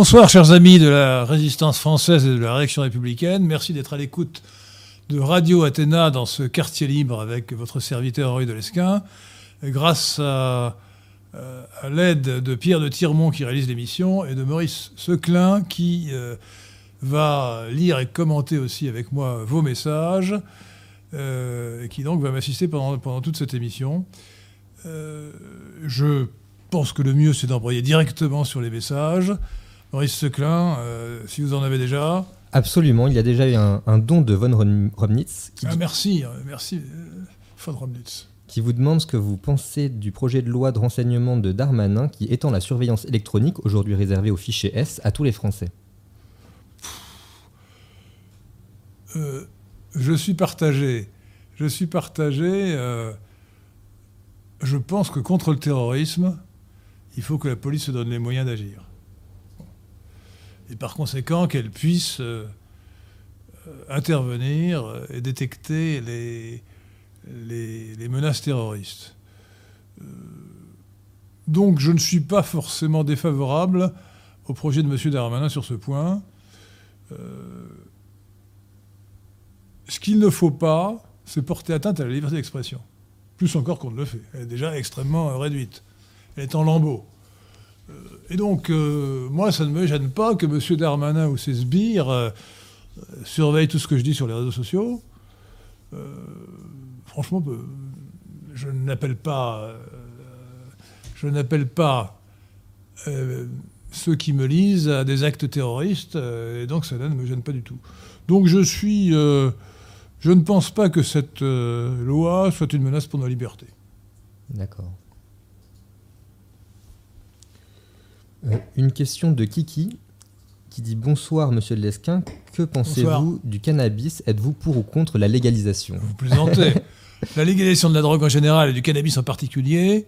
Bonsoir, chers amis de la résistance française et de la réaction républicaine. Merci d'être à l'écoute de Radio Athéna dans ce quartier libre avec votre serviteur Henri de Lesquin. Grâce à, euh, l'aide de Pierre de Tirmont qui réalise l'émission et de Maurice Seclin qui euh, va lire et commenter aussi avec moi vos messages euh, et qui donc va m'assister pendant, pendant toute cette émission. Je pense que le mieux c'est d'envoyer directement sur les messages. Maurice Seclin, euh, si vous en avez déjà. Absolument, il y a déjà eu un, un don de von Rom- Romnitz qui, Ah, merci, euh, merci, euh, von Romnitz. qui vous demande ce que vous pensez du projet de loi de renseignement de Darmanin qui étend la surveillance électronique, aujourd'hui réservée aux fichiers S, à tous les Français. Euh, je suis partagé. Je suis partagé. euh, je pense que contre le terrorisme, il faut que la police se donne les moyens d'agir. Et par conséquent, qu'elle puisse euh, intervenir et détecter les, menaces terroristes. Euh, donc je ne suis pas forcément défavorable au projet de M. Darmanin sur ce point. Euh, ce qu'il ne faut pas, c'est porter atteinte à la liberté d'expression. Plus encore qu'on ne le fait. Elle est déjà extrêmement réduite. Elle est en lambeaux. Euh, et donc, euh, moi, ça ne me gêne pas que M. Darmanin ou ses sbires euh, surveillent tout ce que je dis sur les réseaux sociaux. Franchement, je n'appelle pas, je pas ceux qui me lisent à des actes terroristes, et donc cela ne me gêne pas du tout. Donc je suis, je ne pense pas que cette loi soit une menace pour nos libertés. D'accord. Euh, une question de Kiki qui dit Bonsoir Monsieur Lesquin, que pensez-vous du cannabis? Êtes-vous pour ou contre la légalisation? Vous plaisantez. La légalisation de la drogue en général et du cannabis en particulier,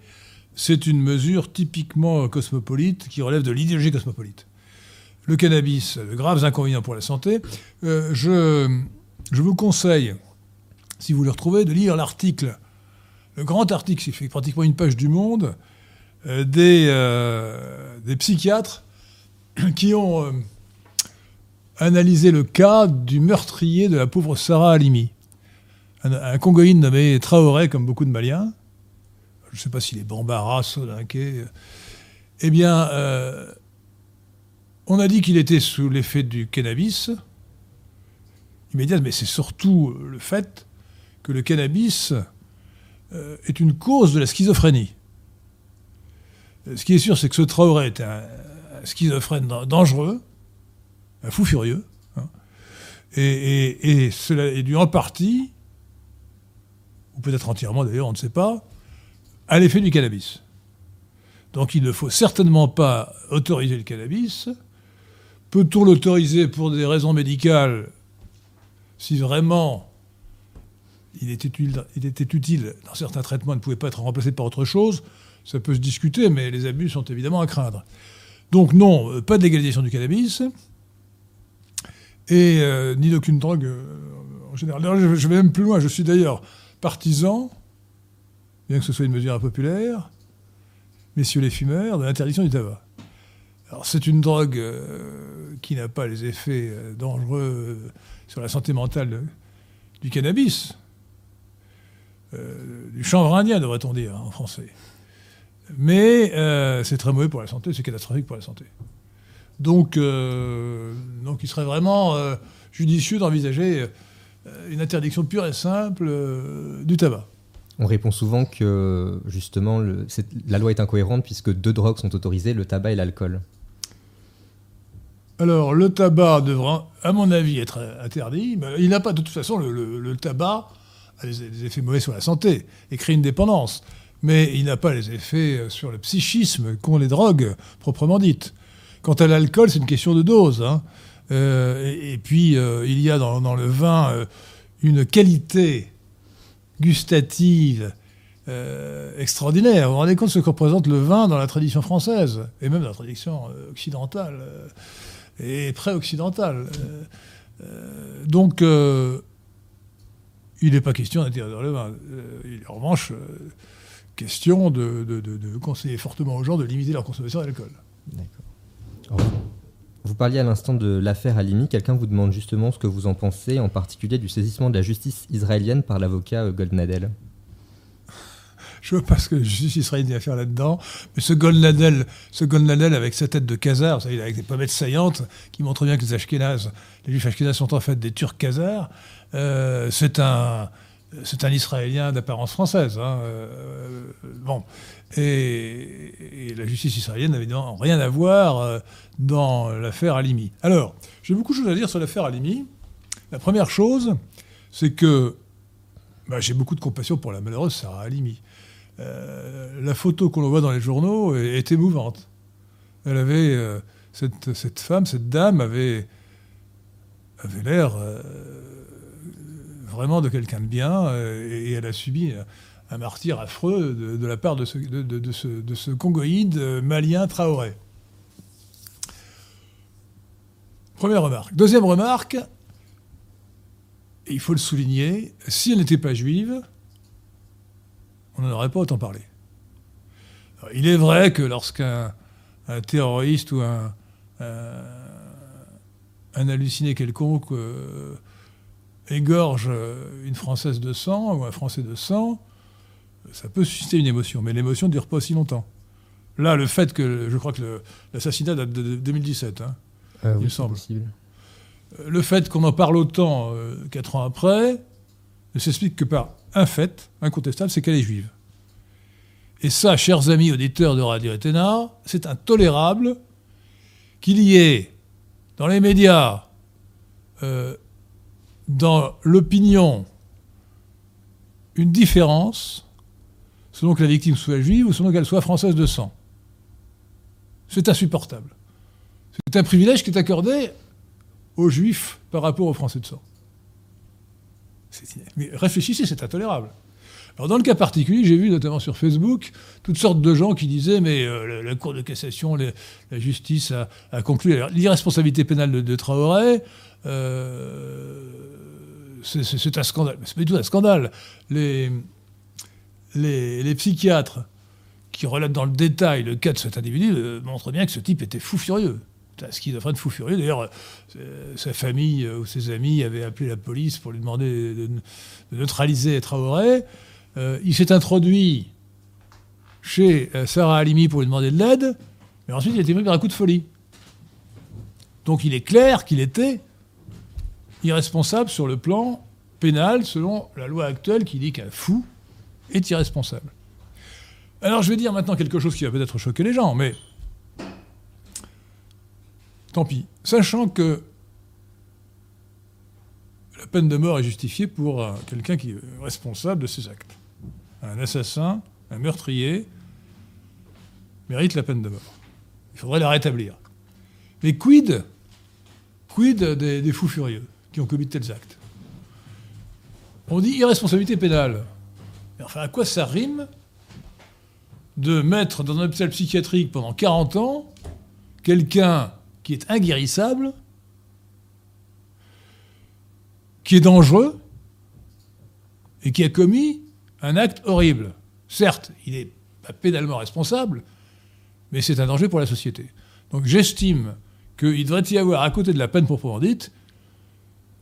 c'est une mesure typiquement cosmopolite qui relève de l'idéologie cosmopolite. Le cannabis a de graves inconvénients pour la santé. Euh, je, je vous conseille, si vous le retrouvez, de lire l'article, le grand article qui fait pratiquement une page du Monde, euh, des, euh, des psychiatres qui ont euh, analysé le cas du meurtrier de la pauvre Sarah Halimi. Un, Congoïne nommé Traoré, comme beaucoup de Maliens, je ne sais pas s'il est Bambara, Solinké, eh bien, euh, on a dit qu'il était sous l'effet du cannabis immédiat, mais c'est surtout le fait que le cannabis euh, est une cause de la schizophrénie. Euh, Ce qui est sûr, c'est que ce Traoré est un, schizophrène dan- dangereux, un fou furieux, hein, et cela est dû en partie ou peut-être entièrement d'ailleurs, on ne sait pas, à l'effet du cannabis. Donc il ne faut certainement pas autoriser le cannabis. Peut-on l'autoriser pour des raisons médicales si vraiment il était, utile, il était utile dans certains traitements, il ne pouvait pas être remplacé par autre chose? Ça peut se discuter, mais les abus sont évidemment à craindre. Donc non, euh, pas de légalisation du cannabis et euh, ni d'aucune drogue euh, en général. D'ailleurs, je, vais même plus loin. Je suis d'ailleurs partisan, bien que ce soit une mesure impopulaire, messieurs les fumeurs, de l'interdiction du tabac. Alors c'est une drogue qui n'a pas les effets dangereux sur la santé mentale du cannabis, du chanvre indien devrait-on dire en français. Mais euh, c'est très mauvais pour la santé, c'est catastrophique pour la santé. Donc, euh, donc il serait vraiment euh, judicieux d'envisager une interdiction pure et simple du tabac. On répond souvent que justement le- la loi est incohérente puisque deux drogues sont autorisées, le tabac et l'alcool. Alors, le tabac devra, à mon avis, être interdit. Mais il n'a pas, de toute façon, le, le- le tabac a des, des effets mauvais sur la santé et crée une dépendance. Mais il n'a pas les effets euh, sur le psychisme qu'ont les drogues proprement dites. Quant à l'alcool, c'est une question de dose. hein. Euh, et, puis, euh, il y a dans, le vin une qualité gustative extraordinaire. Vous vous rendez compte de ce que représente le vin dans la tradition française, et même dans la tradition occidentale, et pré-occidentale. Donc, il n'est pas question d'interdire le vin. En revanche question de, de- de- de conseiller fortement aux gens de limiter leur consommation d'alcool. D'accord. Vous parliez à l'instant de l'affaire Halimi. Quelqu'un vous demande justement ce que vous en pensez, en particulier du saisissement de la justice israélienne par l'avocat euh, Goldnadel. Je veux pas ce que la justice israélienne a à faire là-dedans, mais ce Goldnadel, ce Goldnadel avec sa tête de khazar, vous savez, avec des pommettes saillantes, qui montrent bien que les Ashkénazes, les juifs Ashkénazes sont en fait des Turcs khazars, euh, c'est un, c'est un Israélien d'apparence française. Hein, euh, bon. Et, la justice israélienne n'avait rien à voir euh, dans l'affaire Alimi. Alors, j'ai beaucoup de choses à dire sur l'affaire Alimi. La première chose, c'est que bah, j'ai beaucoup de compassion pour la malheureuse Sarah Alimi. Euh, la photo qu'on voit dans les journaux est, émouvante. Elle avait, euh, cette, femme, cette dame avait l'air vraiment de quelqu'un de bien et, elle a subi un martyr affreux de, la part de ce, de, ce, de ce congoïde malien Traoré. Première remarque. Deuxième remarque, et il faut le souligner, si elle n'était pas juive, on n'en aurait pas autant parlé. il est vrai que lorsqu'un terroriste ou un, un, halluciné quelconque euh, égorge une Française de sang ou un Français de sang, ça peut susciter une émotion, mais l'émotion ne dure pas aussi longtemps. Là, le fait que, je crois que l'assassinat date de 2017, hein, ah il me semble. Le fait qu'on en parle autant euh, quatre ans après ne s'explique que par un fait incontestable, c'est qu'elle est juive. Et ça, chers amis auditeurs de Radio Ethéna, c'est intolérable qu'il y ait dans les médias, euh, dans l'opinion, une différence selon que la victime soit juive ou selon qu'elle soit française de sang. C'est insupportable. C'est un privilège qui est accordé aux juifs par rapport aux français de sang. Mais réfléchissez, c'est intolérable. Alors dans le cas particulier, j'ai vu notamment sur Facebook toutes sortes de gens qui disaient mais euh, la, Cour de cassation, la justice a, conclu l'irresponsabilité pénale de, Traoré. Euh, c'est un scandale. Mais c'est pas du tout un scandale. Les, les, psychiatres qui relatent dans le détail le cas de cet individu euh, montrent bien que ce type était fou furieux. Un schizophrène fou furieux. D'ailleurs, sa famille ou ses amis avaient appelé la police pour lui demander de, neutraliser Traoré. Il s'est introduit chez Sarah Halimi pour lui demander de l'aide, mais ensuite il a été pris par un coup de folie. Donc il est clair qu'il était irresponsable sur le plan pénal selon la loi actuelle qui dit qu'un fou est irresponsable. Alors je vais dire maintenant quelque chose qui va peut-être choquer les gens, mais tant pis. Sachant que la peine de mort est justifiée pour quelqu'un qui est responsable de ses actes. Un assassin, un meurtrier, mérite la peine de mort. Il faudrait la rétablir. Mais quid, des, des fous furieux qui ont commis de tels actes? On dit irresponsabilité pénale. Enfin, à quoi ça rime de mettre dans un hôpital psychiatrique pendant 40 ans quelqu'un qui est inguérissable, qui est dangereux et qui a commis un acte horrible. Certes, il n'est pas pénalement responsable, mais c'est un danger pour la société. Donc j'estime qu'il devrait y avoir, à côté de la peine proprement dite,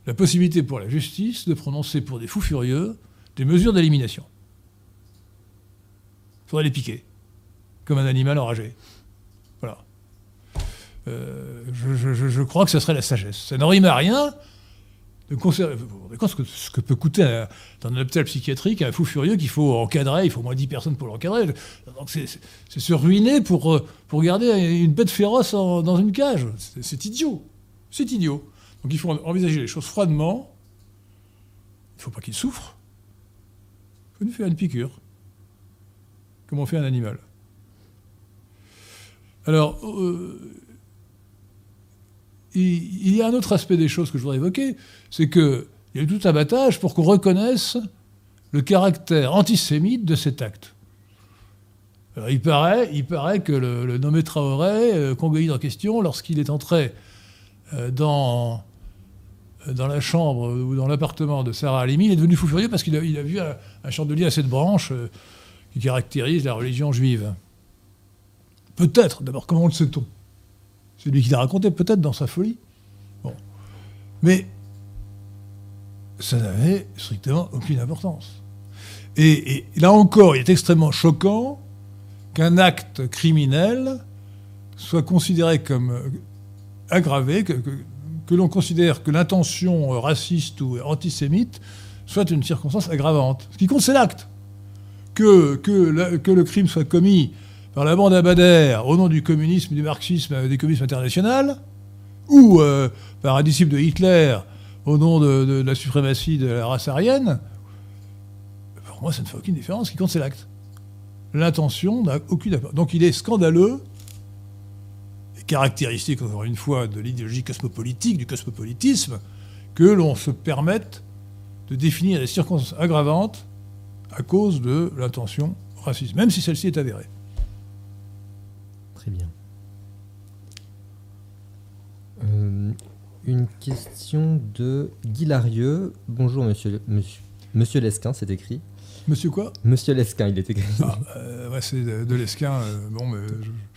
la possibilité pour la justice de prononcer pour des fous furieux des mesures d'élimination faudrait les piquer, comme un animal enragé. Voilà. Euh, je, crois que ce serait la sagesse. Ça n'en rime à rien de conserver. Vous vous ce que, ce que peut coûter dans un hôpital psychiatrique un fou furieux qu'il faut encadrer, il faut au moins 10 personnes pour l'encadrer. Donc c'est se ruiner pour, euh, pour garder une bête féroce dans une cage. C'est idiot. C'est idiot. Donc il faut envisager les choses froidement. Il ne faut pas qu'il souffre. Il faut lui faire une piqûre comme on fait un animal. Alors, euh, il y a un autre aspect des choses que je voudrais évoquer, c'est qu'il y a eu tout abattage pour qu'on reconnaisse le caractère antisémite de cet acte. il, paraît, que le, nommé Traoré, euh, en question, lorsqu'il est entré euh, dans, dans la chambre ou dans l'appartement de Sarah Halimi, il est devenu fou furieux parce qu'il a, vu un, un, chandelier à cette branche qui caractérise la religion juive. Peut-être, d'abord, comment le sait-on? C'est lui qui l'a raconté, peut-être dans sa folie. Mais ça n'avait strictement aucune importance. Et, là encore, il est extrêmement choquant qu'un acte criminel soit considéré comme aggravé, que, l'on considère que l'intention raciste ou antisémite soit une circonstance aggravante. Ce qui compte, c'est l'acte. Que, le crime soit commis par la bande Abadère au nom du communisme, du marxisme, du communisme international, ou euh, par un disciple de Hitler au nom de, la suprématie de la race aryenne, pour moi, ça ne fait aucune différence. Ce qui compte, c'est l'acte. L'intention n'a aucune importance. Donc il est scandaleux caractéristique, encore une fois, de l'idéologie cosmopolitique, du cosmopolitisme, que l'on se permette de définir des circonstances aggravantes à cause de l'intention raciste, même si celle-ci est avérée. Très bien. Euh, une question de Guy Larieux. Bonjour, monsieur, monsieur, monsieur Lesquin, c'est écrit. Monsieur quoi? Monsieur Lesquin, il est écrit. Ah, euh, ouais, c'est de, Lesquin. Euh, bon, mais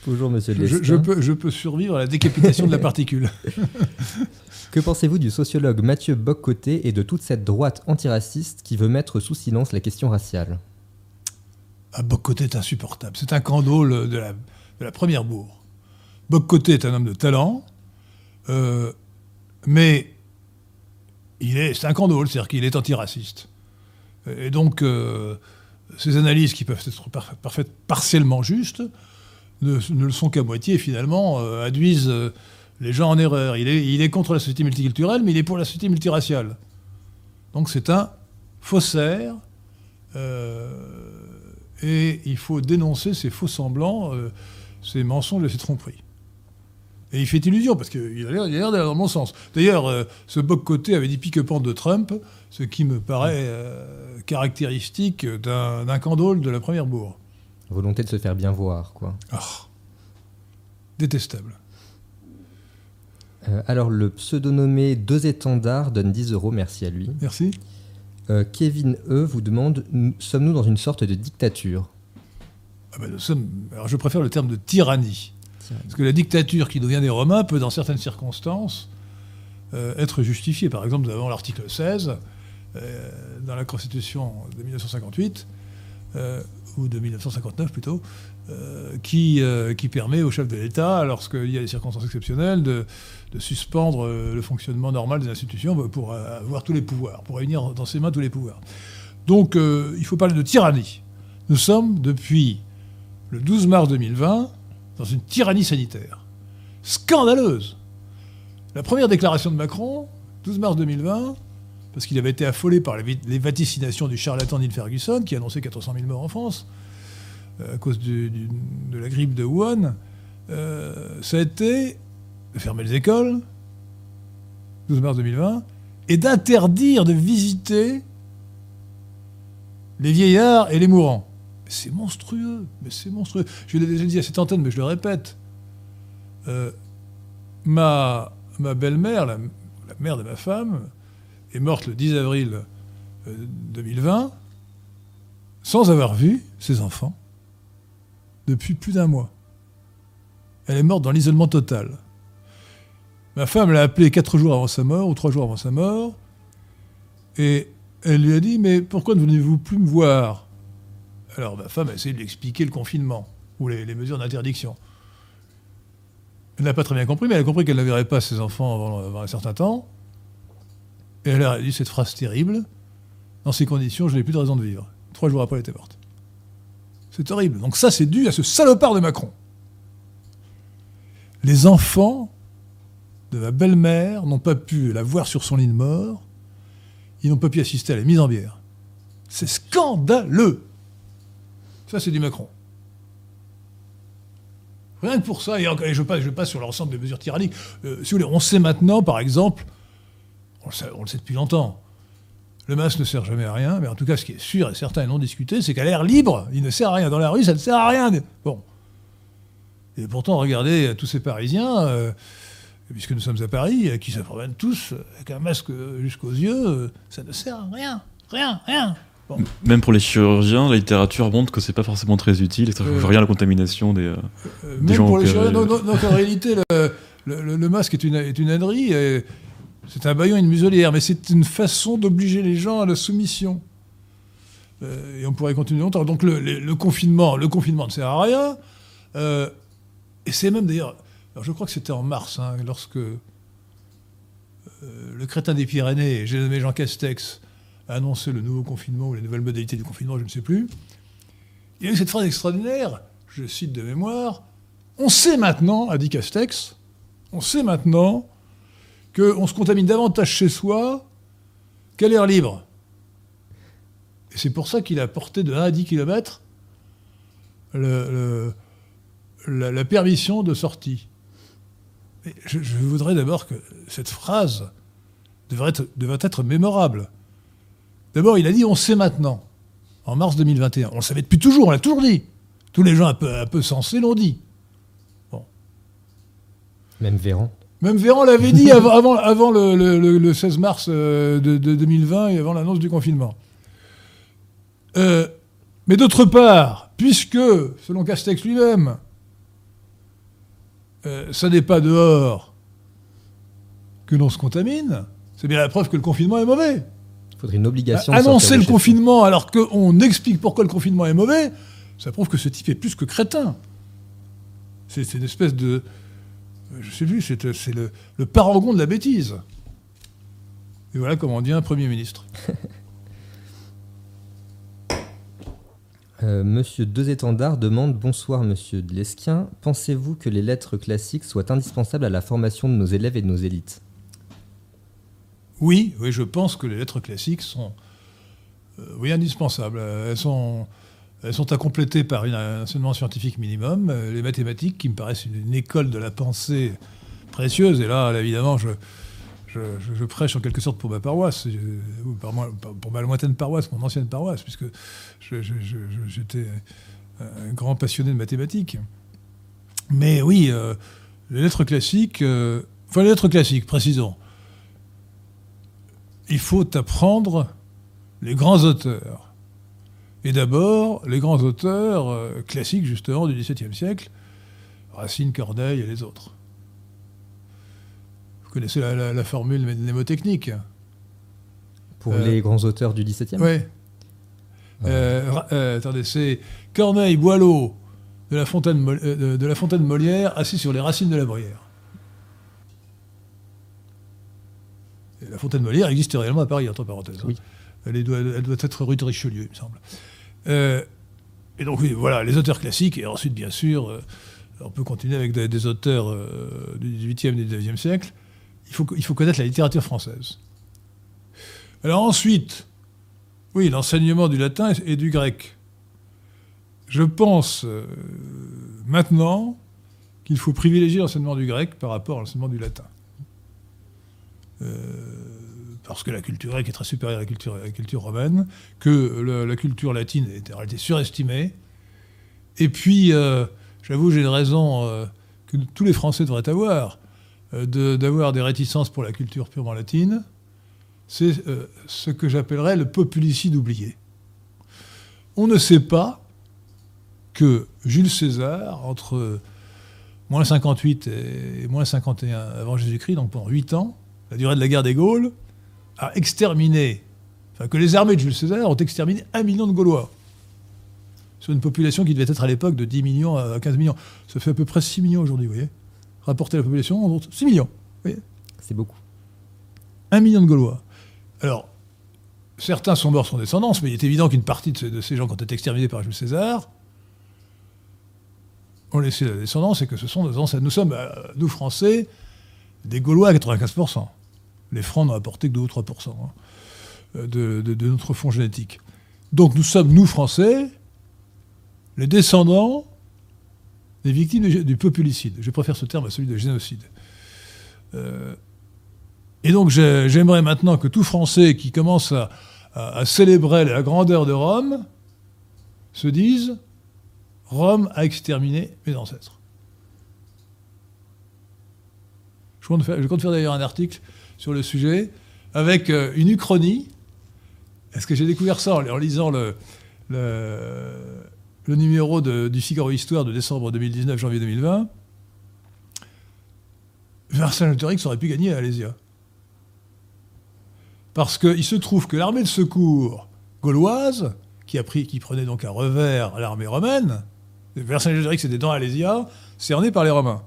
Bonjour, monsieur Lesquin. Je, peux, je peux survivre à la décapitation de la particule. que pensez-vous du sociologue Mathieu Boccoté et de toute cette droite antiraciste qui veut mettre sous silence la question raciale? Ah, Boccoté est insupportable. C'est un candole de la, la première bourre. Boccoté est un homme de talent. Euh, mais il est, c'est un candole, c'est-à-dire qu'il est antiraciste. Et donc, euh, ces analyses qui peuvent être parfaites, partiellement justes ne, le sont qu'à moitié finalement euh, induisent euh, les gens en erreur. Il est, il est contre la société multiculturelle, mais il est pour la société multiraciale. Donc c'est un faussaire. et il faut dénoncer ces faux semblants, ces mensonges et ces tromperies. Et il fait illusion, parce qu'il a l'air d'aller dans le bon sens. D'ailleurs, euh, ce boc côté avait dit pique-pente de Trump, ce qui me paraît euh, caractéristique d'un candole de la première bourre. Volonté de se faire bien voir, quoi. Ah, détestable. Euh, alors, le pseudonyme Deux étendards donne 10 euros, merci à lui. Merci. Kevin E vous demande Sommes-nous dans une sorte de dictature? Ah ben, nous sommes, Alors, je préfère le terme de tyrannie. Parce que la dictature qui nous vient des Romains peut, dans certaines circonstances, euh, être justifiée. Par exemple, nous avons l'article 16 euh, dans la Constitution de 1958, euh, ou de 1959 plutôt, qui, qui permet au chef de l'État, lorsqu'il y a des circonstances exceptionnelles, de, de, suspendre le fonctionnement normal des institutions pour avoir tous les pouvoirs, pour réunir dans ses mains tous les pouvoirs. Donc il faut parler de tyrannie. Nous sommes, depuis le 12 mars 2020, dans une tyrannie sanitaire. Scandaleuse La première déclaration de Macron, 12 mars 2020, parce qu'il avait été affolé par les, vaticinations du charlatan Neil Ferguson, qui annonçait 400 000 morts en France, euh, à cause de la grippe de Wuhan, euh, ça a été de fermer les écoles, 12 mars 2020, et d'interdire de visiter les vieillards et les mourants c'est monstrueux, mais c'est monstrueux. Je l'ai déjà dit à cette antenne, mais je le répète. Euh, ma, belle-mère, la, mère de ma femme, est morte le 10 avril 2020, euh, sans avoir vu ses enfants depuis plus d'un mois. Elle est morte dans l'isolement total. Ma femme l'a appelé quatre jours avant sa mort, ou trois jours avant sa mort, et elle lui a dit Mais pourquoi ne venez-vous plus me voir? Alors ma femme a essayé de lui expliquer le confinement ou les, mesures d'interdiction. Elle n'a pas très bien compris, mais elle a compris qu'elle ne verrait pas ses enfants avant, un certain temps. Et elle a dit cette phrase terrible Dans ces conditions, je n'ai plus de raison de vivre. Trois jours après, elle était morte. C'est horrible. Donc ça, c'est dû à ce salopard de Macron. Les enfants de ma belle-mère n'ont pas pu la voir sur son lit de mort. Ils n'ont pas pu assister à la mise en bière. C'est scandaleux. Ça, c'est du Macron. Rien que pour ça, et je passe, sur l'ensemble des mesures tyranniques. Euh, si vous voulez, on sait maintenant, par exemple, on le, sait, depuis longtemps, le masque ne sert jamais à rien, mais en tout cas, ce qui est sûr et certain et non discuté, c'est qu'à l'air libre, il ne sert à rien. Dans la rue, ça ne sert à rien. Bon. Et pourtant, regardez tous ces Parisiens, euh, puisque nous sommes à Paris, qui se tous avec un masque jusqu'aux yeux, ça ne sert à rien. Rien, rien. Même pour les chirurgiens, la littérature montre que c'est pas forcément très utile ça ne euh, rien à la contamination des, euh, euh, gens. Pour les chirurgiens, donc, en réalité, le, masque est une, est une ânerie. C'est un baillon et une muselière, mais c'est une façon d'obliger les gens à la soumission. Euh, et on pourrait continuer longtemps. Donc le, confinement, le confinement ne sert à rien. Euh, et c'est même d'ailleurs, je crois que c'était en mars, hein, lorsque le crétin des Pyrénées, j'ai nommé Jean Castex, a annoncé le nouveau confinement ou les nouvelles modalités du confinement, je ne sais plus. Il y a eu cette phrase extraordinaire, je cite de mémoire, on sait maintenant, a dit Castex, on sait maintenant qu'on se contamine davantage chez soi qu'à l'air libre. Et c'est pour ça qu'il a porté de 1 à 10 km la, permission de sortie. Je, voudrais d'abord que cette phrase devrait être mémorable. D'abord, il a dit on sait maintenant, en mars 2021. On le savait depuis toujours, on l'a toujours dit. Tous les gens un peu, un peu sensés l'ont dit. Bon. Même Véran. Même Véran l'avait dit avant, avant, le, 16 mars euh, de, 2020 et avant l'annonce du confinement. Euh, mais d'autre part, puisque, selon Castex lui-même, euh, ça n'est pas dehors que l'on se contamine, c'est bien la preuve que le confinement est mauvais. Il faudrait une obligation. Annoncer le confinement alors qu'on explique pourquoi le confinement est mauvais, ça prouve que ce type est plus que crétin. C'est une espèce de, je sais plus, c'est le, le, parangon de la bêtise. Et voilà comment on dit un Premier ministre. Euh, monsieur Deux Étendards demande Bonsoir, monsieur de Lesquin. Pensez-vous que les lettres classiques soient indispensables à la formation de nos élèves et de nos élites? Oui, oui, je pense que les lettres classiques sont euh, oui, indispensables. Elles sont, elles sont à compléter par un enseignement scientifique minimum, euh, les mathématiques qui me paraissent une, école de la pensée précieuse. Et là, évidemment, je, je, prêche en quelque sorte pour ma paroisse, pour ma lointaine paroisse, mon ancienne paroisse, puisque j'étais un grand passionné de mathématiques. Mais oui, euh, les lettres classiques, euh, enfin les lettres classiques, précisons. Il faut apprendre les grands auteurs. Et d'abord, les grands auteurs euh, classiques, justement, du XVIIe siècle, Racine, Corneille et les autres. Vous connaissez la, formule mnémotechnique Pour euh, les grands auteurs du XVIIe Oui. Euh, attendez, c'est Corneille, Boileau, de la, Fontaine, de la Fontaine Molière, assis sur les racines de la bruyère. La Fontaine Molière existe réellement à Paris, entre parenthèses. Hein. Oui. Elle, doit, elle, doit, être rue de Richelieu, il me semble. Euh, et donc, oui, voilà, les auteurs classiques, et ensuite, bien sûr, euh, on peut continuer avec des, auteurs euh, du XVIIIe et du XIXe siècle. Il faut, il faut connaître la littérature française. Alors ensuite, oui, l'enseignement du latin et du grec. Je pense maintenant qu'il faut privilégier l'enseignement du grec par rapport à l'enseignement du latin parce que la culture grecque est très supérieure à la culture, romaine, que la culture latine est en réalité surestimée. Et puis, euh, j'avoue, j'ai une raison euh, que tous les Français devraient avoir, euh, d'avoir des réticences pour la culture purement latine. C'est ce que j'appellerais le populicide oublié. On ne sait pas que Jules César, entre moins 58 et moins 51 avant Jésus-Christ, donc pendant 8 ans, la durée de la guerre des Gaules, a exterminé, enfin que les armées de Jules César ont exterminé un million de Gaulois. Sur une population qui devait être à l'époque de 10 millions à 15 millions. Ça fait à peu près 6 millions aujourd'hui, vous voyez. Rapporter la population, 6 millions. C'est beaucoup. Un million de Gaulois. Alors, certains sont morts sans descendance, mais il est évident qu'une partie de ces, gens qui ont été exterminés par Jules César ont laissé la descendance et que ce sont nos ancêtres. Nous sommes, euh, nous Français, des Gaulois à 95%. Les Francs n'ont apporté que 2 ou 3% hein, de, notre fonds génétique. Donc nous sommes, nous Français, les descendants des victimes du, populicide. Je préfère ce terme à celui de génocide. Euh, et donc j'aimerais maintenant que tout Français qui commence à, célébrer la grandeur de Rome se dise Rome a exterminé mes ancêtres. Je compte faire d'ailleurs un article sur le sujet, avec euh, une uchronie. Est-ce que j'ai découvert ça en, lisant le, numéro du Figaro Histoire de décembre 2019, janvier 2020 Vercingétorix aurait pu gagner à Alésia. Parce qu'il se trouve que l'armée de secours gauloise, qui, qui prenait donc à revers l'armée romaine, Vercingétorix était dans Alésia, cerné par les Romains.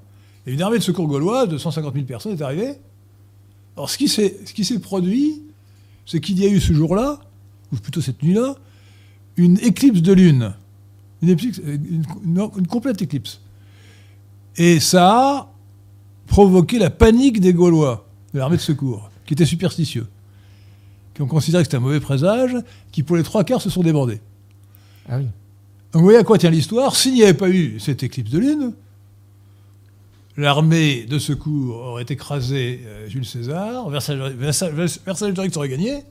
Et une armée de secours gauloise de 150 000 personnes est arrivée. Alors ce qui s'est produit, c'est qu'il y a eu ce jour-là, ou plutôt cette nuit-là, une éclipse de lune. Une, une, complète éclipse. Et ça a provoqué la panique des Gaulois, de l'armée de secours, qui étaient superstitieux, qui ont considéré que c'était un mauvais présage, qui pour les trois quarts se sont débordés. Ah oui. Donc vous voyez à quoi tient l'histoire. S'il n'y avait pas eu cette éclipse de lune, l'armée de secours aurait écrasé euh, Jules César, Vercingétorix aurait gagné.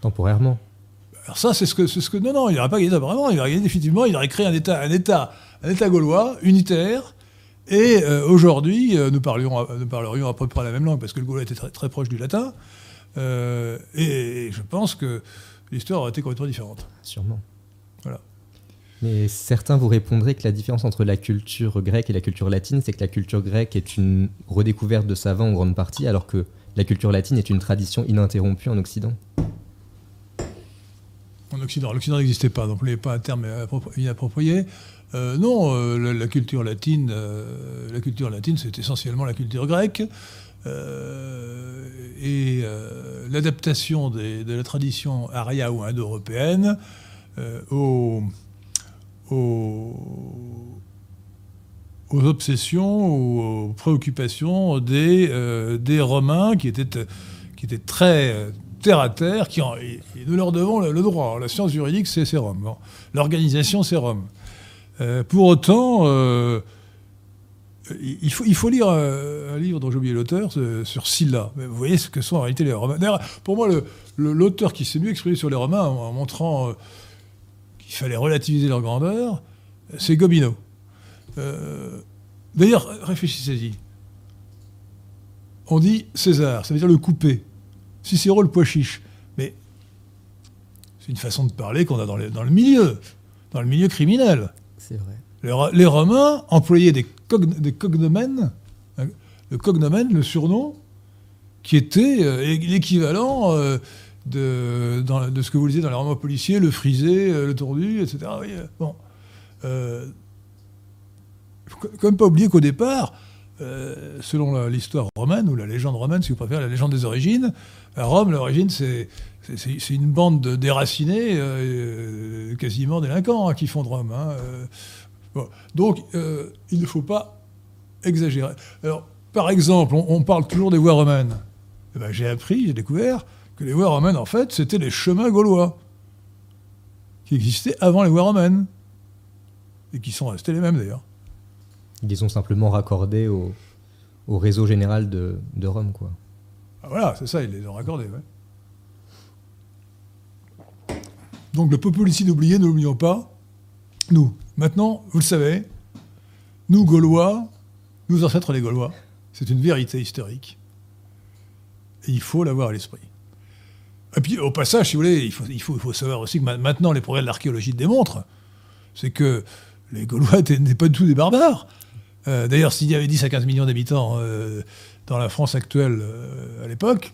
Temporairement. Alors ça, c'est ce que, ce que, non, non, il n'aurait pas gagné temporairement. Il aurait gagné définitivement. Il aurait créé un État, un État, un État gaulois unitaire. Et euh, aujourd'hui, euh, nous, parlerions à peu près la même langue parce que le gaulois était très, très proche du latin. et je pense que l'histoire aurait été complètement différente. Sûrement. Voilà. Mais certains vous répondraient que la différence entre la culture grecque et la culture latine, c'est que la culture grecque est une redécouverte de savants en grande partie, alors que la culture latine est une tradition ininterrompue en Occident. En Occident, l'Occident n'existait pas, donc il pas un terme inapproprié. Euh, non, euh, la, culture latine, euh, la culture latine, c'est essentiellement la culture grecque. et l'adaptation de la tradition aria ou indo-européenne aux aux, obsessions, aux préoccupations des, euh, des Romains qui étaient, qui étaient très euh, terre à terre, qui et, nous leur devons le, droit. La science juridique, c'est Rome. L'organisation, c'est Rome. Euh, pour autant, il, faut, il faut lire un, livre dont j'ai oublié l'auteur, sur Sylla. Vous voyez ce que sont en réalité les Romains. Pour moi, l'auteur qui s'est mieux exprimé sur les Romains en montrant il fallait relativiser leur grandeur, c'est Gobineau. Euh, d'ailleurs, réfléchissez-y. On dit César, ça veut dire le coupé. Cicéro, le pois chiche. Mais c'est une façon de parler qu'on a dans, le milieu, dans le milieu criminel. C'est vrai. Les, Romains employaient des, cognomènes, hein, le cognomène, le surnom, qui était euh, l'équivalent euh, de, de ce que vous lisez dans les romans policiers, le frisé, euh, le tordu, etc. Euh, bon. Euh, même pas oublier qu'au départ, euh, selon l'histoire romaine, ou la légende romaine, si vous préférez, la légende des origines, à Rome, l'origine, c'est, une bande de déracinés, quasiment délinquants, hein, qui font de Rome. Hein. Donc, il ne faut pas exagérer. Alors, par exemple, on, parle toujours des voies romaines. Eh ben, j'ai appris, j'ai découvert que les voies romaines, en fait, c'était les chemins gaulois qui existaient avant les voies romaines et qui sont restés les mêmes d'ailleurs. Ils les ont simplement raccordés au, réseau général de, Rome, quoi. Ah, voilà, c'est ça, ils les ont raccordés, ouais. Donc le peuple ici d'oublier, ne l'oublions pas, nous. Maintenant, vous le savez, nous Gaulois, nous ancêtres les Gaulois, c'est une vérité historique. Et il faut l'avoir à l'esprit. Et puis, au passage, si vous voulez, il faut, savoir aussi que maintenant, les progrès de l'archéologie démontrent, c'est que les Gaulois n'étaient pas du tout des barbares. Euh, d'ailleurs, s'il y avait 10 à 15 millions d'habitants euh, dans la France actuelle euh, à l'époque,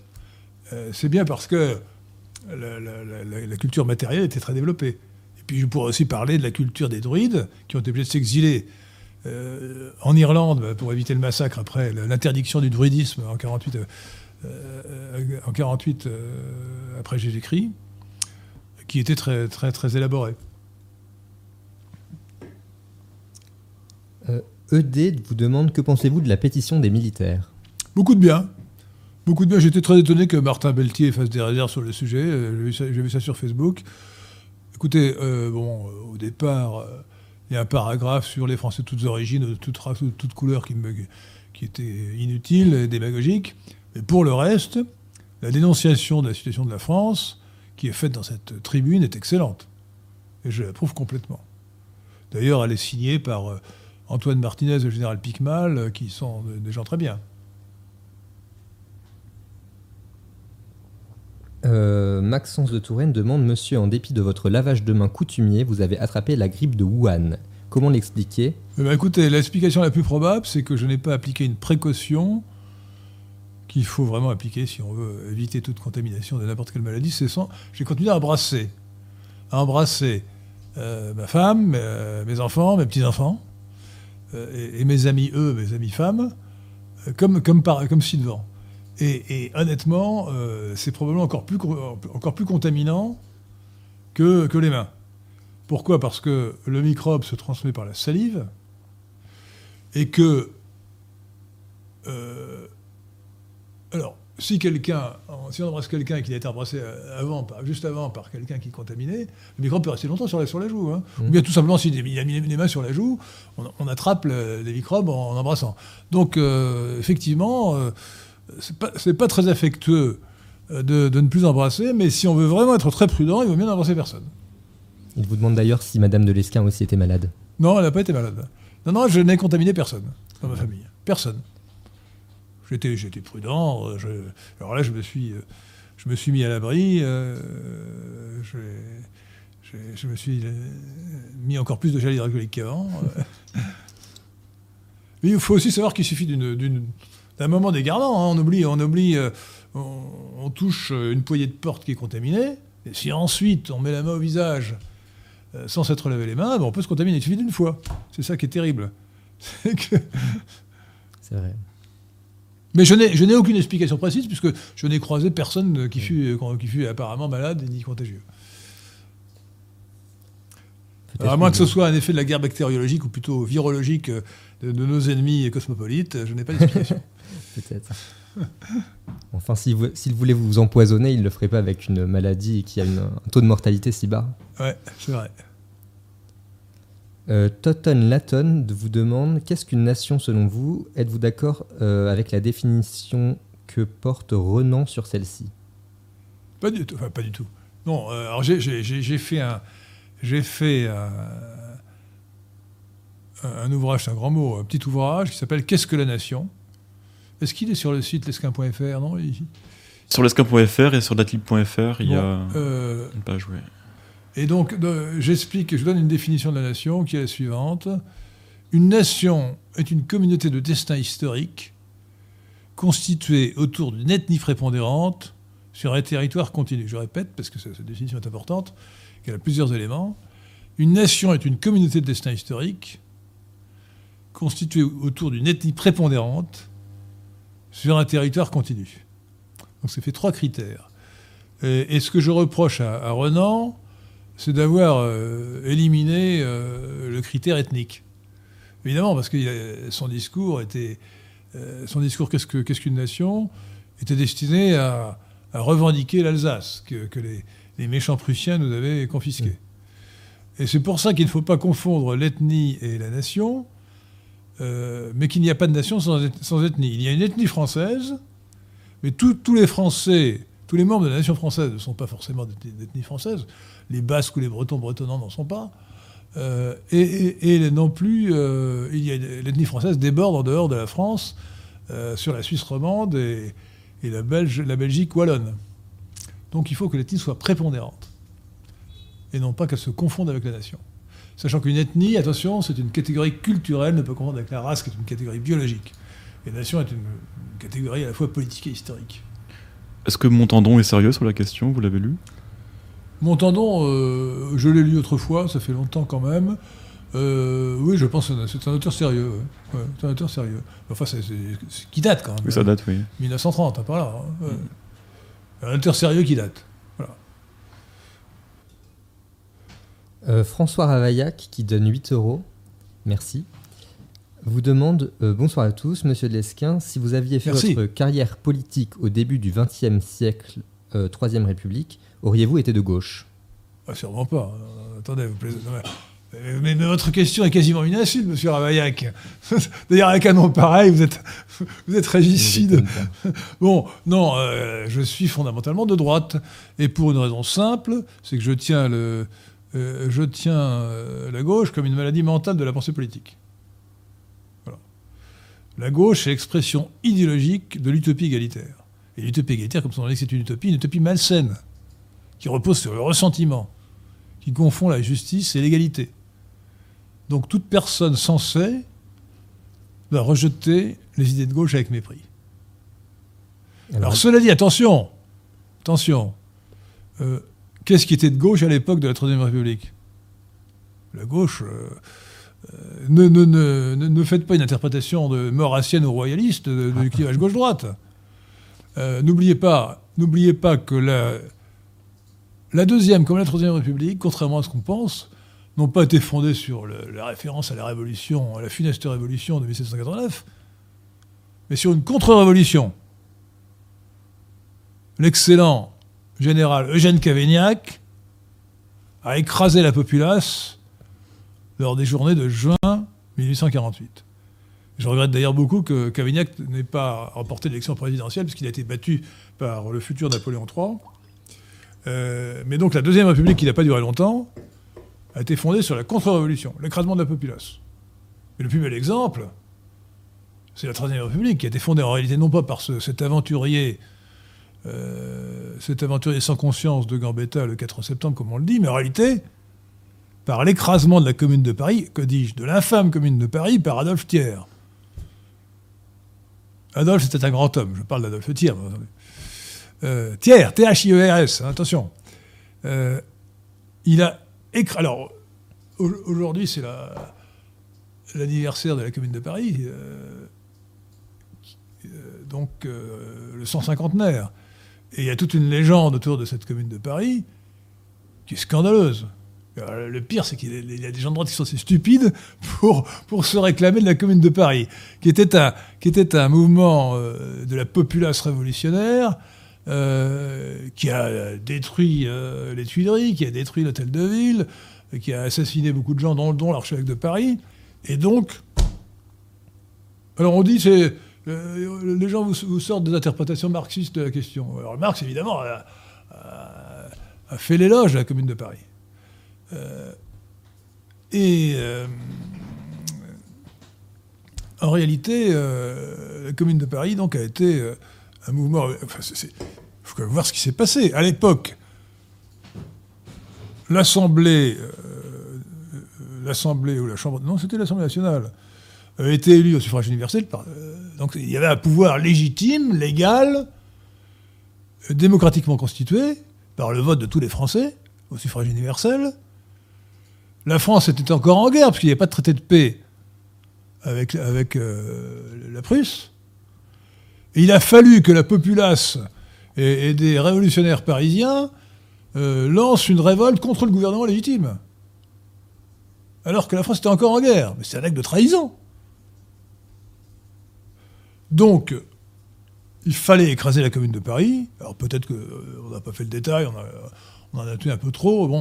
c'est bien parce que la, culture matérielle était très développée. Et puis, je pourrais aussi parler de la culture des druides, qui ont été obligés de s'exiler en Irlande pour éviter le massacre après l'interdiction du druidisme en 48 euh, en 48 euh, après Jésus-Christ, qui était très, très, très élaboré. ED euh, e vous demande que pensez-vous de la pétition des militaires? Beaucoup de bien. Beaucoup de bien. J'étais très étonné que Martin Beltier fasse des réserves sur le sujet. J'ai vu, ça sur Facebook. Écoutez, bon, au départ, il y a un paragraphe sur les Français de toutes origines, de toutes races, de toutes couleurs qui, me, qui était inutile et démagogique. Mais pour le reste, la dénonciation de la situation de la France, qui est faite dans cette tribune, est excellente. Et je l'approuve complètement. D'ailleurs, elle est signée par euh, Antoine Martinez et le général Picmal, euh, qui sont des gens très bien. Euh, Maxence de Touraine demande Monsieur, en dépit de votre lavage de main coutumier, vous avez attrapé la grippe de Wuhan. Comment l'expliquer? Eh ben, Écoutez, l'explication la plus probable, c'est que je n'ai pas appliqué une précaution qu'il faut vraiment appliquer si on veut éviter toute contamination de n'importe quelle maladie, c'est sans. J'ai continué à embrasser, à embrasser euh, ma femme, euh, mes enfants, mes petits-enfants, euh, et, mes amis, eux, mes amis femmes, comme, comme, par, comme. Et, et honnêtement, c'est probablement encore plus, co- encore plus contaminant que, que les mains. Pourquoi? Parce que le microbe se transmet par la salive et que. Alors, si quelqu'un, si on embrasse quelqu'un qui a été embrassé avant, par- juste avant par quelqu'un qui est contaminé, le microbe peut rester longtemps sur la, sur la joue. hein. Mhm. Ou bien tout simplement, s'il a mis les mains sur la joue, on, on attrape le- les microbes en, embrassant. Donc, euh, effectivement, euh, c'est pas, très affectueux euh, de, de ne plus embrasser, mais si on veut vraiment être très prudent, il vaut mieux n'embrasser personne. Il vous demande d'ailleurs si Madame de Lesquin aussi était malade. Non, elle n'a pas été malade. Non, non, je n'ai contaminé personne dans ma famille. Personne. J'étais, j'étais prudent. euh, je- alors là, je me suis, euh, je me suis mis à l'abri. euh, j'ai- je me suis mis encore plus de gel hydroalcoolique qu'avant. Mais il faut aussi savoir qu'il suffit d'un moment dégardant. hein. On oublie, on oublie, on, touche une poignée de porte qui est contaminée. Et si ensuite on met la main au visage sans s'être lavé les mains, ben, on peut se contaminer. Il suffit d'une fois. C'est ça qui est terrible. C'est vrai. Mais je n'ai, aucune explication précise puisque je n'ai croisé personne qui fut, qui fut apparemment malade ni contagieux. Alors, à moins que ce soit un effet de la guerre bactériologique ou plutôt virologique euh, de, de nos ennemis cosmopolites, je n'ai pas d'explication. Peut-être. Enfin, s'il vou- s'il voulait vous empoisonner, il ne le ferait pas avec une maladie qui a une- un taux de mortalité si bas. ouais, c'est vrai. Euh, Totten Latton vous demande qu'est-ce qu'une nation selon vous? Êtes-vous d'accord euh, avec la définition que porte Renan sur celle-ci? Pas du tout. Enfin, pas du tout. Non, euh, alors j'ai, j'ai- j'ai- j'ai fait un. J'ai fait un, un- un ouvrage, c'est un grand mot, un petit ouvrage qui s'appelle Qu'est-ce que la nation? Est-ce qu'il est sur le site lesquin.fr Non il- Sur lesquin.fr et sur datlib.fr, il y a euh, une page, ouais. Et donc, j'explique, je donne une définition de la nation qui est la suivante. Une nation est une communauté de destin historique constituée autour d'une ethnie prépondérante sur un territoire continu. Je répète, parce que cette définition est importante, qu'elle a plusieurs éléments. Une nation est une communauté de destin historique constituée autour d'une ethnie prépondérante sur un territoire continu. Donc ça fait trois critères. Et, ce que je reproche à Renan, c'est d'avoir euh, éliminé euh, le critère ethnique. Évidemment, parce que son discours était, euh, son discours qu'est-ce que- qu'est-ce qu'une nation était destiné à, à revendiquer l'Alsace que, que les, les méchants prussiens nous avaient confisqué. Et c'est pour ça qu'il ne faut pas confondre l'ethnie et la nation, mais qu'il n'y a pas de nation sans, eth- sans ethnie. Il y a une ethnie française, mais tous les Français, tous les membres de la nation française ne sont pas forcément d'ethnie française. Les Basques ou les Bretons bretonnants n'en sont pas. Euh, et, non plus, euh, l'ethnie française déborde en dehors de la France, euh, sur la Suisse romande et, la, Belgique wallonne. Donc il faut que l'ethnie soit prépondérante, et non pas qu'elle se confonde avec la nation. Sachant qu'une ethnie, attention, c'est une catégorie culturelle, ne peut confondre avec la race, qui est une catégorie biologique. Et la nation est une catégorie à la fois politique et historique. Est-ce que Montandon est sérieux sur la question Vous l'avez lu? Montandon, euh, je l'ai lu autrefois, ça fait longtemps quand même. Euh, oui, je pense que c'est un auteur sérieux. ouais. Ouais, c'est un auteur sérieux. Enfin, c'est, qui date quand même. Oui, ça date, oui. 1930, hein, par là. hein. Ouais. Un auteur sérieux qui date. Euh, François Ravaillac, qui donne 8 euros, merci, vous demande euh, Bonsoir à tous, monsieur Lesquin. Si vous aviez fait Merci. votre carrière politique au début du XXe siècle, euh, Troisième République, auriez-vous été de gauche? Ah, sûrement pas. Euh, attendez, vous plaisez. non, mais- votre question est quasiment une insulte, monsieur Ravaillac. D'ailleurs, avec un nom pareil, vous êtes, vous êtes régicide. Bon, non, euh, je suis fondamentalement de droite. Et pour une raison simple, c'est que je tiens, le, euh, je tiens euh, la gauche comme une maladie mentale de la pensée politique. La gauche est l'expression idéologique de l'utopie égalitaire. Et l'utopie égalitaire, comme son nom c'est une utopie, une utopie malsaine, qui repose sur le ressentiment, qui confond la justice et l'égalité. Donc toute personne sensée doit rejeter les idées de gauche avec mépris. Alors, cela dit, attention, attention, euh, qu'est-ce qui était de gauche à l'époque de la Troisième République? La gauche, euh, ne, ne, faites pas une interprétation de maurassienne ou royaliste de clivage gauche-droite. n'oubliez pas, n'oubliez pas que la, Deuxième comme la Troisième République, contrairement à ce qu'on pense, n'ont pas été fondées sur la référence à la révolution, à la funeste révolution de 1789, mais sur une contre-révolution. L'excellent général Eugène Cavaignac a écrasé la populace lors des journées de juin 1848. Je regrette d'ailleurs beaucoup que Cavaignac n'ait pas remporté l'élection présidentielle, puisqu'il a été battu par le futur Napoléon III. Euh, mais donc la Deuxième République, qui n'a pas duré longtemps, a été fondée sur la contre-révolution, l'écrasement de la populace. Et le plus bel exemple, c'est la Troisième République, qui a été fondée en réalité non pas par ce, cet aventurier, euh, cet aventurier sans conscience de Gambetta le 4 septembre, comme on le dit, mais en réalité par l'écrasement de la Commune de Paris, que dis-je, de l'infâme Commune de Paris par Adolphe Thiers. Adolphe, c'était un grand homme, je parle d'Adolphe Thiers. Euh, Thiers, T-H-I-E-R-S, hein, attention. Euh, il a écrasé. Alors, aujourd'hui, c'est l'anniversaire de la Commune de Paris, euh, donc le 150naire. Et il y a toute une légende autour de cette Commune de Paris qui est scandaleuse. Alors, le pire, c'est qu'il y a des gens de droite qui sont assez stupides pour, se réclamer de la Commune de Paris, qui était un, qui mouvement de la populace révolutionnaire, euh, qui a détruit euh, les Tuileries, qui a détruit l'hôtel de ville, qui a assassiné beaucoup de gens, dont, dont l'archevêque de Paris. Et donc, alors on dit, c'est euh, les gens vous, sortent des interprétations marxistes de la question. Alors Marx, évidemment, a, a fait l'éloge de la Commune de Paris. Euh, et euh, en réalité, la Commune de Paris donc a été un mouvement. Il faut voir ce qui s'est passé. À l'époque, l'Assemblée, euh, ou la Chambre, non, c'était l'Assemblée nationale, a été élue au suffrage universel. Euh, donc il y avait un pouvoir légitime, légal, démocratiquement constitué par le vote de tous les Français au suffrage universel. La France était encore en guerre parce qu'il n'y avait pas de traité de paix avec, euh, la Prusse. Et il a fallu que la populace et, des révolutionnaires parisiens euh, lancent une révolte contre le gouvernement légitime. Alors que la France était encore en guerre. Mais c'est un acte de trahison. Donc, il fallait écraser la commune de Paris. Alors peut-être qu'on euh, n'a pas fait le détail, on, en a tué un peu trop,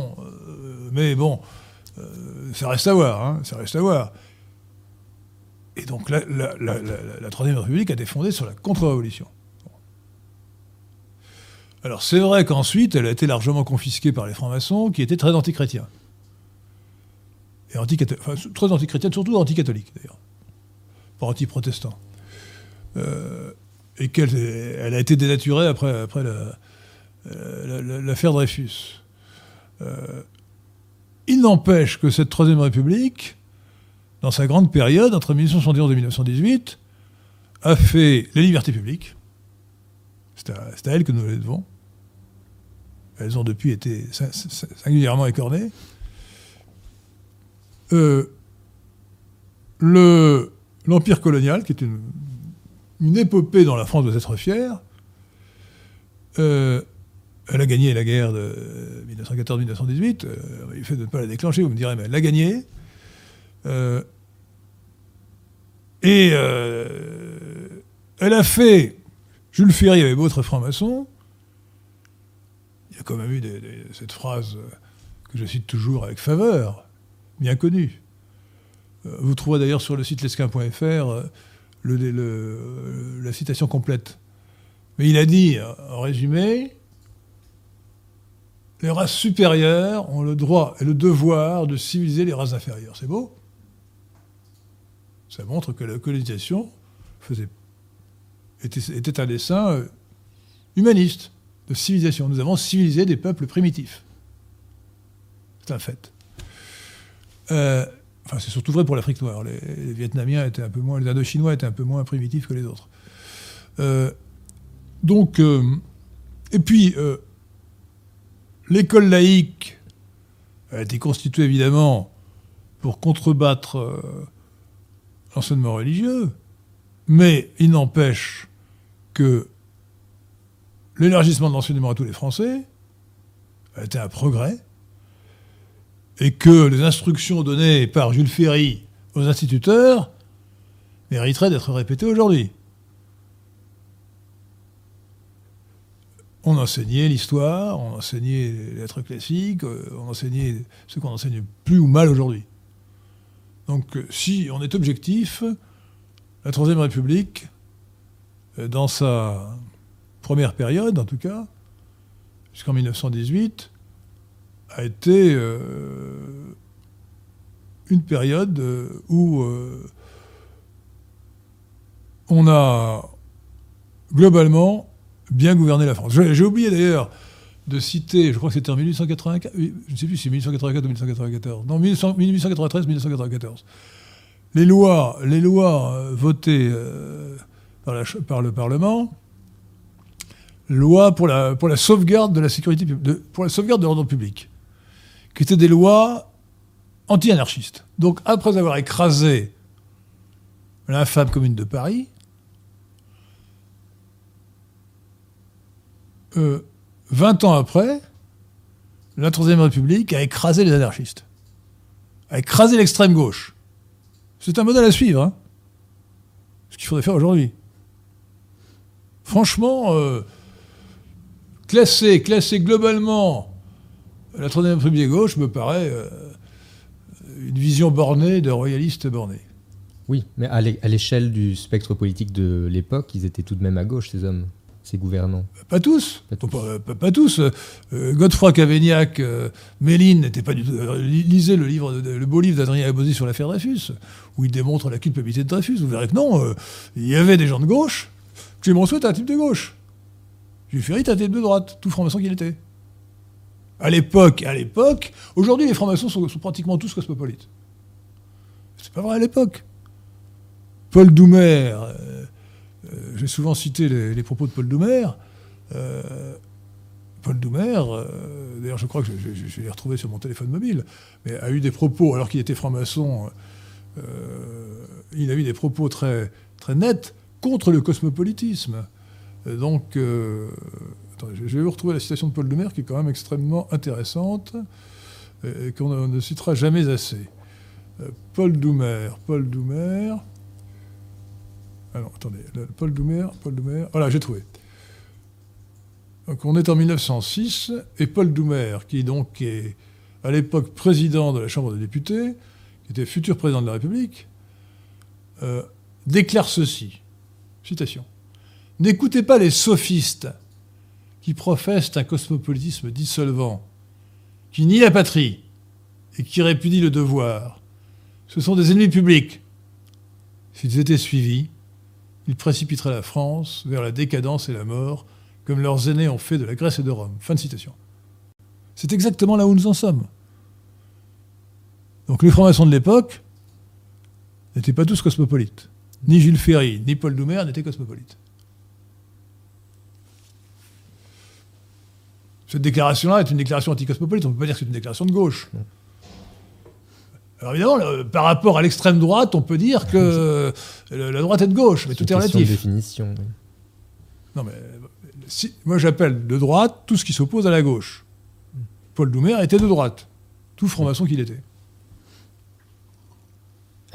mais bon, ça reste à voir, hein, ça reste à voir. Et donc la, Troisième République a été fondée sur la contre-révolution. Alors c'est vrai qu'ensuite, elle a été largement confisquée par les francs-maçons, qui étaient très antichrétiens. Et anti enfin, très antichrétiens, surtout anticatholiques d'ailleurs. Pas anti-protestants. Euh, et qu'elle elle a été dénaturée après, après l'affaire Dreyfus. Euh, il n'empêche que cette Troisième République dans sa grande période, entre 1871 et 1918, a fait les libertés publiques. C'est à, à, elle que nous les devons. Elles ont depuis été singulièrement écornées. Euh, L'empire colonial, qui est une, une, épopée dont la France doit être fière, euh, elle a gagné la guerre de 1914-1918. Euh, il fait de ne pas la déclencher, vous me direz, mais elle l'a gagnée. Euh, et euh, elle a fait. Jules Ferry avait d'autres francs-maçons. Il y a quand même eu cette phrase que je cite toujours avec faveur, bien connue. Vous trouverez d'ailleurs sur le site lesquin.fr le, le, la citation complète. Mais il a dit, en résumé, les races supérieures ont le droit et le devoir de civiliser les races inférieures. C'est beau ça montre que la colonisation était, un dessin euh, humaniste, de civilisation. Nous avons civilisé des peuples primitifs. C'est un fait. Euh, enfin, c'est surtout vrai pour l'Afrique noire. Les, Vietnamiens étaient un peu moins, les Indochinois étaient un peu moins primitifs que les autres. Euh, donc, et puis, l'école laïque a été constituée évidemment pour contrebattre euh, l'enseignement religieux, mais il n'empêche que l'élargissement de l'enseignement à tous les Français a été un progrès, et que les instructions données par Jules Ferry aux instituteurs mériteraient d'être répétées aujourd'hui. On enseignait l'histoire, on enseignait les lettres classiques, euh, on enseignait ce qu'on enseigne plus ou mal aujourd'hui. Donc euh, si on est objectif, la Troisième République, euh, dans sa première période en tout cas, jusqu'en 1918, a été une période où on a globalement bien gouverné la France. J'ai oublié d'ailleurs de citer, je crois que c'était en 1884, oui, je ne sais plus si 1884 ou 1894, non, 1893-1894. Les lois, les lois euh, votées euh, par, le Parlement, loi pour la, sauvegarde de la sécurité, pour la sauvegarde de l'ordre public, qui étaient des lois anti-anarchistes. Donc après avoir écrasé l'infâme commune de Paris, euh, 20 ans après, la Troisième République a écrasé les anarchistes, a écrasé l'extrême gauche. C'est un modèle à suivre, hein. ce qu'il faudrait faire aujourd'hui. Franchement, euh, classer, classer globalement la Troisième République gauche me paraît euh, une vision bornée de royalistes bornés. Oui, mais à l'échelle du spectre politique de l'époque, ils étaient tout de même à gauche, ces hommes, ces gouvernants. Pas tous. Pas tous. Pas, pas- pas tous. Euh, Godefroy Cavaignac, euh, Méline n'était pas du tout. euh, li- lisez le, livre, de- le beau livre d'Adrien Abosy sur l'affaire Dreyfus, où il démontre la culpabilité de Dreyfus. Vous verrez que non, il y avait des gens de gauche. Clémenceau était un type de gauche. Jules Ferry était un type de droite, tout franc-maçon qu'il était. À l'époque, à l'époque, aujourd'hui les francs-maçons sont, sont pratiquement tous cosmopolites. C'est pas vrai à l'époque. Paul Doumer, j'ai souvent cité les, propos de Paul Doumer. Euh, Paul Doumer, euh, d'ailleurs je crois que je, je- je l'ai retrouvé sur mon téléphone mobile, mais a eu des propos, alors qu'il était franc-maçon, euh, il a eu des propos très, très nets contre le cosmopolitisme. Donc, je je vais vous retrouver la citation de Paul Doumer qui est quand même extrêmement intéressante et qu'on ne- citera jamais assez. Paul Doumer, Paul Doumer. Non, attendez, Paul Doumer, Paul Doumer. Voilà, j'ai trouvé. Donc on est en 1906 et Paul Doumer, qui donc est à l'époque président de la Chambre des députés, qui était futur président de la République, euh, déclare ceci. Citation. N'écoutez pas les sophistes qui professent un cosmopolitisme dissolvant, qui nie la patrie et qui répudie le devoir. Ce sont des ennemis publics. S'ils étaient suivis, ils précipiteraient la France vers la décadence et la mort, comme leurs aînés ont fait de la Grèce et de Rome. Fin de citation. C'est exactement là où nous en sommes. Donc les francs-maçons de l'époque n'étaient pas tous cosmopolites. Ni Jules Ferry, ni Paul Doumer n'étaient cosmopolites. Cette déclaration-là est une déclaration anticosmopolite. On ne peut pas dire que c'est une déclaration de gauche. Alors évidemment, le- par rapport à l'extrême droite, on peut dire que la droite est de gauche, mais tout est question de relatif. définition. oui. Non, mais si- moi j'appelle de droite tout ce qui s'oppose à la gauche. Paul Doumer était de droite, tout franc-maçon qu'il était.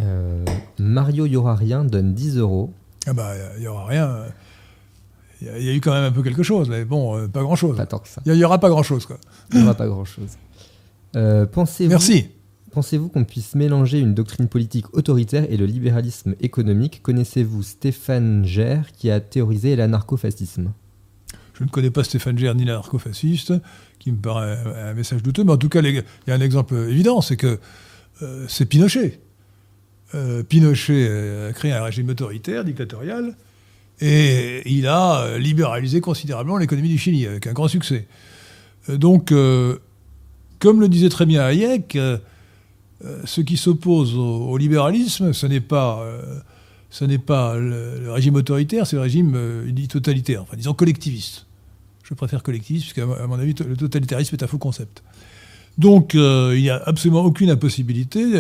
Euh, Mario Yorarien donne 10 euros. Ah bah, il n'y aura rien. Il y, a- y eu quand même un peu quelque chose, mais bon, euh, pas grand-chose. Pas tant que ça. Il n'y aura pas grand-chose, quoi. Il n'y aura pas grand-chose. Euh, pensez-vous, Merci. Pensez-vous qu'on puisse mélanger une doctrine politique autoritaire et le libéralisme économique? Connaissez-vous Stéphane Gère qui a théorisé l'anarcho-fascisme? Je ne connais pas Stéphane Gère ni l'anarcho-fasciste, qui me paraît un, message douteux, mais en tout cas, il y a un exemple évident, c'est que euh, c'est Pinochet. Euh, Pinochet euh, a créé un régime autoritaire, dictatorial, et il a libéralisé considérablement l'économie du Chili, avec un grand succès. Donc, comme le disait très bien Hayek, ce qui s'oppose au, libéralisme, ce n'est pas, euh, le, régime autoritaire, c'est le régime euh, totalitaire, enfin disons collectiviste. Je préfère collectiviste, puisqu'à mon avis, le totalitarisme est un faux concept. Donc, euh, il n'y a absolument aucune impossibilité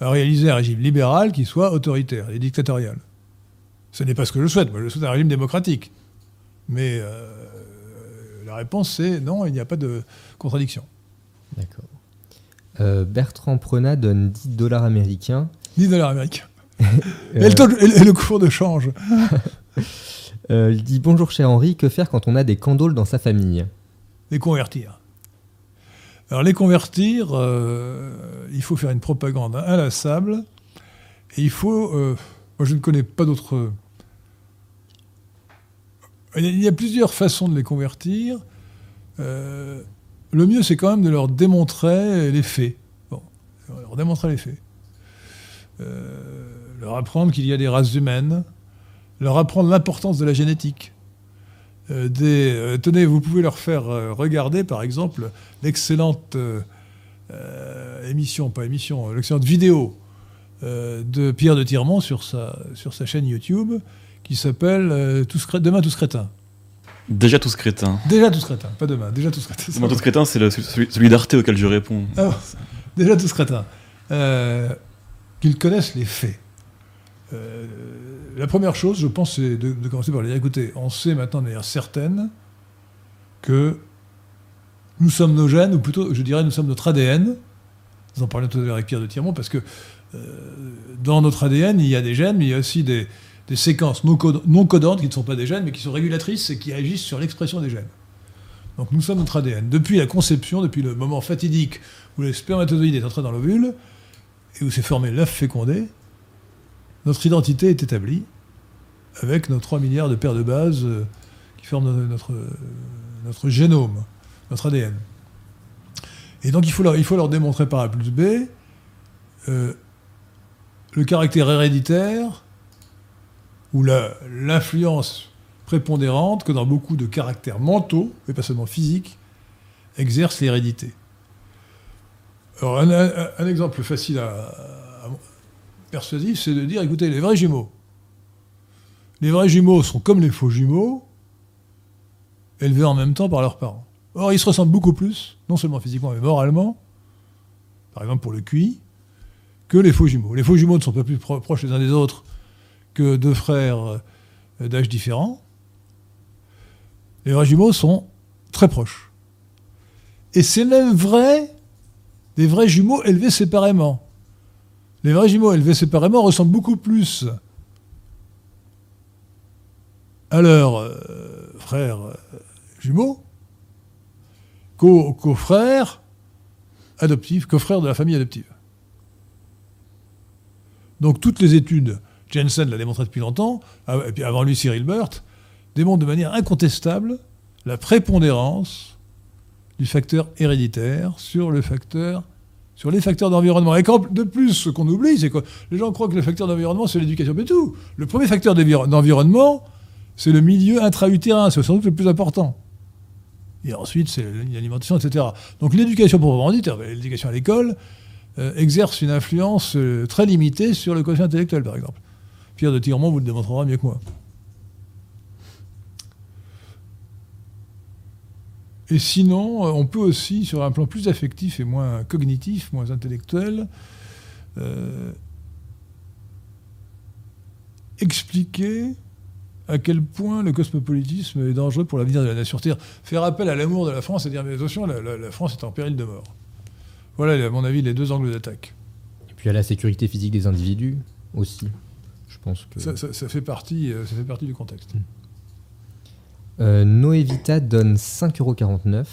à réaliser un régime libéral qui soit autoritaire et dictatorial. Ce n'est pas ce que je souhaite. Moi, je souhaite un régime démocratique. Mais euh, la réponse, c'est non, il n'y a pas de contradiction. D'accord. Euh, Bertrand Prenat donne 10 dollars américains. 10 dollars américains. et, le cours de change. Euh, il dit Bonjour cher Henri, que faire quand on a des candoles dans sa famille? Les convertir. Alors les convertir, il faut faire une propagande inlassable. Et il faut... moi je ne connais pas d'autres il y a plusieurs façons de les convertir. Euh, le mieux, c'est quand même de leur démontrer les faits. Bon, leur démontrer les faits. Euh, leur apprendre qu'il y a des races humaines. Leur apprendre l'importance de la génétique. Euh, tenez, vous pouvez leur faire regarder, par exemple, l'excellente émission, pas émission, l'excellente vidéo de Pierre de Tirmont sur sa, sur sa chaîne YouTube qui s'appelle euh, Demain tous crétins. Déjà tous crétins. Déjà tous crétins, pas demain, déjà tous crétins. Demain tous crétins, c'est celui, d'Arte auquel je réponds. Ah, déjà tous crétins. Euh, qu'ils connaissent les faits. Euh, la première chose, je pense, c'est de, commencer par les dire écoutez, on sait maintenant de manière certaine que nous sommes nos gènes, ou plutôt, je dirais, nous sommes notre ADN. Nous en parlions tout à l'heure avec Pierre de Tirmont, parce que dans notre ADN, il y a des gènes, mais il y a aussi des, des séquences non, codantes qui ne sont pas des gènes, mais qui sont régulatrices et qui agissent sur l'expression des gènes. Donc nous sommes notre ADN. Depuis la conception, depuis le moment fatidique où le spermatozoïde est entré dans l'ovule et où s'est formé l'œuf fécondé, notre identité est établie avec nos 3 milliards de paires de bases euh, qui forment notre, notre génome, notre ADN. Et donc il faut leur, il faut leur démontrer par A plus B euh, le caractère héréditaire ou l'influence prépondérante que dans beaucoup de caractères mentaux, et pas seulement physiques, exerce l'hérédité. Alors un, exemple facile à, persuasif, c'est de dire, écoutez, les vrais jumeaux, les vrais jumeaux sont comme les faux jumeaux, élevés en même temps par leurs parents. Or, ils se ressemblent beaucoup plus, non seulement physiquement, mais moralement, par exemple pour le QI, que les faux jumeaux. Les faux jumeaux ne sont pas plus proches les uns des autres que deux frères euh, d'âge différents, les vrais jumeaux sont très proches. Et c'est même vrai des vrais jumeaux élevés séparément. Les vrais jumeaux élevés séparément ressemblent beaucoup plus à leurs euh, frères euh, jumeaux qu'aux frères adoptifs, qu'aux frères de la famille adoptive. Donc toutes les études Jensen l'a démontré depuis longtemps, ah et puis avant lui Cyril Burt, démontre de manière incontestable la prépondérance du facteur héréditaire sur les facteurs d'environnement. Et de plus, ce qu'on oublie, c'est que les gens croient que le facteur d'environnement, c'est l'éducation. Mais tout. Le premier facteur d'environnement, c'est le milieu intra-utérin. C'est sans doute le plus important. Et ensuite, c'est l'alimentation, etc. Donc l'éducation proprement dite, l'éducation à l'école, euh, exerce une influence euh, très limitée sur le quotient intellectuel, par exemple. Pierre de Tirement vous le démontrera mieux que moi. Et sinon, euh, on peut aussi, sur un plan plus affectif et moins cognitif, moins intellectuel, euh, expliquer à quel point le cosmopolitisme est dangereux pour l'avenir de la nation. C'est-à-dire faire appel à l'amour de la France et dire, mais attention, la, France est en péril de mort. Voilà, à mon avis, les deux angles d'attaque. Et puis à la sécurité physique des individus aussi. Ça, fait partie, euh, ça fait partie du contexte. Euh, Noévita donne 5,49€.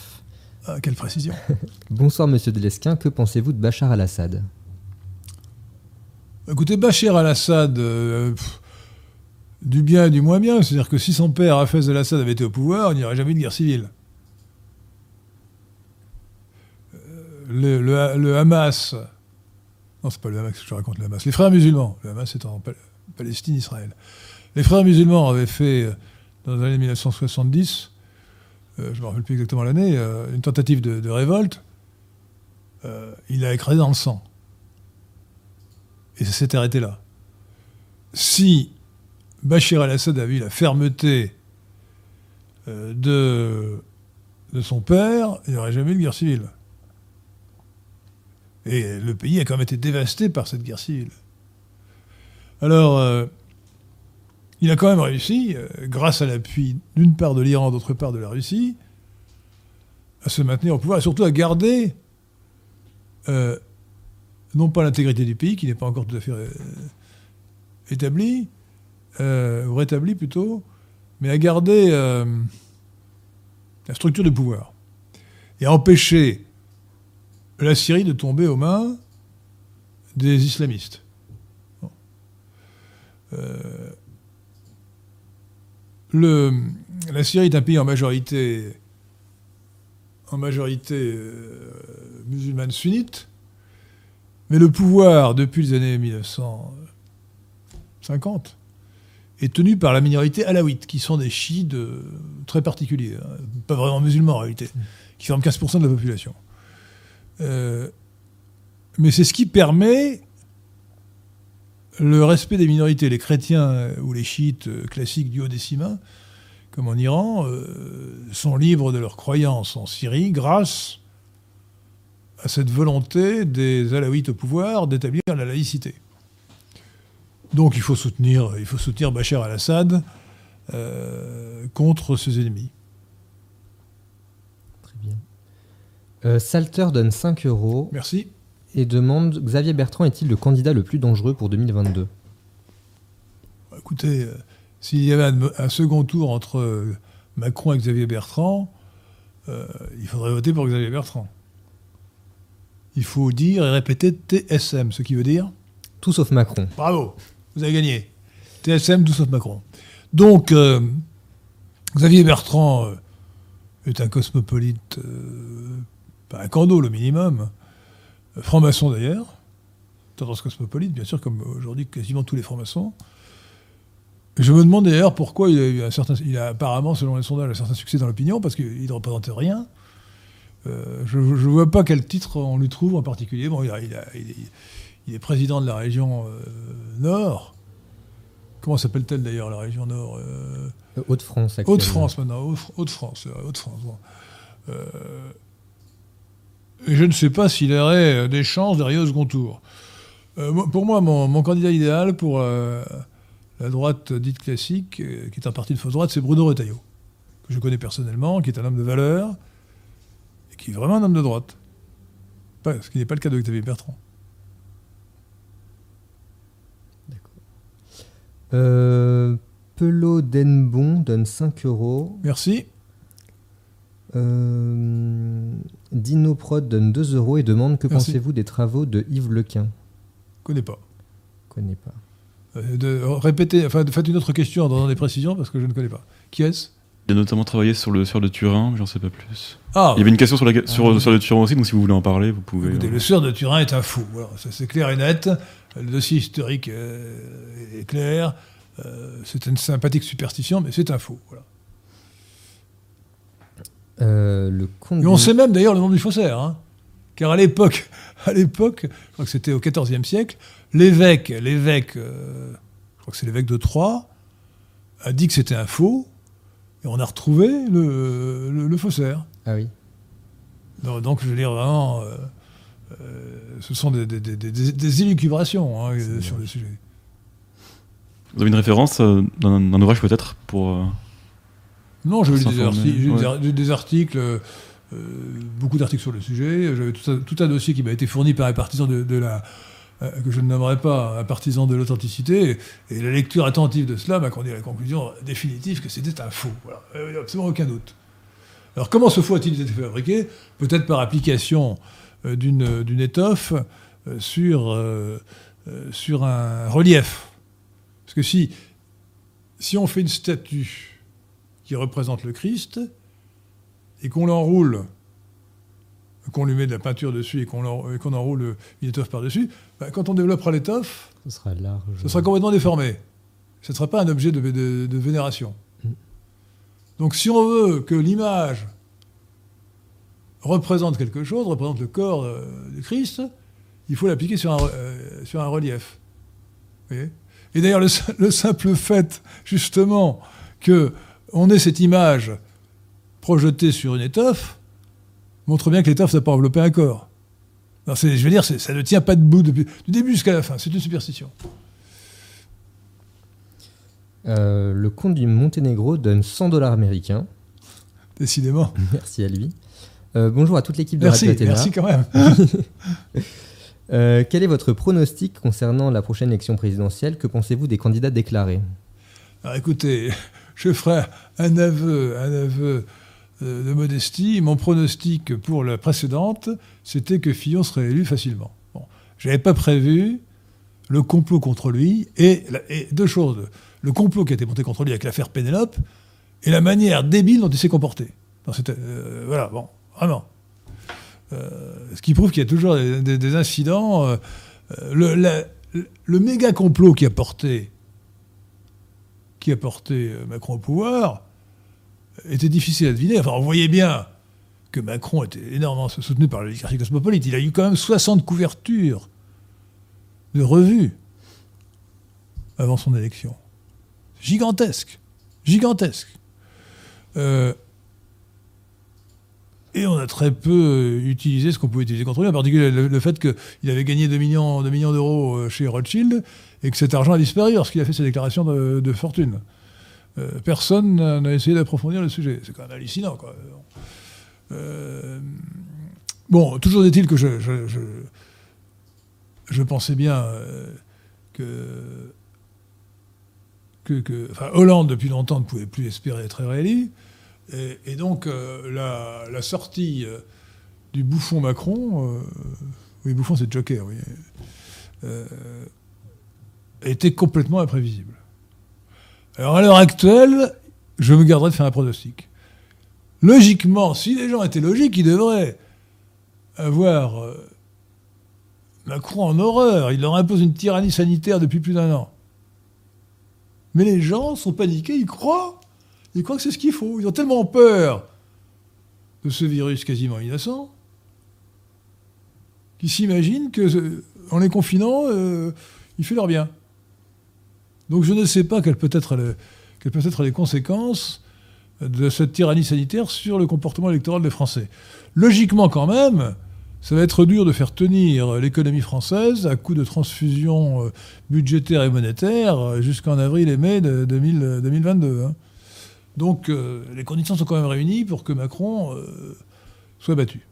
Ah, quelle précision. Bonsoir Monsieur Delesquin, que pensez-vous de Bachar al-Assad? Écoutez, Bachar al-Assad, euh, du bien et du moins bien, c'est-à-dire que si son père, Hafez al-Assad, avait été au pouvoir, il n'y aurait jamais eu de guerre civile. Le, Hamas, non, c'est pas le Hamas que je raconte, le Hamas, les frères musulmans, le Hamas est en Palestine-Israël. Les frères musulmans avaient fait, euh, dans les années 1970, euh, je ne me rappelle plus exactement l'année, euh, une tentative de, révolte. il a écrasé dans le sang. Et ça s'est arrêté là. si Bachir al-Assad avait eu la fermeté de, de son père, il n'y aurait jamais eu de guerre civile. Et le pays a quand même été dévasté par cette guerre civile. Alors, euh, il a quand même réussi, euh, grâce à l'appui d'une part de l'Iran, d'autre part de la Russie, à se maintenir au pouvoir et surtout à garder, euh, non pas l'intégrité du pays, qui n'est pas encore tout à fait établie, ou rétablie plutôt, mais à garder la structure du pouvoir et à empêcher la Syrie de tomber aux mains des islamistes. Euh, le, la Syrie est un pays en majorité, en majorité euh, musulmane sunnite, mais le pouvoir, depuis les années 1950, est tenu par la minorité alawite, qui sont des chiites euh, très particuliers, hein, pas vraiment musulmans en réalité, qui forment 15% de la population. Euh, mais c'est ce qui permet le respect des minorités. Les chrétiens euh, ou les chiites euh, classiques du Haut-Décima, comme en Iran, euh, sont libres de leurs croyances en Syrie grâce à cette volonté des alaouites au pouvoir d'établir la laïcité. Donc il faut soutenir, il faut soutenir Bachar al-Assad euh, contre ses ennemis. Très bien. Euh, Salter donne 5 euros Merci. Et demande Xavier Bertrand est-il le candidat le plus dangereux pour 2022 Écoutez, euh, s'il y avait un, un second tour entre euh, Macron et Xavier Bertrand, euh, il faudrait voter pour Xavier Bertrand. Il faut dire et répéter TSM, ce qui veut dire Tout sauf Macron. bravo, vous avez gagné. TSM, tout sauf Macron. Donc, euh, Xavier Bertrand est un cosmopolite, pas un cando, le minimum, franc-maçon d'ailleurs, tendance cosmopolite, bien sûr, comme aujourd'hui quasiment tous les francs-maçons. Je me demande d'ailleurs pourquoi il a eu un certain, il a apparemment, selon les sondages, un certain succès dans l'opinion, parce qu'il ne représente rien. Euh, je ne vois pas quel titre on lui trouve en particulier. Bon, il, a- il a- il est, il est président de la région euh, Nord. Comment s'appelle-t-elle d'ailleurs la région Nord Euh, Haute-France, actuellement. Haute-France maintenant, Haute- Haute-France. Haute-France. bon. Et je ne sais pas s'il aurait euh, des chances d'arriver au second tour. Euh, pour moi, mon, mon candidat idéal pour euh, la droite dite classique, euh, qui est un parti de fausse droite, c'est Bruno Retailleau, que je connais personnellement, qui est un homme de valeur, et qui est vraiment un homme de droite. Pas- ce qui n'est pas le cas de Xavier Bertrand. Euh, Pelot Denbon donne 5 euros. Merci. Euh, Dino Prod donne 2 euros et demande que Merci. pensez-vous des travaux de Yves Lequin? Je connais pas. connais pas. Euh, de, répétez, enfin, faites une autre question en donnant des précisions, parce que je ne connais pas. Qui est-ce? Il a notamment travaillé sur le sur de Turin, mais j'en sais pas plus. Ah, Il y avait une question sur, la, sur, Ah. sur le Turin aussi, donc si vous voulez en parler, vous pouvez. Écoutez, euh, le sieur de Turin est un fou. Voilà, ça, c'est clair et net. Le dossier historique euh, est clair. Euh, c'est une sympathique superstition, mais c'est un faux. Voilà. Euh, le comte Et on du- sait même d'ailleurs le nom du faussaire. hein. Car à l'époque, à l'époque, je crois que c'était au XIVe siècle, l'évêque, l'évêque, euh, je crois que c'est l'évêque de Troyes, a dit que c'était un faux, et on a retrouvé le, le- le faussaire. Ah oui. Donc, donc, je veux dire, vraiment, euh, euh, ce sont des, des- des- des- des élucubrations hein, euh, sur le sujet. Vous avez une référence euh, d'un d'un ouvrage peut-être pour. Non, j'avais lu des, arti- des ouais. ar- des articles, euh, euh, beaucoup d'articles sur le sujet. J'avais tout un, tout un dossier qui m'a été fourni par un partisan de, de la euh, que je ne nommerai pas un partisan de l'authenticité. Et, et la lecture attentive de cela m'a conduit à la conclusion définitive que c'était un faux. Voilà. Il n'y a absolument aucun doute. Alors comment ce faux a-t-il été fabriqué? Peut-être par application euh, d'une d'une étoffe sur, sur un relief. Parce que si, si on fait une statue qui représente le Christ, et qu'on l'enroule, qu'on lui met de la peinture dessus et qu'on enroule une étoffe par-dessus, bah, quand on développera l'étoffe, Ce sera large. ce sera complètement déformé. Ce ne sera pas un objet de, de- de vénération. Mm. Donc si on veut que l'image représente quelque chose, représente le corps euh, du Christ, il faut l'appliquer sur un, euh, sur un relief. Vous voyez? Et d'ailleurs, le, le simple fait, justement, que on ait cette image projetée sur une étoffe montre bien que l'étoffe n'a pas enveloppé un corps. Non, c'est- je veux dire, ça ne tient pas debout depuis, du début jusqu'à la fin. C'est une superstition. Euh, le comte du Monténégro donne 100 dollars américains. Décidément. Merci à lui. Euh, bonjour à toute l'équipe de Merci, Radio merci quand même. Euh, quel est votre pronostic concernant la prochaine élection présidentielle? Que pensez-vous des candidats déclarés? Alors écoutez, je ferai un aveu, un aveu euh, de modestie. Mon pronostic pour la précédente, c'était que Fillon serait élu facilement. Bon, j'avais pas prévu le complot contre lui et, deux choses le complot qui a été monté contre lui avec l'affaire Pénélope et la manière débile dont il s'est comporté. Euh, voilà, bon, vraiment. Euh, ce qui prouve qu'il y a toujours des, incidents. le méga complot qui a porté qui a porté euh, Macron au pouvoir était difficile à deviner. Enfin, on voyait bien que Macron était énormément soutenu par l'oligarchie cosmopolite. Il a eu quand même 60 couvertures de revues avant son élection. Gigantesque. Gigantesque. Euh, et on a très peu euh, utilisé ce qu'on pouvait utiliser contre lui, en particulier le, fait qu'il avait gagné 2 millions, 2 millions d'euros chez Rothschild et que cet argent a disparu lorsqu'il a fait ses déclarations de, fortune. Euh, personne n'a essayé d'approfondir le sujet. C'est quand même hallucinant. Quoi. Euh, bon, toujours est-il que je, pensais bien euh, que, enfin, Hollande, depuis longtemps, ne pouvait plus espérer être réélu. Et, donc, la, sortie du bouffon Macron, oui, bouffon c'est Joker, oui, était complètement imprévisible. Alors, à l'heure actuelle, je me garderai de faire un pronostic. Logiquement, si les gens étaient logiques, ils devraient avoir euh, Macron en horreur. Il leur impose une tyrannie sanitaire depuis plus d'un an. Mais les gens sont paniqués, ils croient. Ils croient que c'est ce qu'il faut. Ils ont tellement peur de ce virus quasiment innocent qu'ils s'imaginent que, euh, les confinant, euh, il fait leur bien. Donc je ne sais pas quelles peuvent être, le- quelles peuvent être les conséquences de cette tyrannie sanitaire sur le comportement électoral des Français. Logiquement quand même, ça va être dur de faire tenir l'économie française à coup de transfusion euh, budgétaire et monétaire euh, jusqu'en avril et mai de 2000, euh, 2022. hein. Donc les conditions sont quand même réunies pour que Macron soit battu.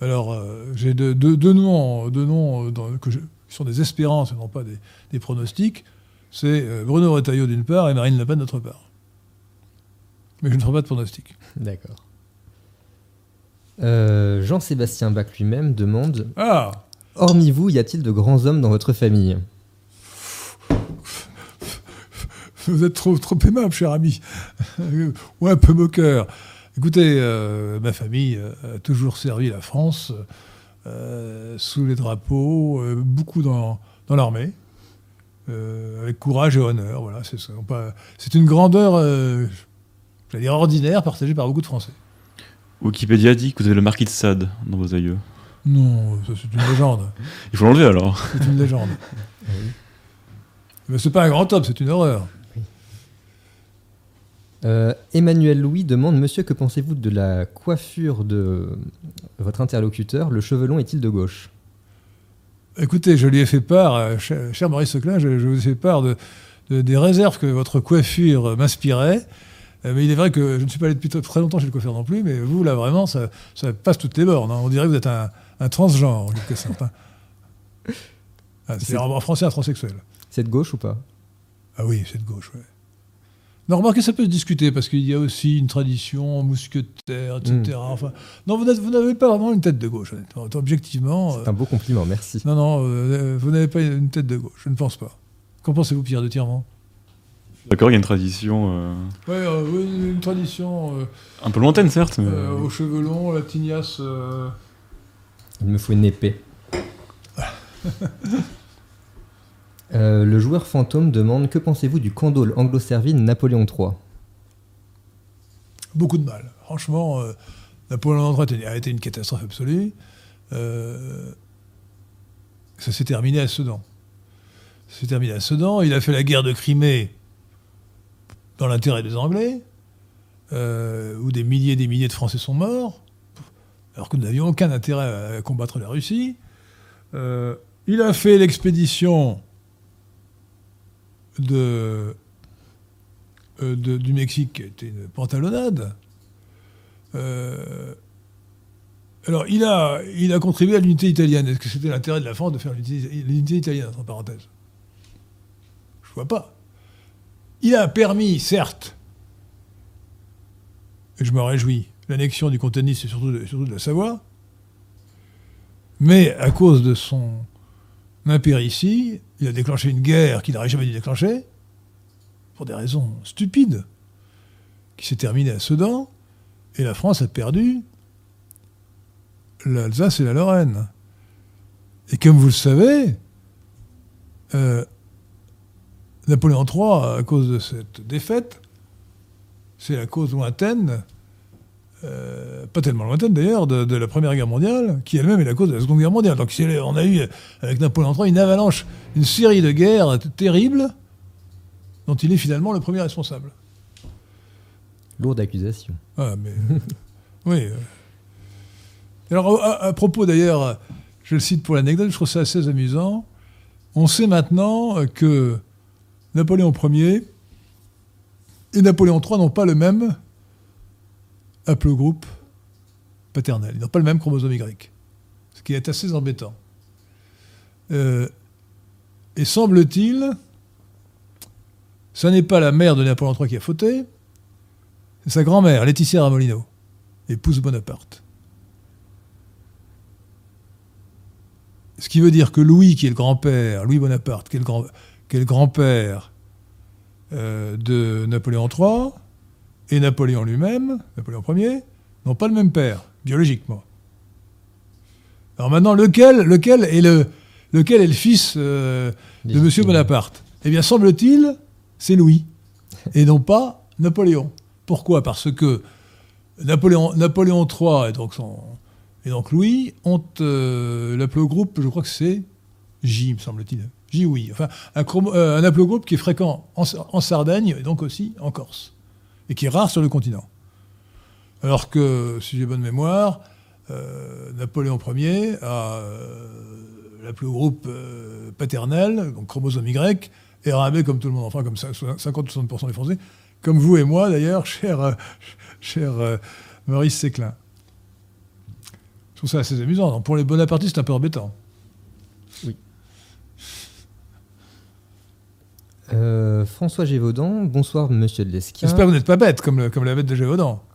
Alors j'ai deux, noms, deux noms que je- qui sont des espérances et non pas des, des pronostics. C'est euh, Bruno Retailleau d'une part et Marine Le Pen d'autre part. Mais je ne ferai pas de pronostic. D'accord. Euh, Jean-Sébastien Bach lui-même demande Ah Hormis vous, y a-t-il de grands hommes dans votre famille? Vous êtes trop, trop aimable, cher ami. Ou un peu moqueur. Écoutez, euh, ma famille a toujours servi la France sous les drapeaux, euh, beaucoup dans, dans l'armée, euh, avec courage et honneur. Voilà, c'est ça. C'est une grandeur, euh, j'allais dire ordinaire, partagée par beaucoup de Français. Wikipédia dit que vous avez le marquis de Sade dans vos aïeux. Non, ça c'est une légende. Il faut l'enlever alors. C'est une légende. Mais c'est pas un grand homme, c'est une horreur. Euh, Emmanuel Louis demande Monsieur, que pensez-vous de la coiffure de votre interlocuteur? Le cheveu long est-il de gauche? Écoutez, je lui ai fait part, euh, cher, cher Maurice Seclin, je, je vous ai fait part de, de- des réserves que votre coiffure m'inspirait. Euh, Mais il est vrai que je ne suis pas allé depuis très longtemps chez le coiffeur non plus, mais vous, là, vraiment, ça, ça passe toutes les bornes. hein. On dirait que vous êtes un, un transgenre, en quelque sorte. hein. Ah, c'est en en français un transsexuel. C'est de gauche ou pas? Ah oui, c'est de gauche, oui. Non, remarquez, ça peut se discuter, parce qu'il y a aussi une tradition mousquetaire, etc. Enfin, non, vous n'avez pas vraiment une tête de gauche, honnêtement. Objectivement. euh, C'est un beau compliment, merci. non, non, euh, vous n'avez pas une tête de gauche, je ne pense pas. Qu'en pensez-vous, Pierre de Tirement D'accord, il y a une tradition euh, Oui, une tradition euh, un peu lointaine, certes. mais- euh, aux cheveux longs, la tignasse. euh, Il me faut une épée. Euh, le joueur fantôme demande Que pensez-vous du candole anglo-servine Napoléon III beaucoup de mal. Franchement, euh, Napoléon III a été une catastrophe absolue. Euh, ça s'est terminé à Sedan. c'est terminé à Sedan. Il a fait la guerre de Crimée dans l'intérêt des Anglais, où des milliers et des milliers de Français sont morts, alors que nous n'avions aucun intérêt à combattre la Russie. Il a fait l'expédition de, euh, de- du Mexique, qui était une pantalonnade. Euh, alors, il a, il a contribué à l'unité italienne. Est-ce que c'était l'intérêt de la France de faire l'unité italienne, entre parenthèses? Je vois pas. Il a permis, certes, et je me réjouis, l'annexion du comté Nice et surtout surtout de la Savoie, mais à cause de son impéritie, il a déclenché une guerre qu'il n'aurait jamais dû déclencher, pour des raisons stupides, qui s'est terminée à Sedan, et la France a perdu l'Alsace et la Lorraine. Et comme vous le savez, euh, Napoléon III, à cause de cette défaite, c'est la cause lointaine, euh, pas tellement lointaine d'ailleurs, de, de la Première Guerre mondiale, qui elle-même est la cause de la Seconde Guerre mondiale. Donc on a eu, avec Napoléon III, une avalanche, une série de guerres terribles, dont il est finalement le premier responsable. Lourde accusation. Ah, mais. euh, oui. euh. Alors, à, à propos d'ailleurs, je le cite pour l'anecdote, je trouve ça assez amusant. On sait maintenant que Napoléon Ier et Napoléon III n'ont pas le même haplogroupe paternel. Ils n'ont pas le même chromosome Y. Ce qui est assez embêtant. Euh, et semble-t-il, ce n'est pas la mère de Napoléon III qui a fauté, c'est sa grand-mère, Laetitia Ramolino, épouse Bonaparte. Ce qui veut dire que Louis, qui est le grand-père, Louis Bonaparte, qui est le, grand-père euh, de Napoléon III, et Napoléon lui-même, Napoléon Ier, n'ont pas le même père, biologiquement. Alors maintenant, lequel, lequel, est, le, lequel est le fils euh, de M. Bonaparte? Eh bien, semble-t-il, c'est Louis, et non pas Napoléon. Pourquoi? Parce que Napoléon, Napoléon III et donc, son, et donc Louis ont euh, l'aplogroupe, je crois que c'est J, me semble-t-il. J, oui. Enfin, un, euh, un haplogroupe qui est fréquent en, en Sardaigne et donc aussi en Corse, et qui est rare sur le continent. Alors que, si j'ai bonne mémoire, euh, Napoléon Ier a euh, l'aplogroupe euh, paternel, donc chromosome Y, et comme tout le monde, enfin comme 50-60% des Français, comme vous et moi d'ailleurs, cher, euh, cher euh, Maurice Séclin. Je trouve ça assez amusant. Pour les bonapartistes, c'est un peu embêtant. Euh, François Gévaudan, bonsoir monsieur de Lesquin. J'espère que vous n'êtes pas bête, comme, le- comme la bête de Gévaudan.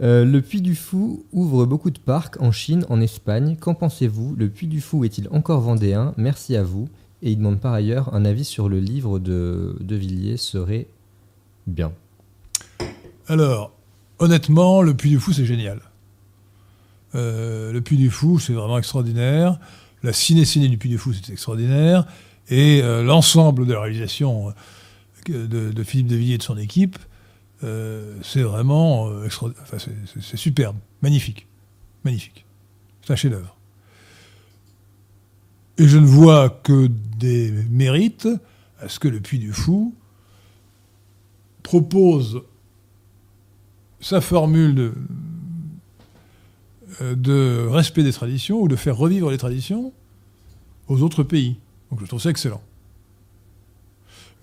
Euh, le Puy du Fou ouvre beaucoup de parcs en Chine, en Espagne. Qu'en pensez-vous? Le Puy du Fou est-il encore vendéen? Merci à vous. Et il demande par ailleurs un avis sur le livre de, de Villiers serait bien. Alors, honnêtement, le Puy du Fou, c'est génial. Euh, le Puy du Fou, c'est vraiment extraordinaire. La ciné-ciné du Puy du Fou, c'est extraordinaire. Et euh, l'ensemble de la réalisation euh, de, de Philippe de Villiers et de son équipe, euh, c'est vraiment extra- c'est- superbe, magnifique, magnifique. C'est un chef-d'œuvre. Et je ne vois que des mérites à ce que le Puy du Fou propose sa formule de respect des traditions ou de faire revivre les traditions aux autres pays. Donc je trouve ça excellent.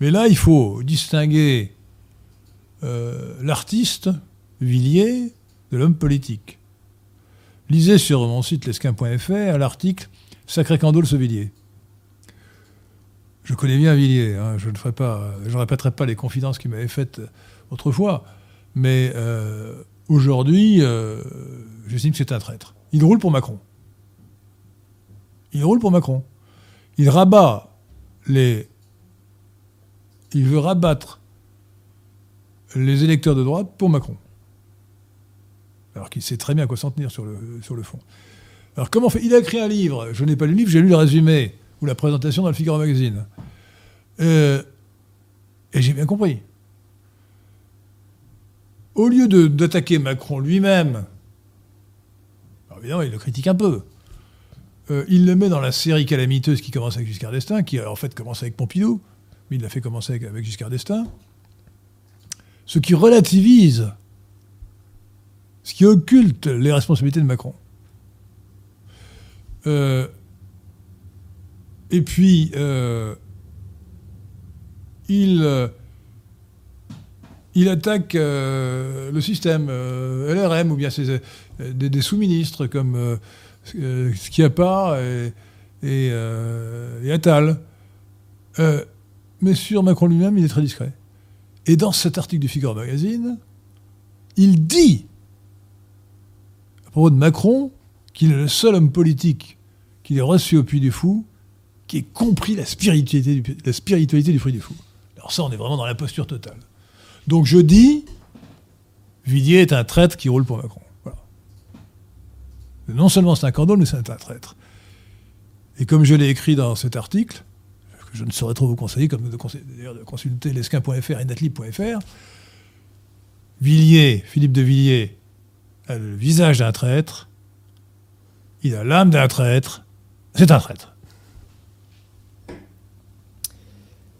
Mais là, il faut distinguer euh, l'artiste, Villiers, de l'homme politique. Lisez sur mon site lesquin.fr l'article Sacré Candole ce Villiers. Je connais bien Villiers, hein, je ne ferai pas, je répéterai pas les confidences qu'il m'avait faites autrefois, mais euh, aujourd'hui, euh, j'estime que c'est un traître. Il roule pour Macron. Il roule pour Macron. Il rabat les. Il veut rabattre les électeurs de droite pour Macron. Alors qu'il sait très bien à quoi s'en tenir sur le, fond. Alors comment fait Il a écrit un livre, je n'ai pas lu le livre, j'ai lu le résumé ou la présentation dans le Figaro Magazine. Euh, et j'ai bien compris. Au lieu d'attaquer Macron lui-même, évidemment il le critique un peu, Euh, il le met dans la série calamiteuse qui commence avec Giscard d'Estaing, qui en fait commence avec Pompidou, mais il l'a fait commencer avec, Giscard d'Estaing. Ce qui relativise, ce qui occulte les responsabilités de Macron. Euh, et puis, euh, il, euh, il attaque euh, le système euh, LRM ou bien euh, des, sous-ministres comme euh, euh, Schiappa et, et, euh, et Attal. Euh, mais sur Macron lui-même, il est très discret. Et dans cet article du Figaro Magazine, il dit, à propos de Macron, qu'il est le seul homme politique qu'il ait reçu au Puy du Fou qui ait compris la spiritualité du, la spiritualité du Puy du Fou. Alors ça, on est vraiment dans la posture totale. Donc je dis, Villiers est un traître qui roule pour Macron. Non seulement c'est un cordon, mais c'est un traître. Et comme je l'ai écrit dans cet article, que je ne saurais trop vous conseiller, comme de, conseiller, d'ailleurs de consulter lesquin.fr et natlib.fr, Villiers, Philippe de Villiers, a le visage d'un traître, il a l'âme d'un traître, c'est un traître.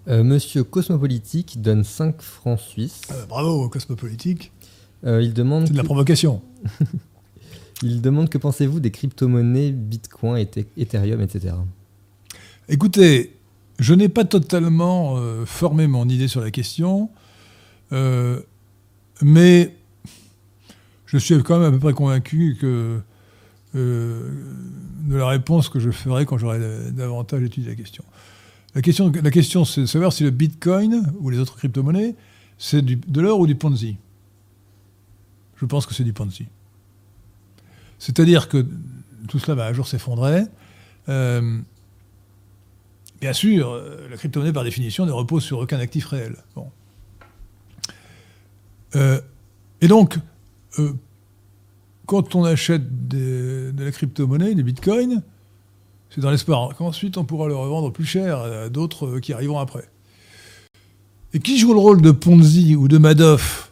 Euh, Monsieur Cosmopolitique donne 5 francs suisses. Euh, bravo, cosmopolitique. Euh, il, demande C'est de la provocation. il demande que pensez-vous des crypto-monnaies, Bitcoin, Ethe- Ethereum, etc. Écoutez, je n'ai pas totalement euh, formé mon idée sur la question, euh, mais je suis quand même à peu près convaincu que euh, de la réponse que je ferai quand j'aurai davantage étudié la question. La question, la question c'est de savoir si le Bitcoin ou les autres crypto-monnaies, c'est de l'or ou du Ponzi. Je pense que c'est du Ponzi. C'est-à-dire que tout cela va un jour s'effondrer. Euh, Bien sûr, euh, la crypto-monnaie, par définition, ne repose sur aucun actif réel. Euh, et donc, quand on achète de la crypto-monnaie, des bitcoins, c'est dans l'espoir qu'ensuite on pourra le revendre plus cher à d'autres qui arriveront après. Et qui joue le rôle de Ponzi ou de Madoff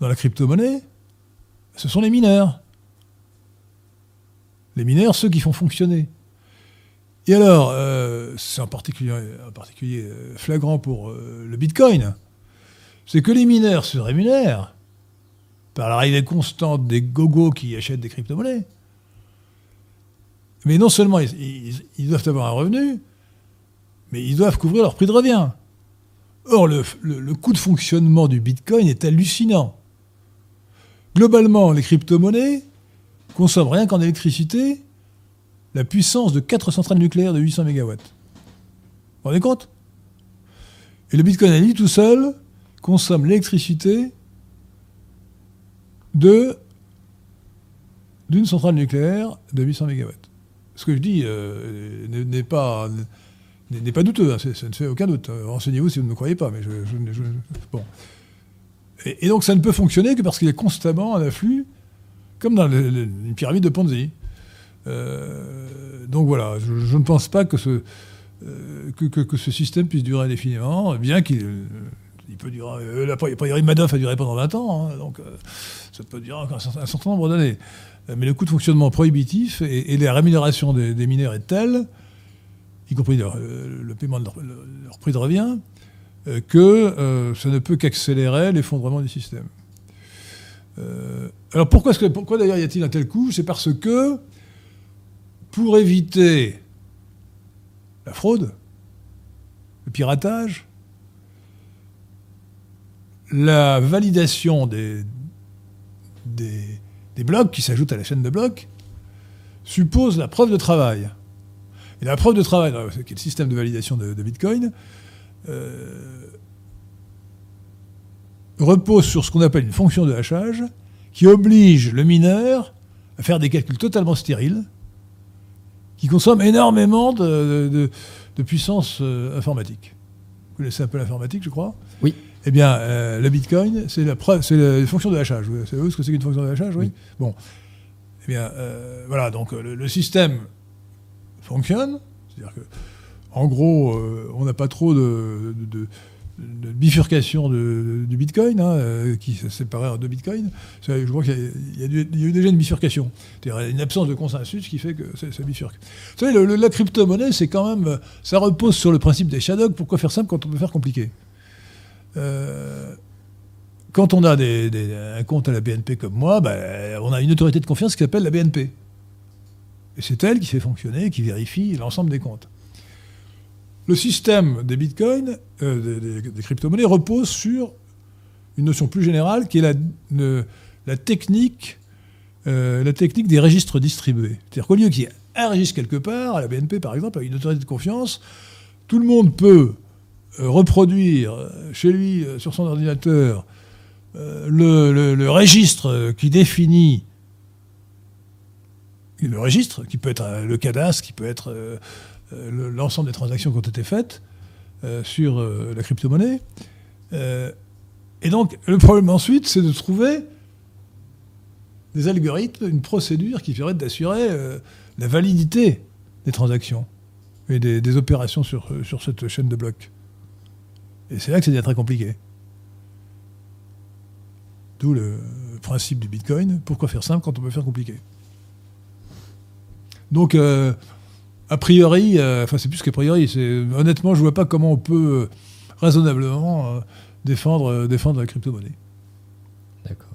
dans la crypto-monnaie? Ce sont les mineurs. Les mineurs, ceux qui font fonctionner. Et alors, euh, c'est en particulier, euh, flagrant pour euh, le Bitcoin, c'est que les mineurs se rémunèrent par l'arrivée constante des gogos qui achètent des crypto-monnaies. Mais non seulement ils, doivent avoir un revenu, mais ils doivent couvrir leur prix de revient. Or, le coût de fonctionnement du Bitcoin est hallucinant. Globalement, les crypto-monnaies consomment rien qu'en électricité la puissance de 4 centrales nucléaires de 800 MW. Vous vous rendez compte? Et le Bitcoin, à lui tout seul, consomme l'électricité de d'une centrale nucléaire de 800 MW. Ce que je dis euh, n'est- pas douteux, hein, ça ne fait aucun doute. Euh, Renseignez-vous si vous ne me croyez pas, mais je, je- je- bon. Et, donc ça ne peut fonctionner que parce qu'il y a constamment un afflux, comme dans une pyramide de Ponzi. Euh, donc voilà, je, ne pense pas que ce, euh, que, ce système puisse durer indéfiniment, bien qu'il euh, peut durer. euh, la priori Madoff a duré pendant 20 ans, hein, donc ça peut durer encore un certain, un certain nombre d'années. Mais le coût de fonctionnement prohibitif et, et la rémunération des, mineurs est telle, y compris le paiement de leur, le- leur prix de revient, que euh, ça ne peut qu'accélérer l'effondrement du système. Euh, alors pourquoi, pourquoi d'ailleurs y a-t-il un tel coût? C'est parce que pour éviter la fraude, le piratage, la validation des, des, blocs qui s'ajoutent à la chaîne de blocs suppose la preuve de travail. Et la preuve de travail, qui est le système de validation de, Bitcoin, euh, repose sur ce qu'on appelle une fonction de hachage qui oblige le mineur à faire des calculs totalement stériles qui consomment énormément de, de- de puissance euh, informatique. Vous connaissez un peu l'informatique, je crois? Oui. Eh bien, euh, le Bitcoin, c'est la preuve, c'est la fonction de hachage. Vous savez ce que c'est qu'une fonction de hachage? Oui. Oui. Bon. Eh bien, euh, voilà, donc euh, le, le système fonctionne. C'est-à-dire que, en gros, euh, on n'a pas trop de, bifurcation du Bitcoin, hein, euh, qui s'est séparé en deux Bitcoins. Je crois qu'il y, a- eu déjà une bifurcation. C'est-à-dire une absence de consensus qui fait que ça, bifurque. Vous savez, la crypto-monnaie, c'est quand même. Ça repose sur le principe des shadows. Pourquoi faire simple quand on peut faire compliqué Euh, Quand on a un compte à la BNP comme moi, ben, on a une autorité de confiance qui s'appelle la BNP. Et c'est elle qui fait fonctionner, qui vérifie l'ensemble des comptes. Le système des bitcoins, euh, des, crypto-monnaies, repose sur une notion plus générale qui est la, technique, euh, la technique des registres distribués. C'est-à-dire qu'au lieu qu'il y ait un registre quelque part, à la BNP par exemple, avec une autorité de confiance, tout le monde peut euh, reproduire chez lui, sur son ordinateur, le, le- registre qui définit le registre, qui peut être le cadastre, qui peut être l'ensemble des transactions qui ont été faites euh, sur euh, la crypto-monnaie. Euh, et donc, le problème ensuite, c'est de trouver des algorithmes, une procédure qui permette d'assurer euh, la validité des transactions et des, opérations sur, euh, cette chaîne de blocs. Et c'est là que ça devient très compliqué. D'où le principe du Bitcoin. Pourquoi faire simple quand on peut faire compliqué? Donc, euh, a priori, euh, enfin c'est plus qu'a priori, c'est, honnêtement, je vois pas comment on peut euh, raisonnablement euh, défendre, défendre la crypto-monnaie. D'accord.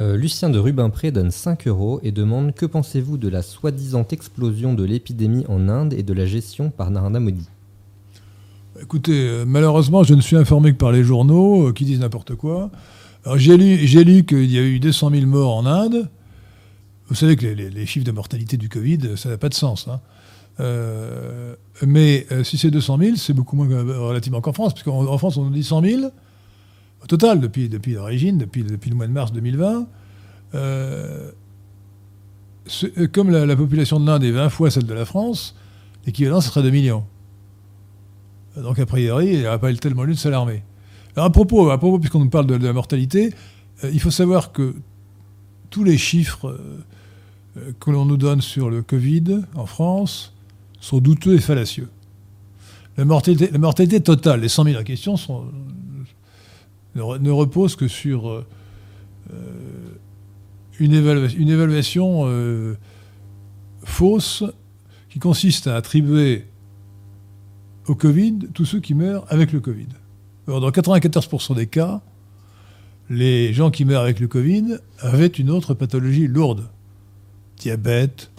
Euh, Lucien de Rubempré donne 5 euros et demande Que pensez-vous de la soi-disant explosion de l'épidémie en Inde et de la gestion par Narendra Modi? Écoutez, euh, malheureusement, je ne suis informé que par les journaux euh, qui disent n'importe quoi. J'ai lu, j'ai lu qu'il y a eu 200 000 morts en Inde. Vous savez que les, chiffres de mortalité du Covid, ça n'a pas de sens. hein. Euh, mais euh, si c'est 200 000, c'est beaucoup moins que- relativement qu'en France, puisqu'en en France, on nous dit 100 000 au total depuis, depuis l'origine, depuis, depuis le mois de mars 2020. Euh, ce- euh, comme la, la population de l'Inde est 20 fois celle de la France, l'équivalent, serait 2 millions. Donc, a priori, il n'y aurait pas tellement lieu de s'alarmer. Alors, à propos, à propos puisqu'on nous parle de, la mortalité, euh, il faut savoir que tous les chiffres euh, euh, que l'on nous donne sur le Covid en France sont douteux et fallacieux. La mortalité, totale, les 100 000 en question, ne, re- ne reposent que sur euh, euh, une, évalua- une évaluation euh, fausse qui consiste à attribuer au Covid tous ceux qui meurent avec le Covid. Alors, dans 94% des cas, les gens qui meurent avec le Covid avaient une autre pathologie lourde. Diabète,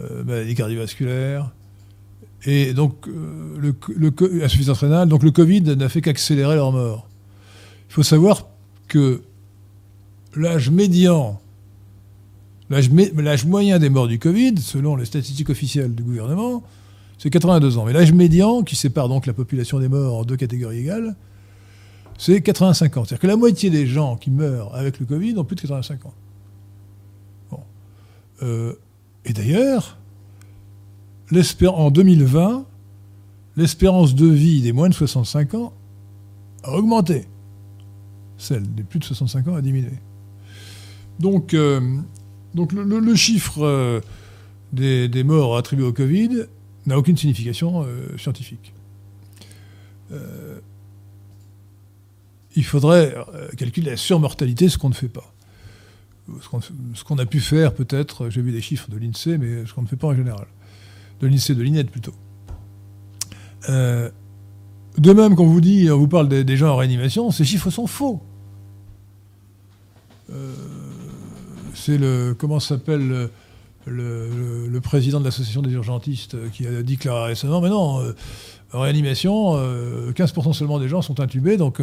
euh, maladie cardiovasculaire, et donc euh, le, le insuffisance rénale. Donc le Covid n'a fait qu'accélérer leur mort. Il faut savoir que l'âge médian, l'âge mé- l'âge moyen des morts du Covid, selon les statistiques officielles du gouvernement, c'est 82 ans. Mais l'âge médian, qui sépare donc la population des morts en deux catégories égales, c'est 85 ans. C'est-à-dire que la moitié des gens qui meurent avec le Covid ont plus de 85 ans. Euh, et d'ailleurs, en 2020, l'espérance de vie des moins de 65 ans a augmenté. Celle des plus de 65 ans a diminué. Donc, euh, donc le, chiffre euh, des, des morts attribués au Covid n'a aucune signification scientifique. Il faudrait calculer la surmortalité, ce qu'on ne fait pas. Ce qu'on, qu'on a pu faire peut-être, j'ai vu des chiffres de l'INSEE, mais ce qu'on ne fait pas en général. De l'INSEE, de l'INED plutôt. Euh, de même, quand on vous dit, on vous parle des, gens en réanimation, ces chiffres sont faux. Euh, c'est le, comment s'appelle le, président de l'association des urgentistes qui a déclaré récemment, mais non, euh, en réanimation, euh, 15% seulement des gens sont intubés, donc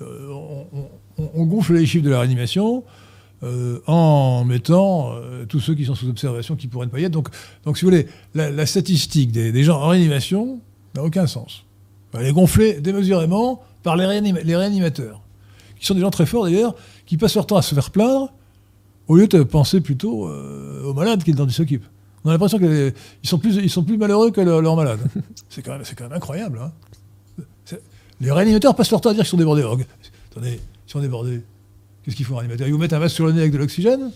on, on- on gonfle les chiffres de la réanimation euh, en mettant euh, tous ceux qui sont sous observation qui pourraient ne pas y être. Donc, donc si vous voulez, la, statistique des, gens en réanimation n'a aucun sens. Elle est gonflée démesurément par les, réanima- les réanimateurs, qui sont des gens très forts d'ailleurs, qui passent leur temps à se faire plaindre au lieu de penser plutôt euh, aux malades qui, dont ils s'occupent. On a l'impression qu'ils sont plus, malheureux que le- leurs malades. c'est quand, même- incroyable. hein. Les réanimateurs passent leur temps à dire qu'ils sont débordés. Attendez, ils sont débordés. Qu'est-ce qu'ils font, les réanimateurs Ils vous mettent un masque sur le nez avec de l'oxygène?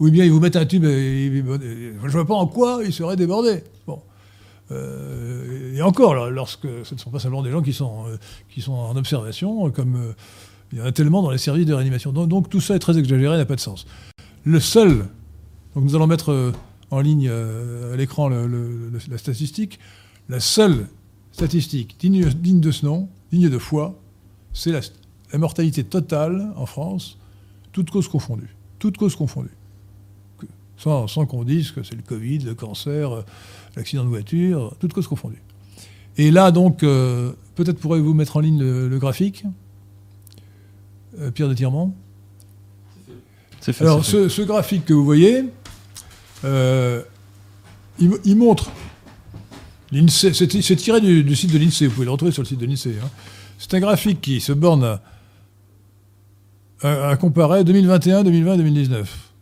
Ou bien ils vous mettent un tube et, je ne vois pas en quoi ils seraient débordés. Bon. Euh, et encore, lorsque ce ne sont pas seulement des gens qui sont, euh, en observation, comme euh, il y en a tellement dans les services de réanimation. Donc, tout ça est très exagéré, n'a pas de sens. Le seul, donc nous allons mettre en ligne à l'écran la statistique, la seule statistique digne, de ce nom, digne de foi, c'est la mortalité totale en France, toutes causes confondues. Toutes causes confondues. Que- Sans, sans qu'on dise que c'est le Covid, le cancer, euh, l'accident de voiture, toutes causes confondues. Et là, donc, euh, peut-être pourrez-vous mettre en ligne le, le graphique Euh, Pierre de C'est fait. alors, ce, ce graphique que vous voyez, il, mo- il montre. l'INSEE- C'est c'est tiré du, du site de l'INSEE, vous pouvez le retrouver sur le site de l'INSEE. hein. C'est un graphique qui se borne à, à- comparer 2021, 2020 2019.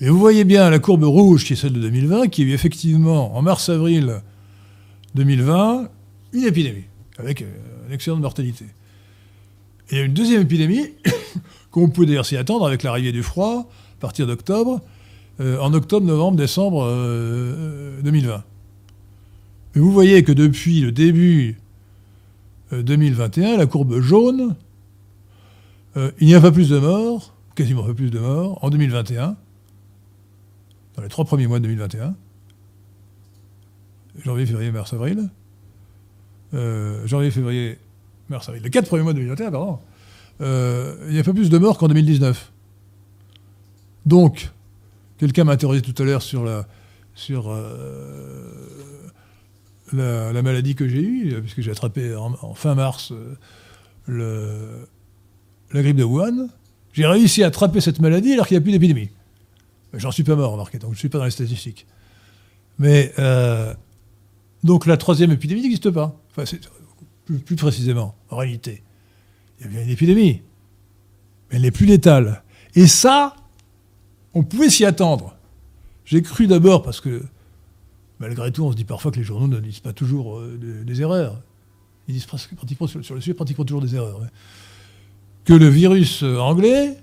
Et vous voyez bien la courbe rouge qui est celle de 2020, qui a eu effectivement en mars-avril 2020 une épidémie, avec euh, un excellent de mortalité. Et il y a une deuxième épidémie qu'on peut d'ailleurs s'y attendre avec l'arrivée du froid, à partir d'octobre, euh, en octobre, novembre, décembre euh, euh, 2020. Et vous voyez que depuis le début euh, 2021, la courbe jaune, euh, il n'y a pas plus de morts, quasiment pas plus de morts, en 2021, dans les trois premiers mois de 2021, janvier, février, mars, avril, euh, janvier, février, mars, avril, les quatre premiers mois de 2021, pardon, euh, il n'y a pas plus de morts qu'en 2019. Donc, quelqu'un m'a interrogé tout à l'heure sur la, maladie que j'ai eue, puisque j'ai attrapé en, fin mars le, la grippe de Wuhan. J'ai réussi à attraper cette maladie alors qu'il n'y a plus d'épidémie. J'en suis pas mort, remarquez, donc je ne suis pas dans les statistiques. Mais, euh, donc la troisième épidémie n'existe pas. Enfin, plus, plus précisément, en réalité. Il y a bien une épidémie, mais elle n'est plus létale. Et ça, on pouvait s'y attendre. J'ai cru d'abord, parce que malgré tout, on se dit parfois que les journaux ne disent pas toujours euh, des, erreurs. Ils disent pratiquement, sur, le sujet pratiquement toujours des erreurs. ouais. Que le virus euh, anglais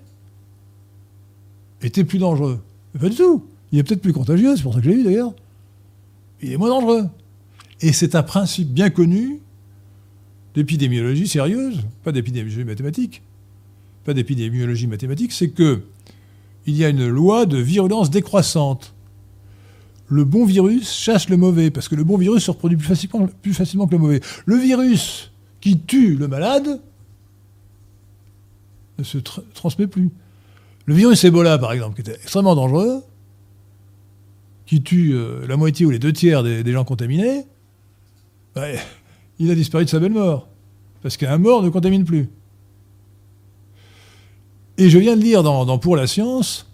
était plus dangereux. Pas du tout. Il est peut-être plus contagieux, c'est pour ça que je l'ai eu d'ailleurs. Il est moins dangereux. Et c'est un principe bien connu d'épidémiologie sérieuse, pas d'épidémiologie mathématique, pas d'épidémiologie mathématique, c'est que il y a une loi de virulence décroissante. Le bon virus chasse le mauvais, parce que le bon virus se reproduit plus facilement, plus facilement que le mauvais. Le virus qui tue le malade ne se tr- transmet plus. Le virus Ebola, par exemple, qui était extrêmement dangereux, qui tue euh, la moitié ou les deux tiers des, gens contaminés, ouais, il a disparu de sa belle mort. Parce qu'un mort ne contamine plus. Et je viens de lire dans, Pour la science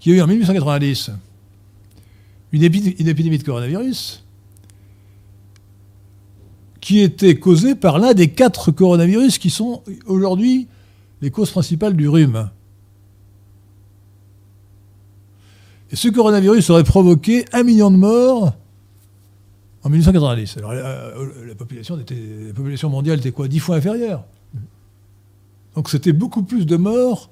qu'il y a eu en 1890 une, épi- une épidémie de coronavirus qui était causée par l'un des quatre coronavirus qui sont aujourd'hui les causes principales du rhume. Et ce coronavirus aurait provoqué un million de morts en 1890. Alors la, la population, était, la population mondiale était quoi? Dix fois inférieure. Donc c'était beaucoup plus de morts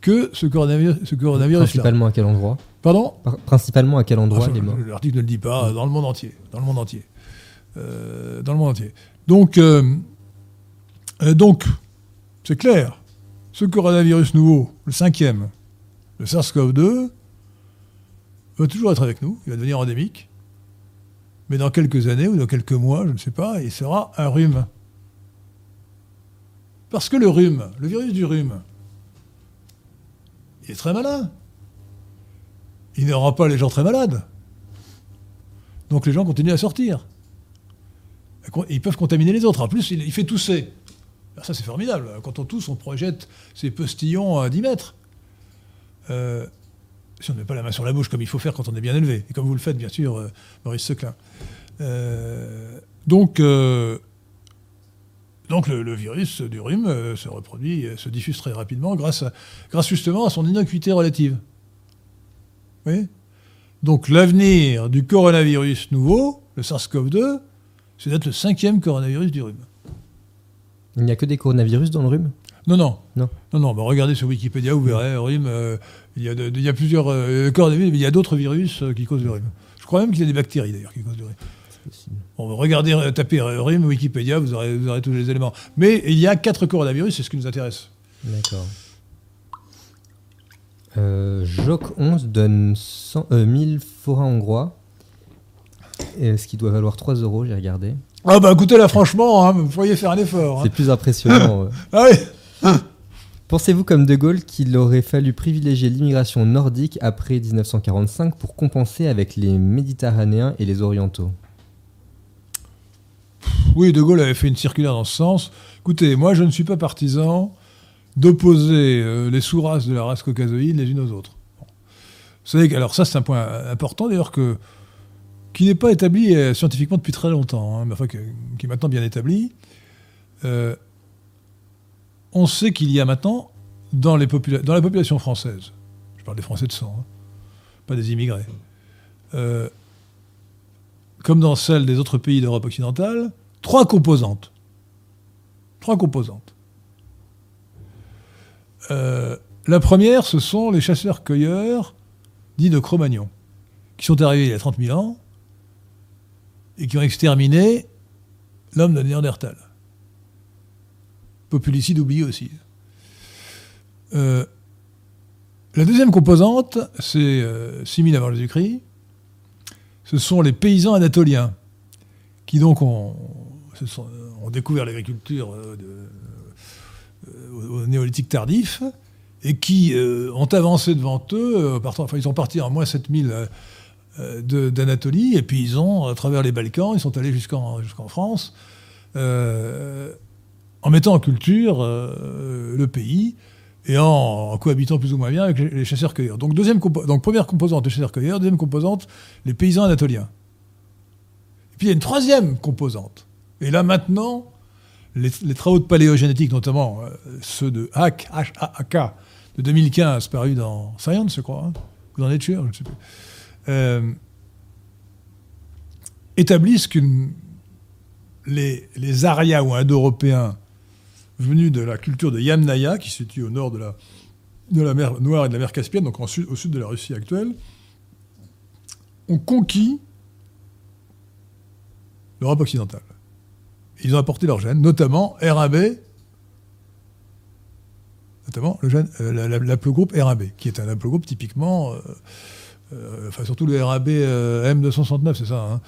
que ce coronavirus, ce coronavirus Principalement à quel endroit? Pardon? Par- Principalement à quel endroit Ah, les morts? L'article ne le dit pas, dans le monde entier. Dans le monde entier. Euh, dans le monde entier. Donc, euh, euh, donc c'est clair. Ce coronavirus nouveau, le cinquième, le SARS-CoV-2, va toujours être avec nous. Il va devenir endémique. Mais dans quelques années ou dans quelques mois, je ne sais pas, il sera un rhume. Parce que le rhume, le virus du rhume, il est très malin il ne rend pas les gens très malades. Donc les gens continuent à sortir. Ils peuvent contaminer les autres. En plus, il, il fait tousser. Alors ça, c'est formidable. Quand on tousse, on projette ces postillons à 10 mètres. Euh, si on ne met pas la main sur la bouche comme il faut faire quand on est bien élevé. Et comme vous le faites, bien sûr, euh, Maurice Seclin. Euh, donc, donc le, virus du rhume se reproduit, se diffuse très rapidement grâce, grâce justement à son innocuité relative. Donc l'avenir du coronavirus nouveau, le SARS-CoV-2, c'est d'être le cinquième coronavirus du rhume. Il n'y a que des coronavirus dans le rhume Non, non. Non. Non, non. bah, regardez sur Wikipédia, vous verrez, rhume. euh, il, y a de- il y a plusieurs euh, coronavirus, mais il y a d'autres virus euh, qui causent le rhume. Je crois même qu'il y a des bactéries d'ailleurs qui causent le rhume. Possible. Bon, regardez, tapez rhume Wikipédia, vous aurez, vous aurez tous les éléments. Mais il y a quatre coronavirus, c'est ce qui nous intéresse. D'accord. Joc 11 donne 100, euh, 1000 forains hongrois, et ce qui doit valoir 3 euros, j'ai regardé. Ah bah écoutez là, franchement, hein, vous pourriez faire un effort. hein. C'est plus impressionnant. Ah oui Pensez-vous comme De Gaulle qu'il aurait fallu privilégier l'immigration nordique après 1945 pour compenser avec les Méditerranéens et les Orientaux? Oui, De Gaulle avait fait une circulaire dans ce sens. Écoutez, moi je ne suis pas partisan d'opposer euh, les sous-races de la race caucasoïde les unes aux autres. Bon. Vous savez que, alors ça c'est un point important d'ailleurs que qui n'est pas établi euh, scientifiquement depuis très longtemps, hein, mais qui est maintenant bien établi. Euh, on sait qu'il y a maintenant dans, la population française, je parle des Français de sang, hein, pas des immigrés, euh, comme dans celle des autres pays d'Europe occidentale, trois composantes. Trois composantes. La première, ce sont les chasseurs-cueilleurs dits de Cro-Magnon, qui sont arrivés il y a 30 000 ans et qui ont exterminé l'homme de Néandertal. Populicide oublié aussi. Euh, la deuxième composante, c'est euh, 6000 avant Jésus-Christ, ce sont les paysans anatoliens qui donc ont, découvert l'agriculture euh, euh, au, néolithique tardif et qui ont avancé devant eux, enfin ils sont partis en moins 7000 euh, euh, de- d'Anatolie et puis ils ont, à travers les Balkans, ils sont allés jusqu'en France euh, en mettant en culture euh, le pays et en, cohabitant plus ou moins bien avec les, chasseurs-cueilleurs. Donc, donc première composante, les chasseurs-cueilleurs, deuxième composante, les paysans anatoliens. Et puis il y a une troisième composante. Et là maintenant, les, travaux de paléogénétique, notamment euh, ceux de H-A-A-K, de 2015, parus dans Science, je crois, hein. en êtes sûr, je ne sais plus, euh, établissent que les, les ou Indo-Européens venus de la culture de Yamnaya, qui se situe au nord de la, la mer Noire et de la mer Caspienne, donc au sud de la Russie actuelle, ont conquis l'Europe occidentale. Ils ont apporté leurs gènes, notamment R1b, notamment le gène, euh, la- la- l'aplogroupe R1b, qui est un haplogroupe typiquement, euh, enfin surtout le R1b euh, M269, c'est ça. hein.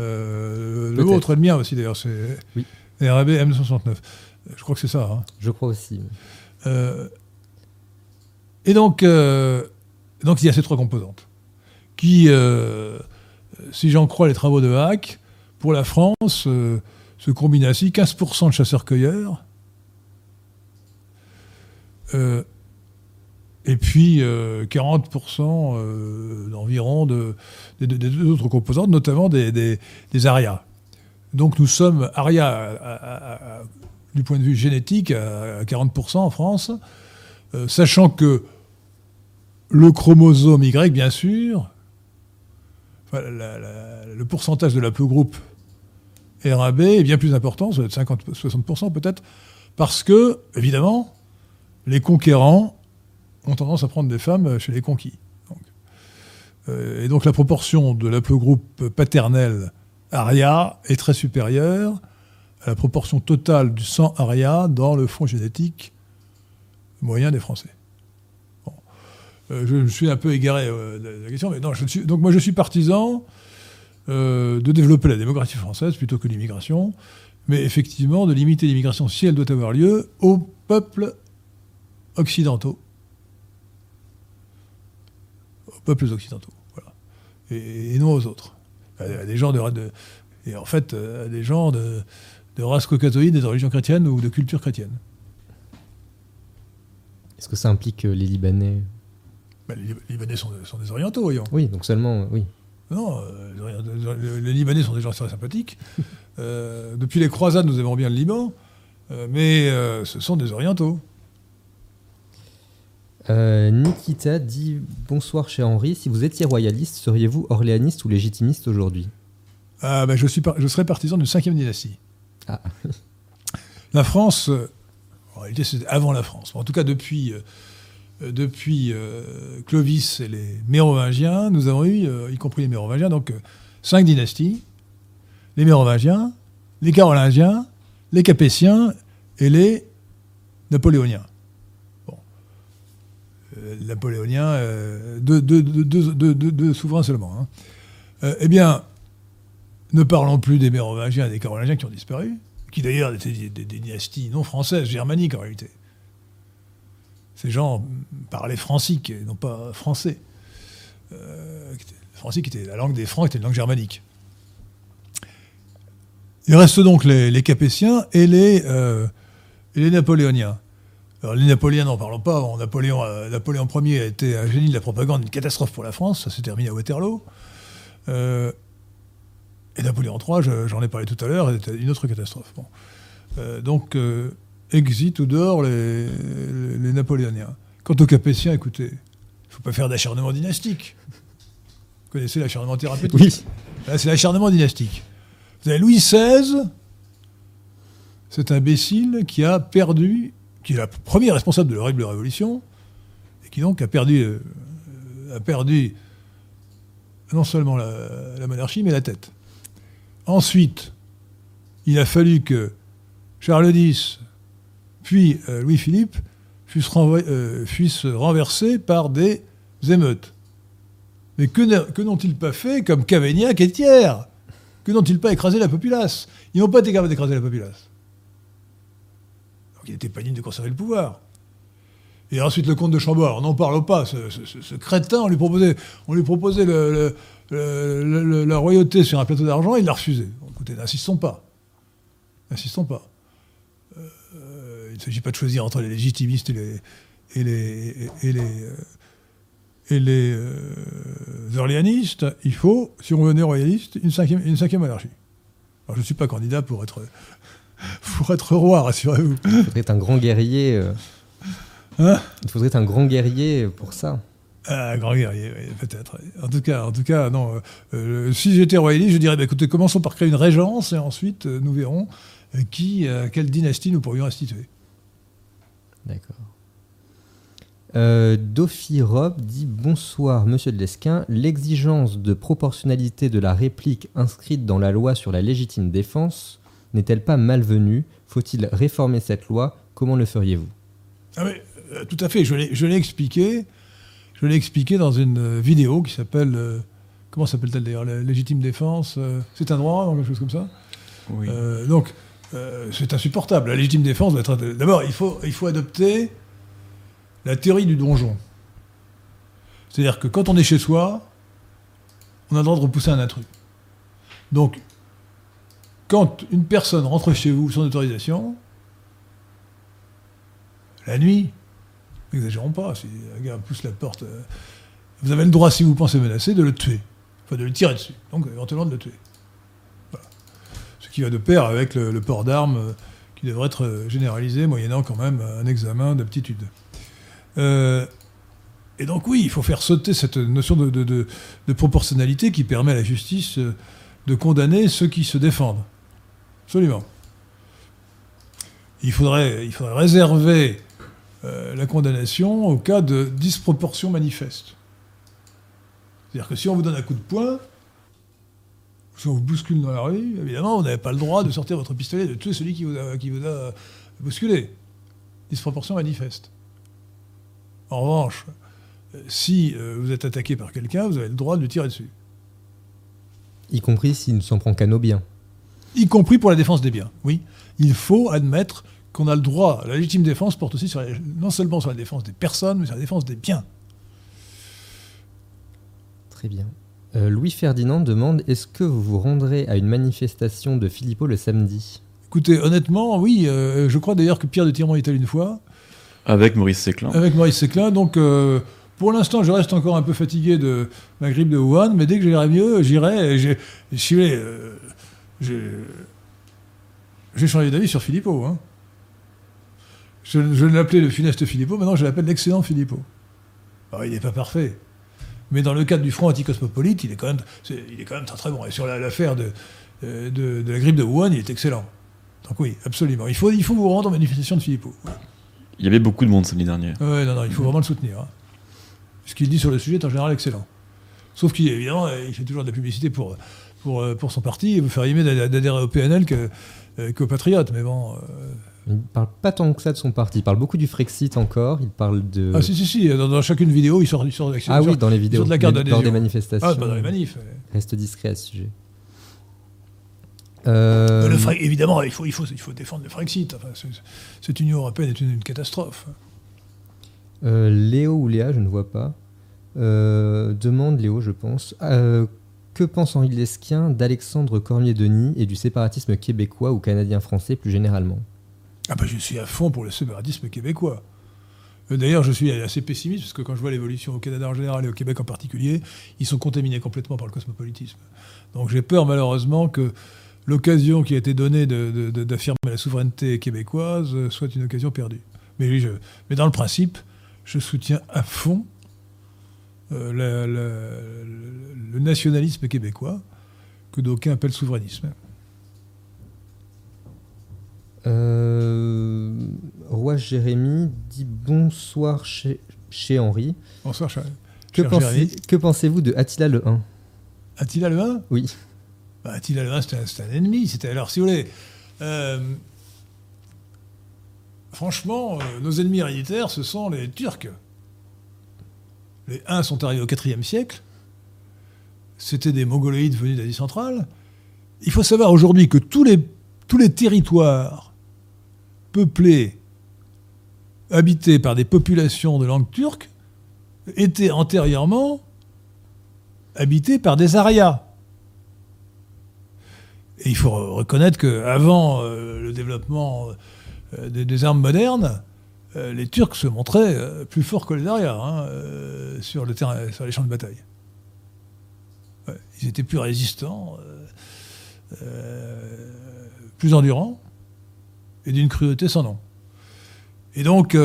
Euh, le vôtre et le mien aussi d'ailleurs, c'est Oui. R1b M269. Je crois que c'est ça. hein. Je crois aussi. Euh, et donc, euh, donc, il y a ces trois composantes qui, euh, si j'en crois les travaux de Hack, pour la France, euh, se combinent ainsi 15% de chasseurs-cueilleurs, euh, et puis euh, 40% euh, d'environ de, des- des- des autres composantes, notamment des, des. Donc nous sommes à- du point de vue génétique à 40% en France, euh, sachant que le chromosome Y, bien sûr, le pourcentage de la groupe R1b est bien plus important, ça doit être 50, 60% peut-être, parce que, évidemment, les conquérants ont tendance à prendre des femmes chez les conquis. Donc, euh, et donc la proportion de groupe paternel aria est très supérieure à la proportion totale du sang aria dans le fond génétique moyen des Français. Euh, je, je suis un peu égaré euh, de la question, mais non, je suis, donc moi je suis partisan de développer la démographie française plutôt que l'immigration, mais effectivement de limiter l'immigration si elle doit avoir lieu aux peuples occidentaux. Aux peuples occidentaux, voilà. Et, et non aux autres. À, à des gens de, de- et en fait, euh, à des gens de, de race caucasoïde et de religion chrétienne ou de culture chrétienne. Est-ce que ça implique euh, les Libanais? Ben, les Lib- Libanais sont, sont des orientaux, voyons. Oui, donc seulement, euh, oui. Non, euh, les Libanais sont des gens très sympathiques. Euh, depuis les croisades, nous aimons bien le Liban, euh, mais euh, ce sont des orientaux. Euh, Nikita dit Bonsoir, cher Henri. Si vous étiez royaliste, seriez-vous orléaniste ou légitimiste aujourd'hui? Ah, ben, je, suis par- je serais partisan d'une cinquième dynastie. Ah. La France, euh, En réalité, c'était avant la France. En tout cas, depuis, euh, depuis Clovis et les Mérovingiens, nous avons eu, y compris les Mérovingiens, donc cinq dynasties les Mérovingiens, les Carolingiens, les Capétiens et les Napoléoniens. Bon. Euh, deux, souverains seulement. hein. Euh, eh bien, ne parlons plus des Mérovingiens et des Carolingiens qui ont disparu, qui d'ailleurs étaient des, dynasties non françaises, germaniques en réalité. Ces gens parlaient francique et non pas français. Euh, francique était la langue des Francs, était une langue germanique. Il reste donc les, Capétiens et les, euh, et les Napoléoniens. Alors, les Napoléons, n'en parlons pas. Bon, Napoléon, euh, Napoléon Ier a été un génie de la propagande, une catastrophe pour la France. Ça s'est terminé à Waterloo. Euh, et Napoléon III, je- j'en ai parlé tout à l'heure, c'était une autre catastrophe. Bon. Euh, donc, euh, exit ou dehors les, les- les Napoléoniens. Quant aux Capétiens, écoutez, il ne faut pas faire d'acharnement dynastique. Vous connaissez l'acharnement thérapeutique Oui. Là, c'est l'acharnement dynastique. Vous avez Louis XVI, cet imbécile qui a perdu, qui est le premier responsable de l'horrible révolution, et qui donc a perdu, euh, a perdu non seulement la, la monarchie, mais la tête. Ensuite, il a fallu que Charles X, puis euh, Louis-Philippe, euh, fussent renversés par des émeutes. Mais que, que n'ont-ils pas fait comme Cavaignac et Thiers? Que n'ont-ils pas écrasé la populace? Ils n'ont pas été capables d'écraser la populace. Il n'était pas digne de conserver le pouvoir. Et ensuite le comte de Chambord, alors n'en parle pas, ce, crétin, on lui proposait, on lui proposait la royauté sur un plateau d'argent, il l'a refusé. Écoutez, n'insistons pas. N'insistons pas. Euh, il ne s'agit pas de choisir entre les légitimistes et les, et euh, euh, orléanistes, il faut, si on veut devenir royaliste, une cinquième, une cinquième monarchie. Alors je ne suis pas candidat pour être, pour être roi, rassurez-vous. Il faudrait être un grand guerrier. euh, Hein il faudrait être un grand guerrier pour ça. Ah, grand guerrier, oui, peut-être. En tout cas, en tout cas, non. euh, euh, si j'étais royaliste, je dirais, bah, écoutez, commençons par créer une régence et ensuite euh, nous verrons qui, quelle dynastie nous pourrions instituer. D'accord. Euh, Dofi Rob dit Bonsoir, monsieur de Lesquin. L'exigence de proportionnalité de la réplique inscrite dans la loi sur la légitime défense n'est-elle pas malvenue? Faut-il réformer cette loi? Comment le feriez-vous? Ah, mais, euh, tout à fait, je l'ai expliqué. Je l'ai expliqué dans une euh, vidéo qui s'appelle. euh, comment s'appelle-t-elle d'ailleurs? La légitime défense euh, C'est un droit, ou quelque chose comme ça? Oui. Euh, donc, euh, c'est insupportable. La légitime défense doit être. D'abord, il faut, il faut adopter la théorie du donjon. C'est-à-dire que quand on est chez soi, on a le droit de repousser un intrus. Donc, quand une personne rentre chez vous sans autorisation, la nuit, n'exagérons pas, si un gars pousse la porte, euh, vous avez le droit, si vous pensez menacé, de le tuer. Enfin, de le tirer dessus. Donc, éventuellement, de le tuer. Ce qui va de pair avec le, port d'armes euh, qui devrait être euh, généralisé, moyennant quand même un examen d'aptitude. Et donc oui, il faut faire sauter cette notion de, proportionnalité qui permet à la justice de condamner ceux qui se défendent. Absolument. Il faudrait, il faudrait réserver euh, la condamnation au cas de disproportion manifeste. C'est-à-dire que si on vous donne un coup de poing, si on vous bouscule dans la rue, évidemment, vous n'avez pas le droit de sortir votre pistolet et de tuer celui qui vous a, qui vous a bousculé. Disproportion manifeste. En revanche, si euh, vous êtes attaqué par quelqu'un, vous avez le droit de lui tirer dessus. Y compris s'il ne s'en prend qu'à nos biens. Y compris pour la défense des biens. Oui, il faut admettre qu'on a le droit. La légitime défense porte aussi sur la- non seulement sur la défense des personnes, mais sur la défense des biens. Très bien. Euh, Louis Ferdinand demande Est-ce que vous vous rendrez à une manifestation de Philippot le samedi? Écoutez, honnêtement, oui, euh, je crois d'ailleurs que Pierre de Tirmont y est allé une fois. Avec Maurice Séclin. avec Maurice Séclin. Donc, euh, pour l'instant, je reste encore un peu fatigué de ma grippe de Wuhan, mais dès que j'irai mieux, j'irai. et j'ai- si vous voulez, euh, j'ai changé d'avis sur Philippot. hein. Je, je l'appelais le funeste Philippot, maintenant je l'appelle l'excellent Philippot. Alors, il n'est pas parfait. Mais dans le cadre du front anticosmopolite, il est quand même, c'est- il est quand même très très bon. Et sur la- l'affaire de, euh, de, de la grippe de Wuhan, il est excellent. Donc oui, absolument. Il faut, il faut vous rendre aux manifestations de Philippot. ouais. Il y avait beaucoup de monde samedi dernier. Ouais, non, non, il faut vraiment le soutenir. hein. Ce qu'il dit sur le sujet est en général excellent. Sauf qu'il évidemment, il fait toujours de la publicité pour, pour, euh, pour son parti et vous aimer d'ad- d'adhérer au PNL que, euh, qu'aux Patriotes. Mais bon. euh, Il parle pas tant que ça de son parti. Il parle beaucoup du Frexit encore. Il parle de. Ah, si, si, si. Dans, dans chacune vidéo, il sort, il sort, Ah oui, dans les vidéos. de la carte. Lors des manifestations. Ah, pas dans les manifs. Reste discret à ce sujet. Euh, Le Fre- évidemment, il faut, il, faut, il faut défendre le Frexit. Enfin, cette Union européenne est une, une catastrophe. euh, Léo ou Léa, je ne vois pas. Euh, demande Léo, je pense. Que pense Henri Lesquin d'Alexandre Cormier-Denis et du séparatisme québécois ou canadien-français plus généralement? Ah ben, je suis à fond pour le séparatisme québécois. Euh, D'ailleurs, je suis assez pessimiste parce que quand je vois l'évolution au Canada en général et au Québec en particulier, ils sont contaminés complètement par le cosmopolitisme. Donc j'ai peur malheureusement que l'occasion qui a été donnée d'affirmer la souveraineté québécoise euh, soit une occasion perdue. Mais, je- mais dans le principe, je soutiens à fond euh, la- la- le nationalisme québécois que d'aucuns appellent souverainisme. Euh, Roi Jérémy dit bonsoir chez, chez Henri. Bonsoir, cher, Que, cher pensez- Jérémy. que pensez-vous de Attila le 1 Attila le 1 Oui. Bah, Attila le 1, c'était un, ennemi. C'était, alors, si vous voulez, euh, franchement, euh, nos ennemis héréditaires, ce sont les Turcs. Les Huns sont arrivés au IVe siècle. C'était des Mongoloïdes venus d'Asie centrale. Il faut savoir aujourd'hui que tous les, territoires peuplés, habités par des populations de langue turque, étaient antérieurement habités par des Aryas. Et il faut re- reconnaître qu'avant le développement euh, des armes modernes, euh, les Turcs se montraient euh, plus forts que les Aryas hein, euh, sur, les champs de bataille. Ils étaient plus résistants, plus endurants, et d'une cruauté sans nom. Et donc,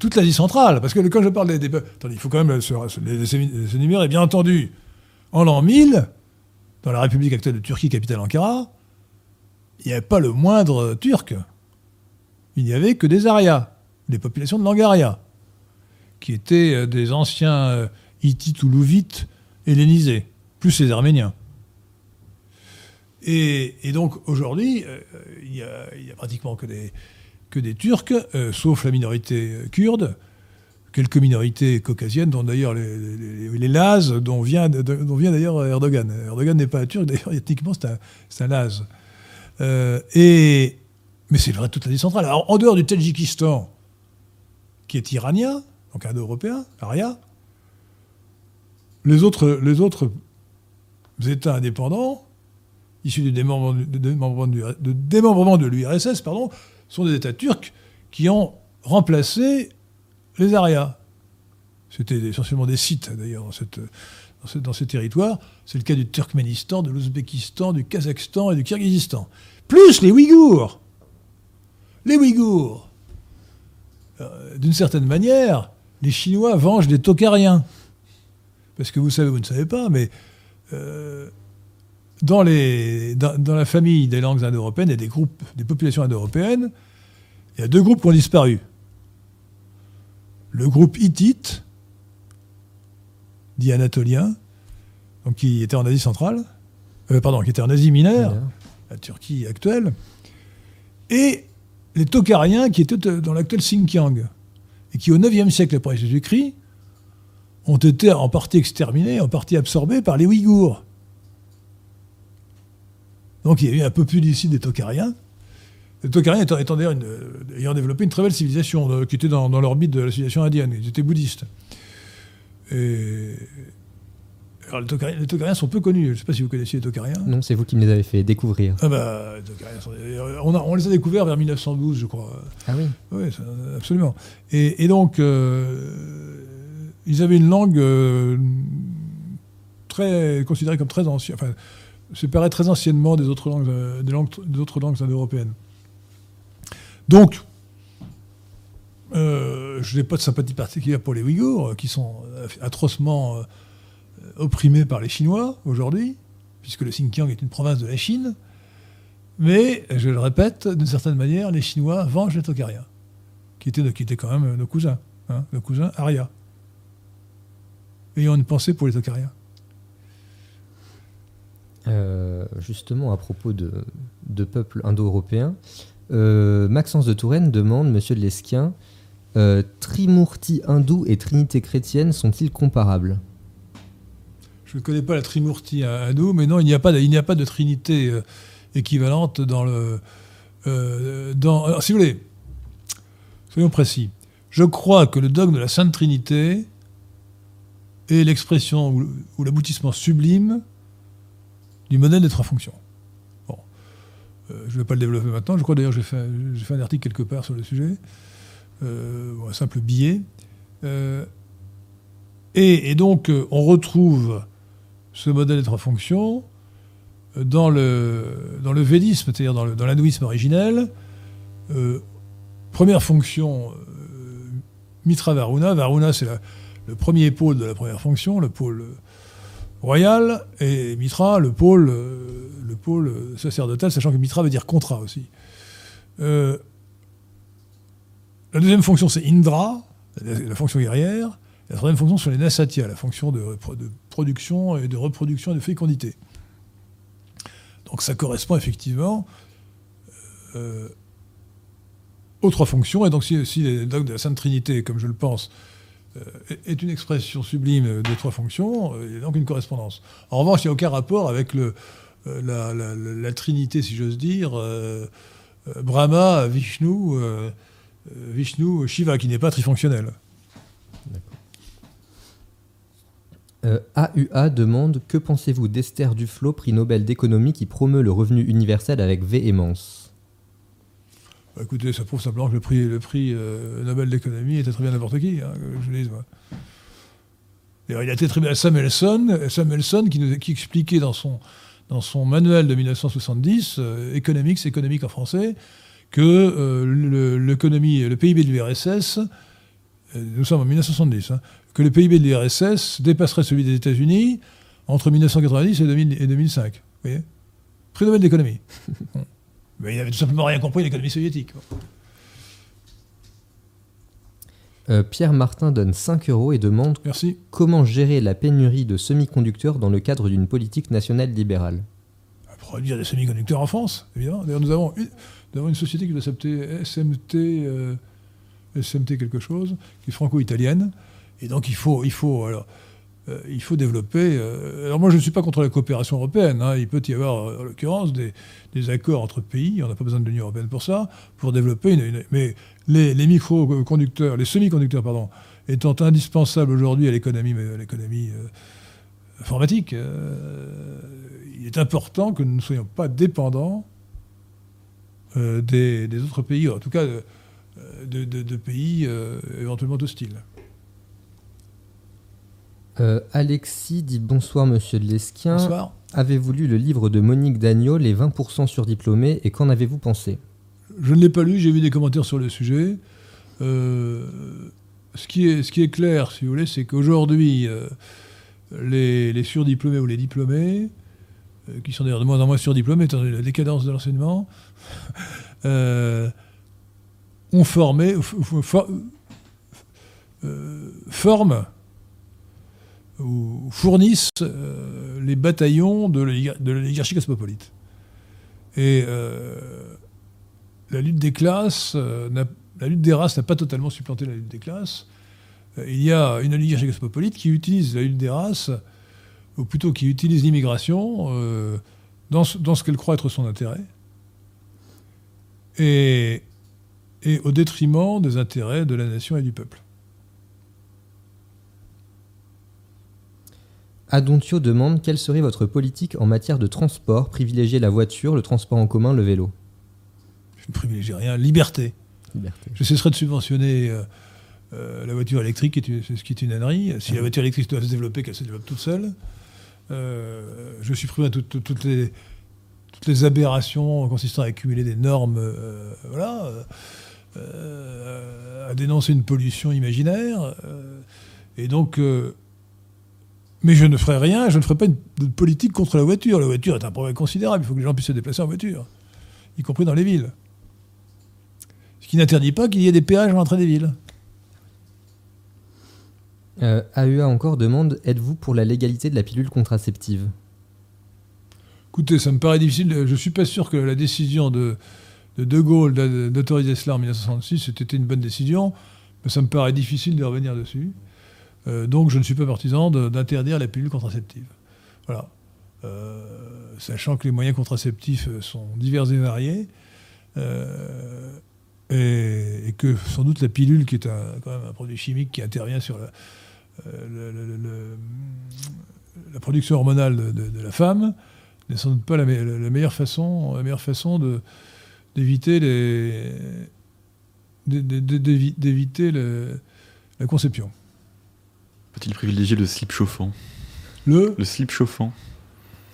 toute l'Asie centrale, parce que quand je parle des... peuples- attendez, il faut quand même se, se, énumérer, bien entendu, en l'an 1000, dans la République actuelle de Turquie, capitale Ankara, il n'y avait pas le moindre turc. Il n'y avait que des Aryas, des populations de langue aria, qui étaient euh, des anciens euh, Hittites ou Louvites hellénisés, plus les Arméniens. Et, donc aujourd'hui, euh, il n'y a, pratiquement que des, Turcs, euh, sauf la minorité euh, kurde, quelques minorités caucasiennes, dont d'ailleurs les, les, Lazes, dont vient, d'ailleurs Erdogan. Erdogan n'est pas un Turc, d'ailleurs, ethniquement, c'est un, Laz. Euh, et, mais c'est vrai de toute l'Asie centrale. En dehors du Tadjikistan, qui est iranien, donc indo-européen, Aria, les autres, les autres États indépendants, issus du démembrement de l'URSS, pardon, sont des États turcs qui ont remplacé les Arias. C'était essentiellement des sites, d'ailleurs, dans, dans ces territoires. C'est le cas du Turkménistan, de l'Ouzbékistan, du Kazakhstan et du Kirghizistan. Plus les Ouïghours. Les Ouïghours. Euh, D'une certaine manière, les Chinois vengent des Tokariens. Parce que vous savez, vous ne savez pas, mais euh, dans, les, dans, dans la famille des langues indo-européennes et des groupes, des populations indo-européennes, il y a deux groupes qui ont disparu. Le groupe hittite, dit anatolien, donc qui était en Asie centrale, euh, pardon, qui était en Asie mineure, la Turquie actuelle, et les Tokariens qui étaient dans l'actuel Xinjiang, et qui au IXe siècle après Jésus-Christ ont été en partie exterminés, en partie absorbés par les Ouïghours. Donc il y a eu un populicide des Tokariens. Les Tokariens étant, étant d'ailleurs une- euh, ayant développé une très belle civilisation euh, qui était dans, dans l'orbite de la civilisation indienne. Ils étaient bouddhistes. Et... Alors les Tokariens, les Tokariens sont peu connus. Je ne sais pas si vous connaissiez les Tokariens. Non, c'est vous qui me les avez fait découvrir. Ah bah, les Tokariens sont- on, a- on les a découverts vers 1912, je crois. Ah oui Oui, absolument. Et, et donc, euh, ils avaient une langue euh, très considérée comme très ancienne, enfin, séparée très anciennement des autres langues, euh, des langues, des autres langues indo-européennes. Donc, euh, je n'ai pas de sympathie particulière pour les Ouïghours, qui sont atrocement opprimés par les Chinois aujourd'hui, puisque le Xinjiang est une province de la Chine. Mais, je le répète, d'une certaine manière, les Chinois vengent les Tokariens. qui étaient, qui étaient quand même nos cousins, hein, nos cousins Aria. Ayant une pensée pour les Ocariens. Euh, justement, à propos de, peuples indo-européens, euh, Maxence de Touraine demande, monsieur de Lesquien, euh, Trimurti hindou et Trinité chrétienne sont-ils comparables? Je ne connais pas la Trimurti hindoue, mais non, il n'y a, pas de, a pas de Trinité euh, équivalente dans le. euh, dans, alors, si vous voulez, soyons précis. Je crois que le dogme de la Sainte Trinité est l'expression ou, ou l'aboutissement sublime du modèle des trois fonctions. Bon. Euh, je ne vais pas le développer maintenant. Je crois d'ailleurs que j'ai fait, un article quelque part sur le sujet. Un simple billet. Et, donc, on retrouve ce modèle fonctions euh, dans le, dans le védisme, c'est-à-dire dans, dans l'hindouisme originel. Euh, première fonction, euh, Mitra Varuna. Varuna, c'est le premier pôle de la première fonction, le pôle royal, et Mitra, le pôle, euh, le pôle sacerdotal, sachant que Mitra veut dire contrat aussi. La deuxième fonction, c'est Indra, la fonction guerrière. La troisième fonction, c'est les Nasatya, la fonction de, production et de reproduction et de fécondité. Donc ça correspond effectivement euh, aux trois fonctions. Et donc si, si le dogme de la Sainte Trinité, comme je le pense, euh, est- une expression sublime des trois fonctions, euh, il y a donc une correspondance. En revanche, il n'y a aucun rapport avec la, la- Trinité, si j'ose dire, Brahma, Vishnu, Vishnu, Shiva, qui n'est pas trifonctionnel. Euh, AUA demande Que pensez-vous d'Esther Duflo, prix Nobel d'économie qui promeut le revenu universel avec véhémence? Bah, écoutez, ça prouve simplement que le prix, euh, Nobel d'économie était très bien n'importe qui, hein, je dise, moi. Il a très bien Samuelson, Samuelson qui, nous, qui expliquait dans son, dans son manuel de 1970, euh, Economics, économique en français, que euh, le, l'économie, le PIB de l'URSS, euh, nous sommes en 1970, hein, que le PIB de l'URSS dépasserait celui des États-Unis entre 1990 et, 2000 et 2005. Vous voyez? Prix Nobel d'économie. Mais il n'avait tout simplement rien compris de l'économie soviétique. Euh, Pierre Martin donne 5 euros et demande Merci. Comment gérer la pénurie de semi-conducteurs dans le cadre d'une politique nationale libérale produire des semi-conducteurs en France, évidemment. D'ailleurs, nous avons une, nous avons une société qui doit s'appeler SMT, euh, SMT quelque chose, qui est franco-italienne. Et donc, il faut, il faut, alors, euh, il faut développer. euh, alors, moi, je ne suis pas contre la coopération européenne. hein. Il peut y avoir, en l'occurrence, des, accords entre pays. On n'a pas besoin de l'Union européenne pour ça, pour développer une. mais les, micro-conducteurs, les semi-conducteurs, pardon, étant indispensables aujourd'hui à l'économie, euh, informatique, il est important que nous ne soyons pas dépendants des, autres pays, en tout cas de, pays éventuellement hostiles. Euh, Alexis dit bonsoir monsieur de Lesquien. Bonsoir. Avez-vous lu le livre de Monique Dagneau, Les 20% surdiplômés, et qu'en avez-vous pensé? Je ne l'ai pas lu, j'ai vu des commentaires sur le sujet. Euh, ce, qui est, ce qui est clair, si vous voulez, c'est qu'aujourd'hui, euh, les, les surdiplômés ou les diplômés, qui sont d'ailleurs de moins en moins surdiplômés, étant donné la décadence de l'enseignement, ont formé, for- forment ou fournissent euh, les bataillons de l'oliga- de l'oligarchie cosmopolite. Et euh, la lutte des classes, euh, la lutte des races n'a pas totalement supplanté la lutte des classes. Il y a une oligarchie cosmopolite qui utilise la lutte des races, ou plutôt qui utilise l'immigration dans ce, qu'elle croit être son intérêt, et au détriment des intérêts de la nation et du peuple. Adontio demande quelle serait votre politique en matière de transport, privilégier la voiture, le transport en commun, le vélo Je ne privilégie rien. Liberté. Liberté. Je cesserai de subventionner euh, euh, la voiture électrique, c'est ce qui est une ânerie. Si la voiture électrique doit se développer, qu'elle se développe toute seule. Euh, je supprimerai toutes, toutes- toutes les, toutes les aberrations consistant à accumuler des normes, voilà, à dénoncer une pollution imaginaire. et donc, mais je ne ferai rien, je ne ferai pas une, politique contre la voiture. La voiture est un problème considérable. Il faut que les gens puissent se déplacer en voiture, y compris dans les villes. Ce qui n'interdit pas qu'il y ait des péages à l'entrée des villes. Euh, AEA encore demande Êtes-vous pour la légalité de la pilule contraceptive? Écoutez, ça me paraît difficile. Je ne suis pas sûr que la décision de De, de Gaulle d'a- d'autoriser cela en 1966 c'était une bonne décision, mais ça me paraît difficile de revenir dessus. Euh, donc je ne suis pas partisan d'interdire la pilule contraceptive. Euh, sachant que les moyens contraceptifs euh, sont divers et variés, et, que sans doute la pilule, qui est un, quand même un produit chimique qui intervient sur la, production hormonale de, la femme, n'est sans doute pas la, me- la meilleure façon, d'éviter la conception. Peut-il privilégier le slip chauffant Le, Le slip chauffant.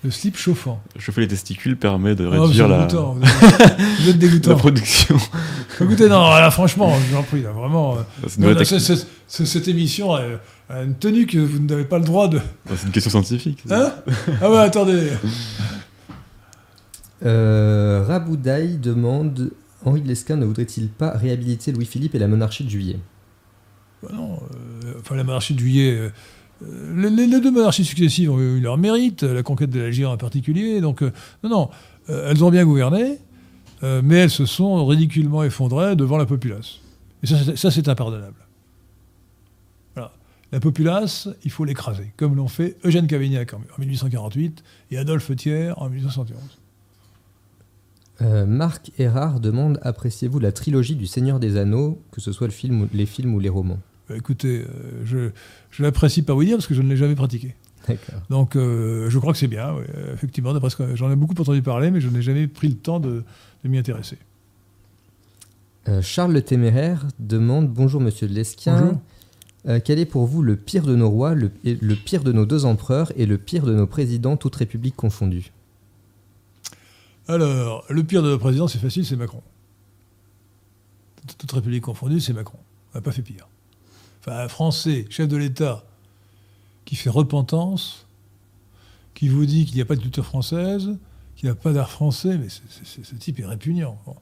le slip chauffant. Chauffer les testicules permet de réduire la, dégoûtant, vous êtes- vous êtes dégoûtant. la production. Écoutez, non, là, franchement, je vous en prie, là, vraiment. euh, cette émission euh, a une tenue que vous n'avez pas le droit de. c'est une question scientifique. Hein? Ah ouais, attendez. Euh, Raboudaï demande Henri de Lesquen ne voudrait-il pas réhabiliter Louis-Philippe et la monarchie de juillet? Non, euh, enfin, la monarchie de juillet. euh, euh, les, deux monarchies successives ont eu leur mérite, la conquête de l'Algérie en particulier. Donc, non, non, elles ont bien gouverné, mais elles se sont ridiculement effondrées devant la populace. Et ça, c'est- impardonnable. La populace, il faut l'écraser, comme l'ont fait Eugène Cavaignac en, en 1848 et Adolphe Thiers en 1871. Euh, Marc Erard demande Appréciez-vous la trilogie du Seigneur des Anneaux, que ce soit le film, les films ou les romans? Bah, écoutez, euh, je, je l'apprécie pas vous dire parce que je ne l'ai jamais pratiqué. Donc euh, je crois que c'est bien, oui, effectivement, d'après ce que j'en ai beaucoup entendu parler, mais je n'ai jamais pris le temps de, de m'y intéresser. Euh, Charles le Téméraire demande Bonjour Monsieur de. Euh, quel est pour vous le pire de nos rois, le, le pire de nos deux empereurs et le pire de nos présidents, toutes républiques confondues? Alors, le pire de nos présidents, c'est facile, c'est Macron. Toute république confondue, c'est Macron. On n'a pas fait pire. Enfin, un Français, chef de l'État, qui fait repentance, qui vous dit qu'il n'y a pas de culture française, qu'il n'y a pas d'art français, mais ce type est répugnant. Bon.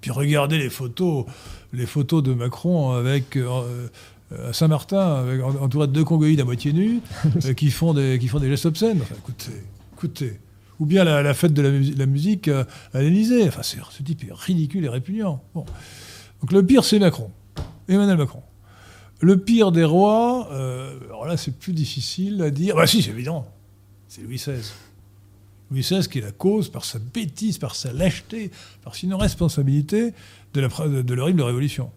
Puis regardez les photos, les photos de Macron avec euh, euh, à Saint-Martin, entouré de deux congoïdes à moitié nus, euh, qui, font des, qui font des gestes obscènes. Enfin, écoutez, écoutez. Ou bien la, la fête de la, mus- la musique euh, à l'Élysée. Enfin, c'est- ce type est ridicule et répugnant. Bon. Donc le pire, c'est Macron. Emmanuel Macron. Le pire des rois, euh, alors là, c'est plus difficile à dire. Bah si, c'est évident. C'est Louis XVI. Louis XVI qui est la cause, par sa bêtise, par sa lâcheté, par son irresponsabilité, de l'horrible révolution.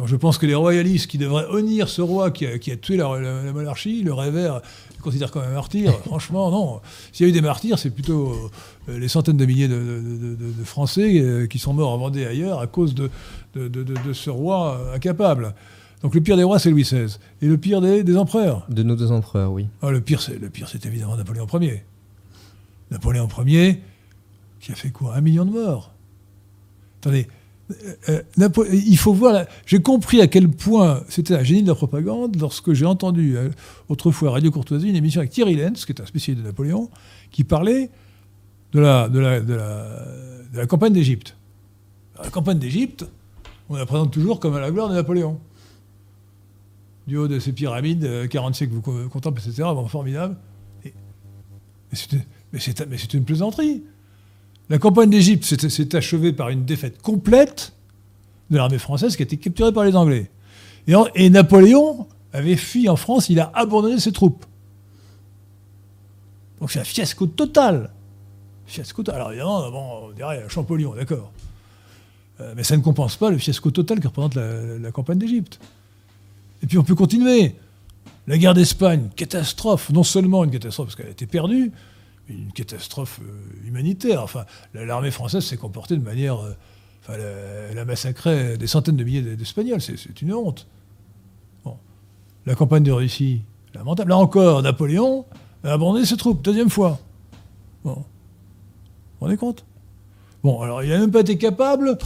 Quand je pense que les royalistes qui devraient honnir ce roi qui a, qui a tué la, la- la monarchie, le révère, le considère comme un martyr, franchement, non. S'il y a eu des martyrs, c'est plutôt euh, les centaines de milliers de, de- de- de Français euh, qui sont morts en Vendée ailleurs à cause de, ce roi euh, incapable. Donc le pire des rois, c'est Louis XVI. Et le pire des, des empereurs De nos deux empereurs, oui. ah, le pire, c'est le pire, c'est évidemment Napoléon Ier. Napoléon Ier, qui a fait quoi? Un million de morts. Attendez, il faut voir. J'ai compris à quel point c'était un génie de la propagande lorsque j'ai entendu euh, autrefois à Radio Courtoisie une émission avec Thierry Lenz, qui est un spécialiste de Napoléon, qui parlait de la, campagne d'Égypte. La campagne d'Égypte, on la présente toujours comme à la gloire de Napoléon du haut de ces pyramides, euh, 40 siècles vous co- contemple, etc. Formidable. Mais c'est une plaisanterie. La campagne d'Égypte s'est achevée par une défaite complète de l'armée française qui a été capturée par les Anglais. Et, Napoléon avait fui en France, il a abandonné ses troupes. Donc c'est un fiasco total. Fiasco total. Alors évidemment, on dirait Champollion, d'accord. Euh, mais ça ne compense pas le fiasco total que représente la- campagne d'Égypte. Et puis on peut continuer. La guerre d'Espagne, catastrophe, non seulement une catastrophe parce qu'elle a été perdue, une catastrophe euh, humanitaire. Enfin, la- l'armée française s'est comportée de manière. euh, enfin, elle a, massacré des centaines de milliers d'Espagnols, c'est une honte. Bon. La campagne de Russie, lamentable. Là encore, Napoléon a abandonné ses troupes, deuxième fois. Bon. Vous vous rendez compte Bon, alors il n'a même pas été capable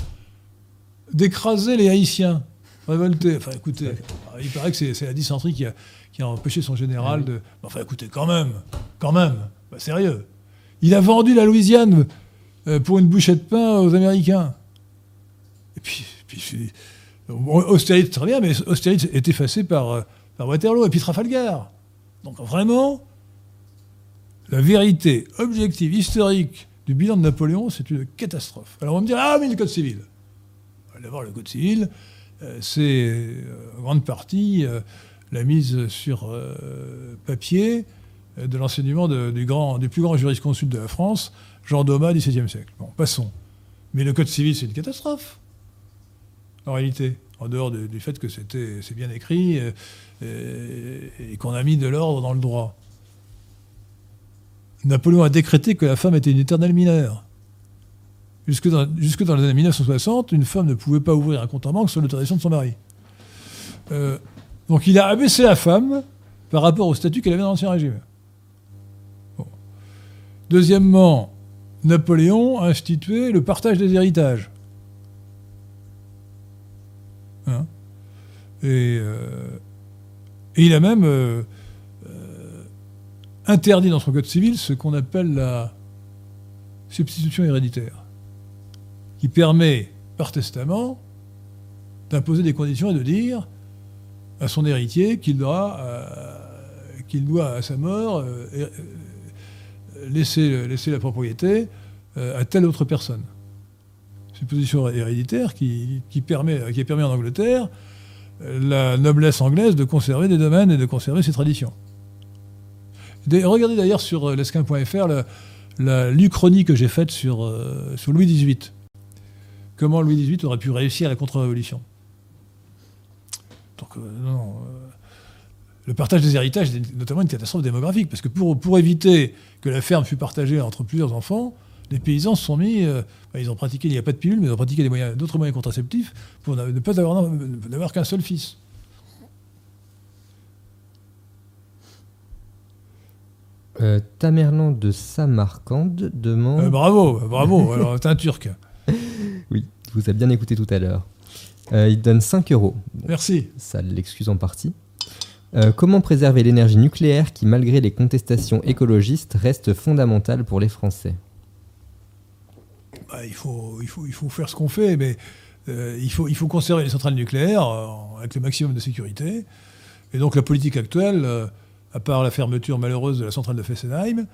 d'écraser les Haïtiens révoltés. Enfin, écoutez, il paraît que c'est c'est la dysenterie qui a, qui a empêché son général de. Enfin, écoutez, quand même, quand même, bah, sérieux. Il a vendu la Louisiane euh, pour une bouchée de pain aux Américains. Et puis, puis très bien, mais Austerlitz est effacé par, par Waterloo et puis Trafalgar. Donc vraiment, la vérité objective, historique du bilan de Napoléon, c'est une catastrophe. Alors on va me dire, ah mais le Code civil. D'abord, le Code civil, euh, c'est euh, en grande partie euh, la mise sur papier de l'enseignement du, plus grand jurisconsulte de la France, Jean Domas, XVIIe siècle. Bon, passons. Mais le Code civil, c'est une catastrophe, en réalité, en dehors du fait que c'est bien écrit et qu'on a mis de l'ordre dans le droit. Napoléon a décrété que la femme était une éternelle mineure. Jusque dans, les années 1960, une femme ne pouvait pas ouvrir un compte en banque sans l'autorisation de son mari. Euh, donc il a abaissé la femme par rapport au statut qu'elle avait dans l'Ancien Régime. Deuxièmement, Napoléon a institué le partage des héritages. Hein? Euh, et, il a même euh, interdit dans son code civil ce qu'on appelle la substitution héréditaire, qui permet par testament d'imposer des conditions et de dire à son héritier qu'il doit, euh, à sa mort euh, euh, laisser, la propriété à telle autre personne. Substitution héréditaire qui, permet, qui permis en Angleterre la noblesse anglaise de conserver des domaines et de conserver ses traditions regardez d'ailleurs sur euh, lesquin.fr la, l'Uchronie que j'ai faite sur, euh, Louis XVIII. Comment Louis XVIII aurait pu réussir la contre-révolution? Donc, euh, non, le partage des héritages est notamment une catastrophe démographique, parce que pour, pour éviter que la ferme fût partagée entre plusieurs enfants, les paysans se sont mis, bah, ils ont pratiqué, il n'y a pas de pilule, mais ils ont pratiqué d'autres moyens contraceptifs pour ne pas avoir, n'avoir qu'un seul fils. Euh, Tamerlan de Samarcande demande. Euh, bravo, bravo, alors t'es un turc. oui, vous avez bien écouté tout à l'heure. Euh, il donne 5 euros. Merci. Ça l'excuse en partie. Comment préserver l'énergie nucléaire qui, malgré les contestations écologistes, reste fondamentale pour les Français? Bah, il, faut, faire ce qu'on fait, mais il, faut, il faut conserver les centrales nucléaires avec le maximum de sécurité. Et donc la politique actuelle à part la fermeture malheureuse de la centrale de Fessenheim,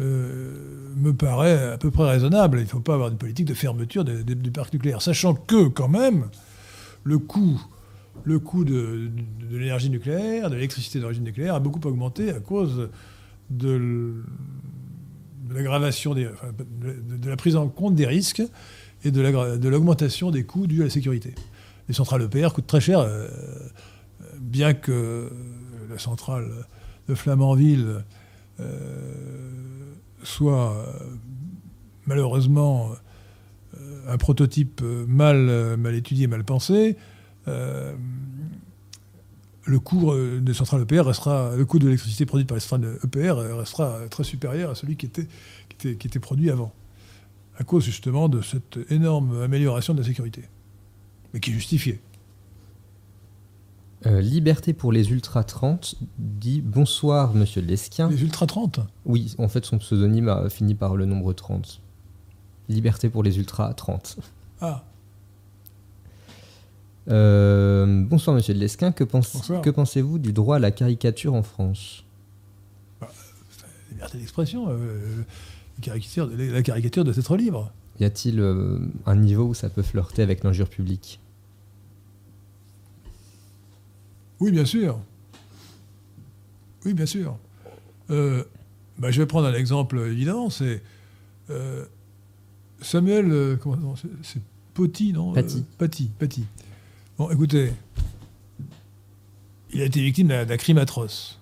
euh, me paraît à peu près raisonnable. Il ne faut pas avoir une politique de fermeture du parc nucléaire, sachant que quand même le coût, le coût de, l'énergie nucléaire, de l'électricité d'origine nucléaire a beaucoup augmenté à cause de, l'aggravation de, la prise en compte des risques et de l'augmentation des coûts dus à la sécurité. Les centrales EPR coûtent très cher, euh, bien que la centrale de Flamanville euh, soit euh, malheureusement euh, un prototype mal, mal étudié, mal pensé, le coût des centrales EPR restera, le coût de l'électricité produite par les centrales EPR restera très supérieur à celui qui était, qui était, qui était produit avant, à cause justement de cette énorme amélioration de la sécurité, mais qui est justifiée. Euh, Liberté pour les Ultra 30 dit Bonsoir, monsieur Lesquin. Les Ultra 30 Oui, en fait, son pseudonyme a fini par le nombre 30. Liberté pour les Ultra 30. Ah. Euh, bonsoir, monsieur Lesquin. Que, que pensez-vous du droit à la caricature en France? Bah, Liberté d'expression. Euh, la caricature doit être libre. Y a-t-il un niveau où ça peut flirter avec l'injure publique? Oui, bien sûr. Oui, bien sûr. Euh, bah, je vais prendre un exemple évident, c'est euh, Samuel, euh, comment c'est Poti, non? Paty. Paty, Paty. Bon, écoutez, il a été victime d'un crime atroce.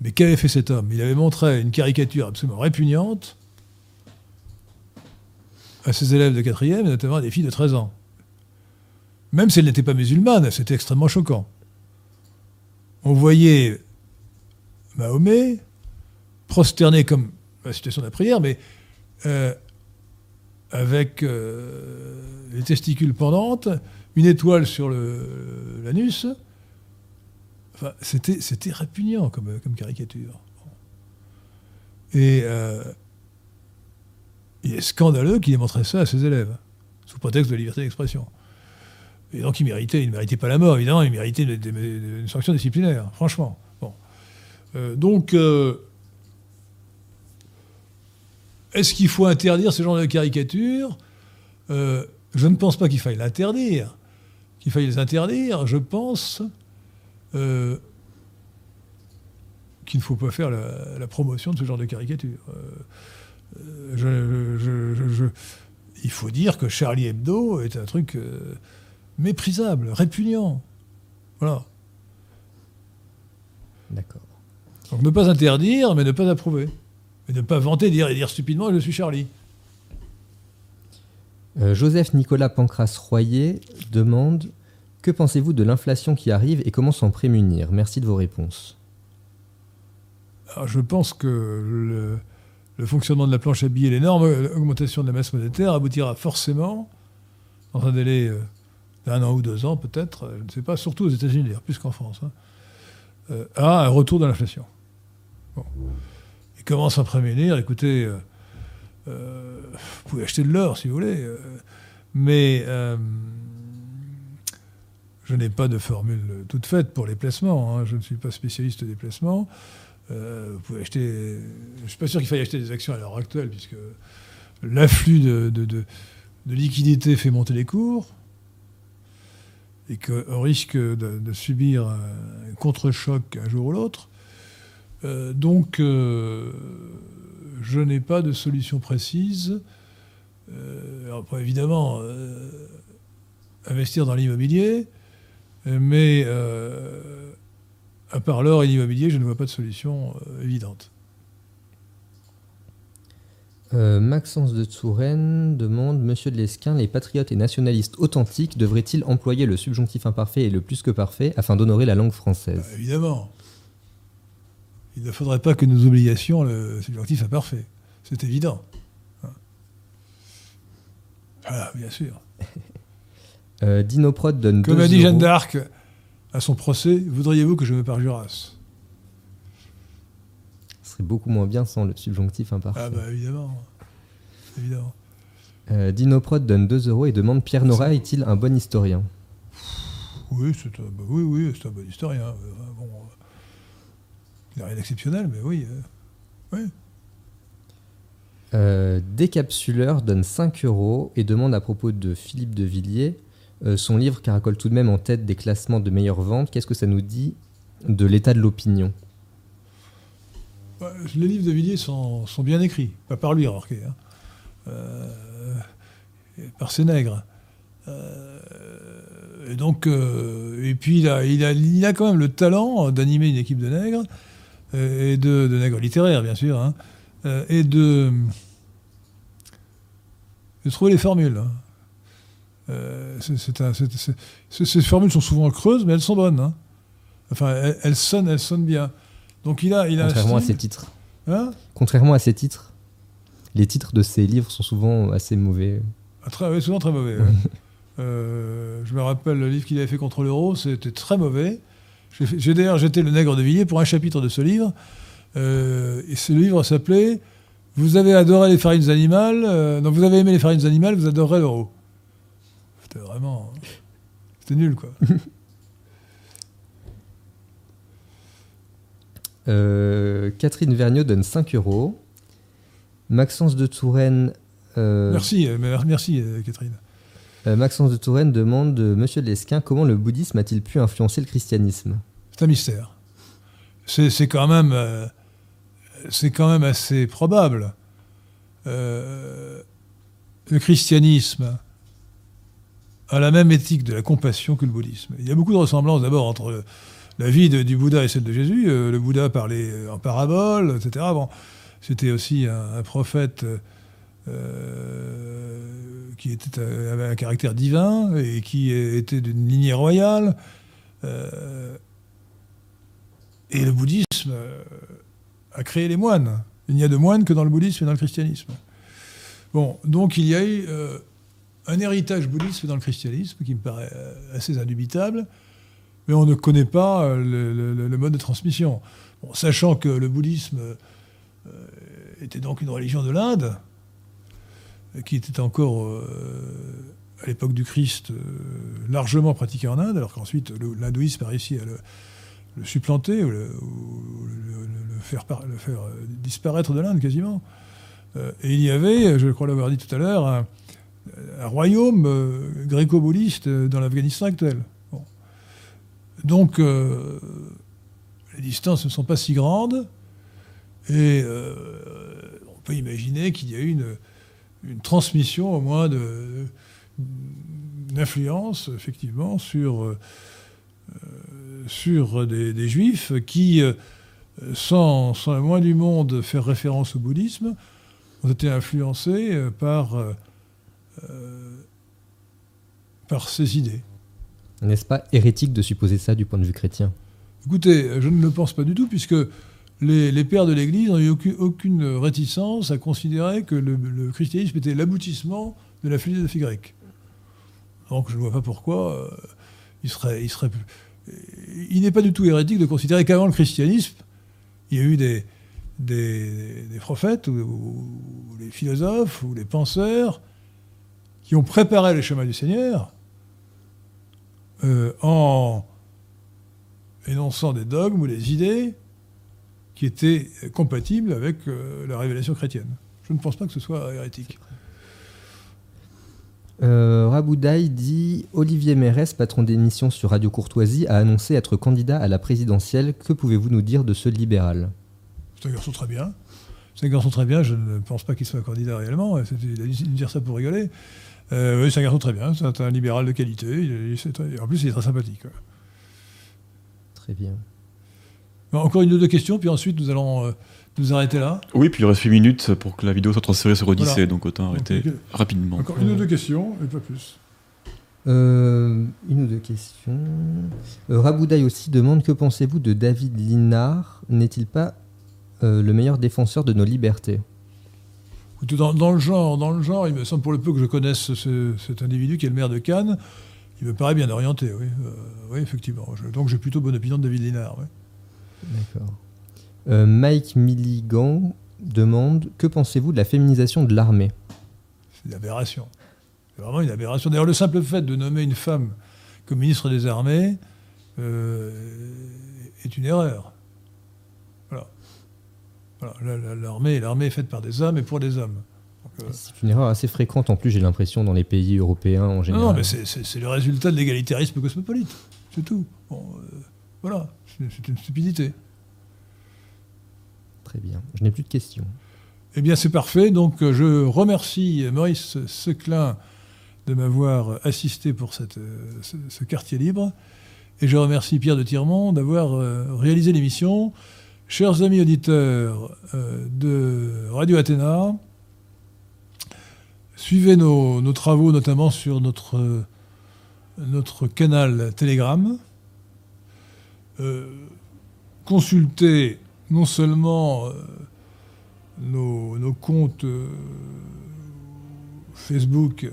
Mais qu'avait fait cet homme? Il avait montré une caricature absolument répugnante à ses élèves de quatrième, notamment à des filles de 13 ans. Même si elle n'était pas musulmane, c'était extrêmement choquant. On voyait Mahomet prosterné comme la situation de la prière, mais euh, avec euh, les testicules pendantes, une étoile sur l'anus. Enfin, c'était répugnant comme, comme caricature. Et euh, il est scandaleux qu'il ait montré ça à ses élèves. sous prétexte de liberté d'expression. Et donc il méritait, il ne méritait pas la mort, évidemment, il méritait une, sanction disciplinaire, franchement. Bon. Euh, donc, est-ce qu'il faut interdire ce genre de caricature euh, Je ne pense pas qu'il faille l'interdire, qu'il faille les interdire. Je pense qu'il ne faut pas faire la, promotion de ce genre de caricature. il faut dire que Charlie Hebdo est un truc méprisable, répugnant. Voilà. D'accord. Donc ne pas interdire, mais ne pas approuver. Et ne pas vanter, dire, et dire stupidement je suis Charlie. Euh, Joseph Nicolas Pancras Royer demande Que pensez-vous de l'inflation qui arrive et comment s'en prémunir? Merci de vos réponses. je pense que le, le, fonctionnement de la planche à billets, l'énorme augmentation de la masse monétaire aboutira forcément, dans un délai euh, d'un an ou deux ans peut-être, je ne sais pas, surtout aux États-Unis d'ailleurs, plus qu'en France, hein, euh, à un retour de l'inflation. Bon. Et comment s'en prémunir Écoutez, euh, euh, vous pouvez acheter de l'or si vous voulez, mais je n'ai pas de formule toute faite pour les placements. Hein. je ne suis pas spécialiste des placements. vous pouvez acheter. Je ne suis pas sûr qu'il faille acheter des actions à l'heure actuelle, puisque l'afflux de, de, de, de liquidités fait monter les cours et qu'on risque de, subir un contre-choc un jour ou l'autre. Euh, donc, euh, je n'ai pas de solution précise. Euh, évidemment, investir dans l'immobilier, mais à part l'or et l'immobilier, je ne vois pas de solution évidente. Euh, Maxence de Touraine demande Monsieur de Lesquin, les patriotes et nationalistes authentiques devraient-ils employer le subjonctif imparfait et le plus que parfait afin d'honorer la langue française? Bah, Évidemment. Il ne faudrait pas que nous obligations le subjonctif imparfait. C'est évident. Voilà, bien sûr. euh, Dinoprod donne Comme a dit Jeanne d'Arc à son procès, voudriez-vous que je me parjurasse beaucoup moins bien sans le subjonctif imparfait. Ah bah évidemment. évidemment. Euh, Dinoprod donne 2 euros et demande Pierre Nora est-il un bon historien? Oui, c'est un, bah oui, oui, un bon historien. Euh, bon, il n'a rien d'exceptionnel, mais oui. Euh, oui. Décapsuleur donne 5 euros et demande à propos de Philippe de Villiers, son livre caracole tout de même en tête des classements de meilleures ventes. Qu'est-ce que ça nous dit de l'état de l'opinion? Les livres de Villiers sont, bien écrits, pas par lui, remarquez, hein. euh, par ses nègres. Euh, et donc, euh, et puis il a, il, a, quand même le talent d'animer une équipe de nègres, et de, nègres littéraires, bien sûr, hein, et de, trouver les formules. Hein. ces formules sont souvent creuses, mais elles sont bonnes. Enfin, elles, sonnent, elles sonnent bien. Donc il a, il a Contrairement à ses titres. Hein? Contrairement à ses titres. Les titres de ses livres sont souvent assez mauvais. Ah, très, souvent très mauvais. Euh, je me rappelle le livre qu'il avait fait contre l'euro, c'était très mauvais. J'ai d'ailleurs jeté le nègre de Villiers pour un chapitre de ce livre. Euh, et ce livre s'appelait Vous avez adoré les farines animales, euh, vous avez aimé les farines animales, vous adorerez l'euro. C'était vraiment. C'était nul, quoi. Euh, Catherine Vergniaud donne 5 euros. Maxence de Touraine. Euh, merci, merci Catherine. Maxence de Touraine demande Monsieur Lesquin comment le bouddhisme a-t-il pu influencer le christianisme? C'est un mystère. C'est quand même c'est quand même assez probable. le christianisme a la même éthique de la compassion que le bouddhisme. Il y a beaucoup de ressemblances d'abord entre la vie du Bouddha et celle de Jésus. Euh, le Bouddha parlait en parabole, etc. C'était aussi un, prophète euh, qui était, avait un caractère divin et qui était d'une lignée royale. Euh, et le bouddhisme a créé les moines. Il n'y a de moines que dans le bouddhisme et dans le christianisme. Bon, donc il y a eu un héritage bouddhiste dans le christianisme qui me paraît assez indubitable mais on ne connaît pas euh, le, mode de transmission. sachant que le bouddhisme euh, était donc une religion de l'Inde, qui était encore euh, à l'époque du Christ, largement pratiqué en Inde, alors qu'ensuite l'hindouisme a réussi à le, supplanter ou, le, le, faire, disparaître de l'Inde quasiment. et il y avait, je crois l'avoir dit tout à l'heure, un, royaume gréco-bouddhiste dans l'Afghanistan actuel. Donc, les distances ne sont pas si grandes, et on peut imaginer qu'il y a eu une, une transmission au moins d'influence, effectivement, sur, euh, sur des, juifs qui, euh, sans, sans le moins du monde faire référence au bouddhisme, ont été influencés euh, par, par ces idées. N'est-ce pas hérétique de supposer ça du point de vue chrétien? Écoutez, je ne le pense pas du tout, puisque les, pères de l'Église n'ont eu aucune, réticence à considérer que le, christianisme était l'aboutissement de la philosophie grecque. Donc je ne vois pas pourquoi euh, il serait... Il, il n'est pas du tout hérétique de considérer qu'avant le christianisme, il y a eu des, des, prophètes ou, des philosophes ou des penseurs qui ont préparé le chemin du Seigneur euh, en énonçant des dogmes ou des idées qui était compatible avec euh, la révélation chrétienne. Je ne pense pas que ce soit hérétique. Euh, Raboudaï dit Olivier Mérès, patron d'émission sur Radio Courtoisie, a annoncé être candidat à la présidentielle. Que pouvez-vous nous dire de ce libéral? C'est un garçon très bien. C'est un garçon très bien. Je ne pense pas qu'il soit candidat réellement. Il a dit dire ça pour rigoler. Euh, oui, c'est un garçon très bien. C'est un libéral de qualité. en plus, il est très sympathique. Très bien. Encore une ou deux questions, puis ensuite nous allons euh, nous arrêter là. Oui, puis il reste 8 minutes pour que la vidéo soit transférée sur Odyssée, donc autant arrêter rapidement. Encore une ou deux questions, et pas plus. Euh, une ou deux questions. Euh, Raboudaï aussi demande que pensez-vous de David Linard? N'est-il pas le meilleur défenseur de nos libertés? Dans, dans, le genre, dans le genre, il me semble pour le peu que je connaisse cet individu qui est le maire de Cannes, il me paraît bien orienté, oui, oui effectivement. donc j'ai plutôt bonne opinion de David Linard. Oui. D'accord. Euh, Mike Milligan demande Que pensez-vous de la féminisation de l'armée? C'est une aberration. C'est vraiment une aberration. D'ailleurs, le simple fait de nommer une femme comme ministre des Armées euh, est une erreur. Voilà. L'armée, l'armée est faite par des hommes et pour des hommes. Euh, c'est une erreur assez fréquente en plus, j'ai l'impression, dans les pays européens en général. Non, mais c'est le résultat de l'égalitarisme cosmopolite. C'est tout. Voilà. C'est une stupidité. Très bien. Je n'ai plus de questions. Eh bien, c'est parfait. Donc, euh, je remercie Maurice Seclin de m'avoir assisté pour cette, euh, ce, quartier libre. Et je remercie Pierre de Tirmont d'avoir euh, réalisé l'émission. Chers amis auditeurs de Radio Athéna, suivez nos, nos, travaux, notamment sur notre, notre canal Telegram. Euh, consultez non seulement euh, nos, comptes euh, Facebook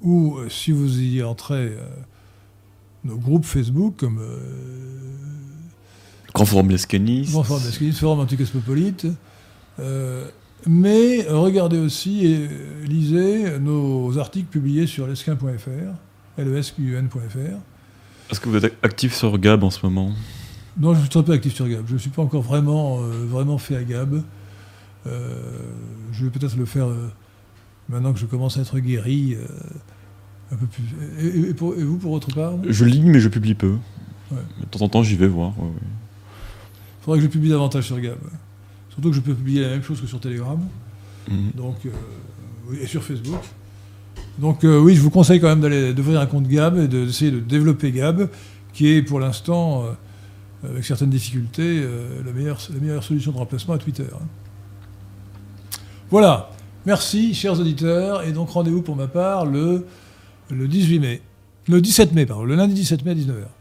ou si vous y entrez nos groupes Facebook comme Grand Forum Lescanis, Grand Forum Lescanis, Forum Anticosmopolite. mais regardez aussi et lisez nos articles publiés sur lesquin.fr, lesqun.fr. Est-ce que vous êtes actif sur Gab en ce moment? Non, je suis très peu actif sur Gab. Je ne suis pas encore vraiment, euh, vraiment fait à Gab. Euh, je vais peut-être le faire euh, maintenant que je commence à être guéri. un peu plus. Et, vous, pour votre part? Je lis, mais je publie peu. De temps en temps, j'y vais voir. Il faudrait que je publie davantage sur Gab. Surtout que je peux publier la même chose que sur Telegram. Mhm. Donc, et sur Facebook. Donc euh, oui, je vous conseille quand même d'aller d'ouvrir un compte Gab et d'essayer de, développer Gab, qui est pour l'instant, euh, avec certaines difficultés, euh, la, meilleure, solution de remplacement à Twitter. Hein. Voilà, merci chers auditeurs, et donc rendez-vous pour ma part le, le 18 mai, le 17 mai, pardon, le lundi 17 mai à 19h.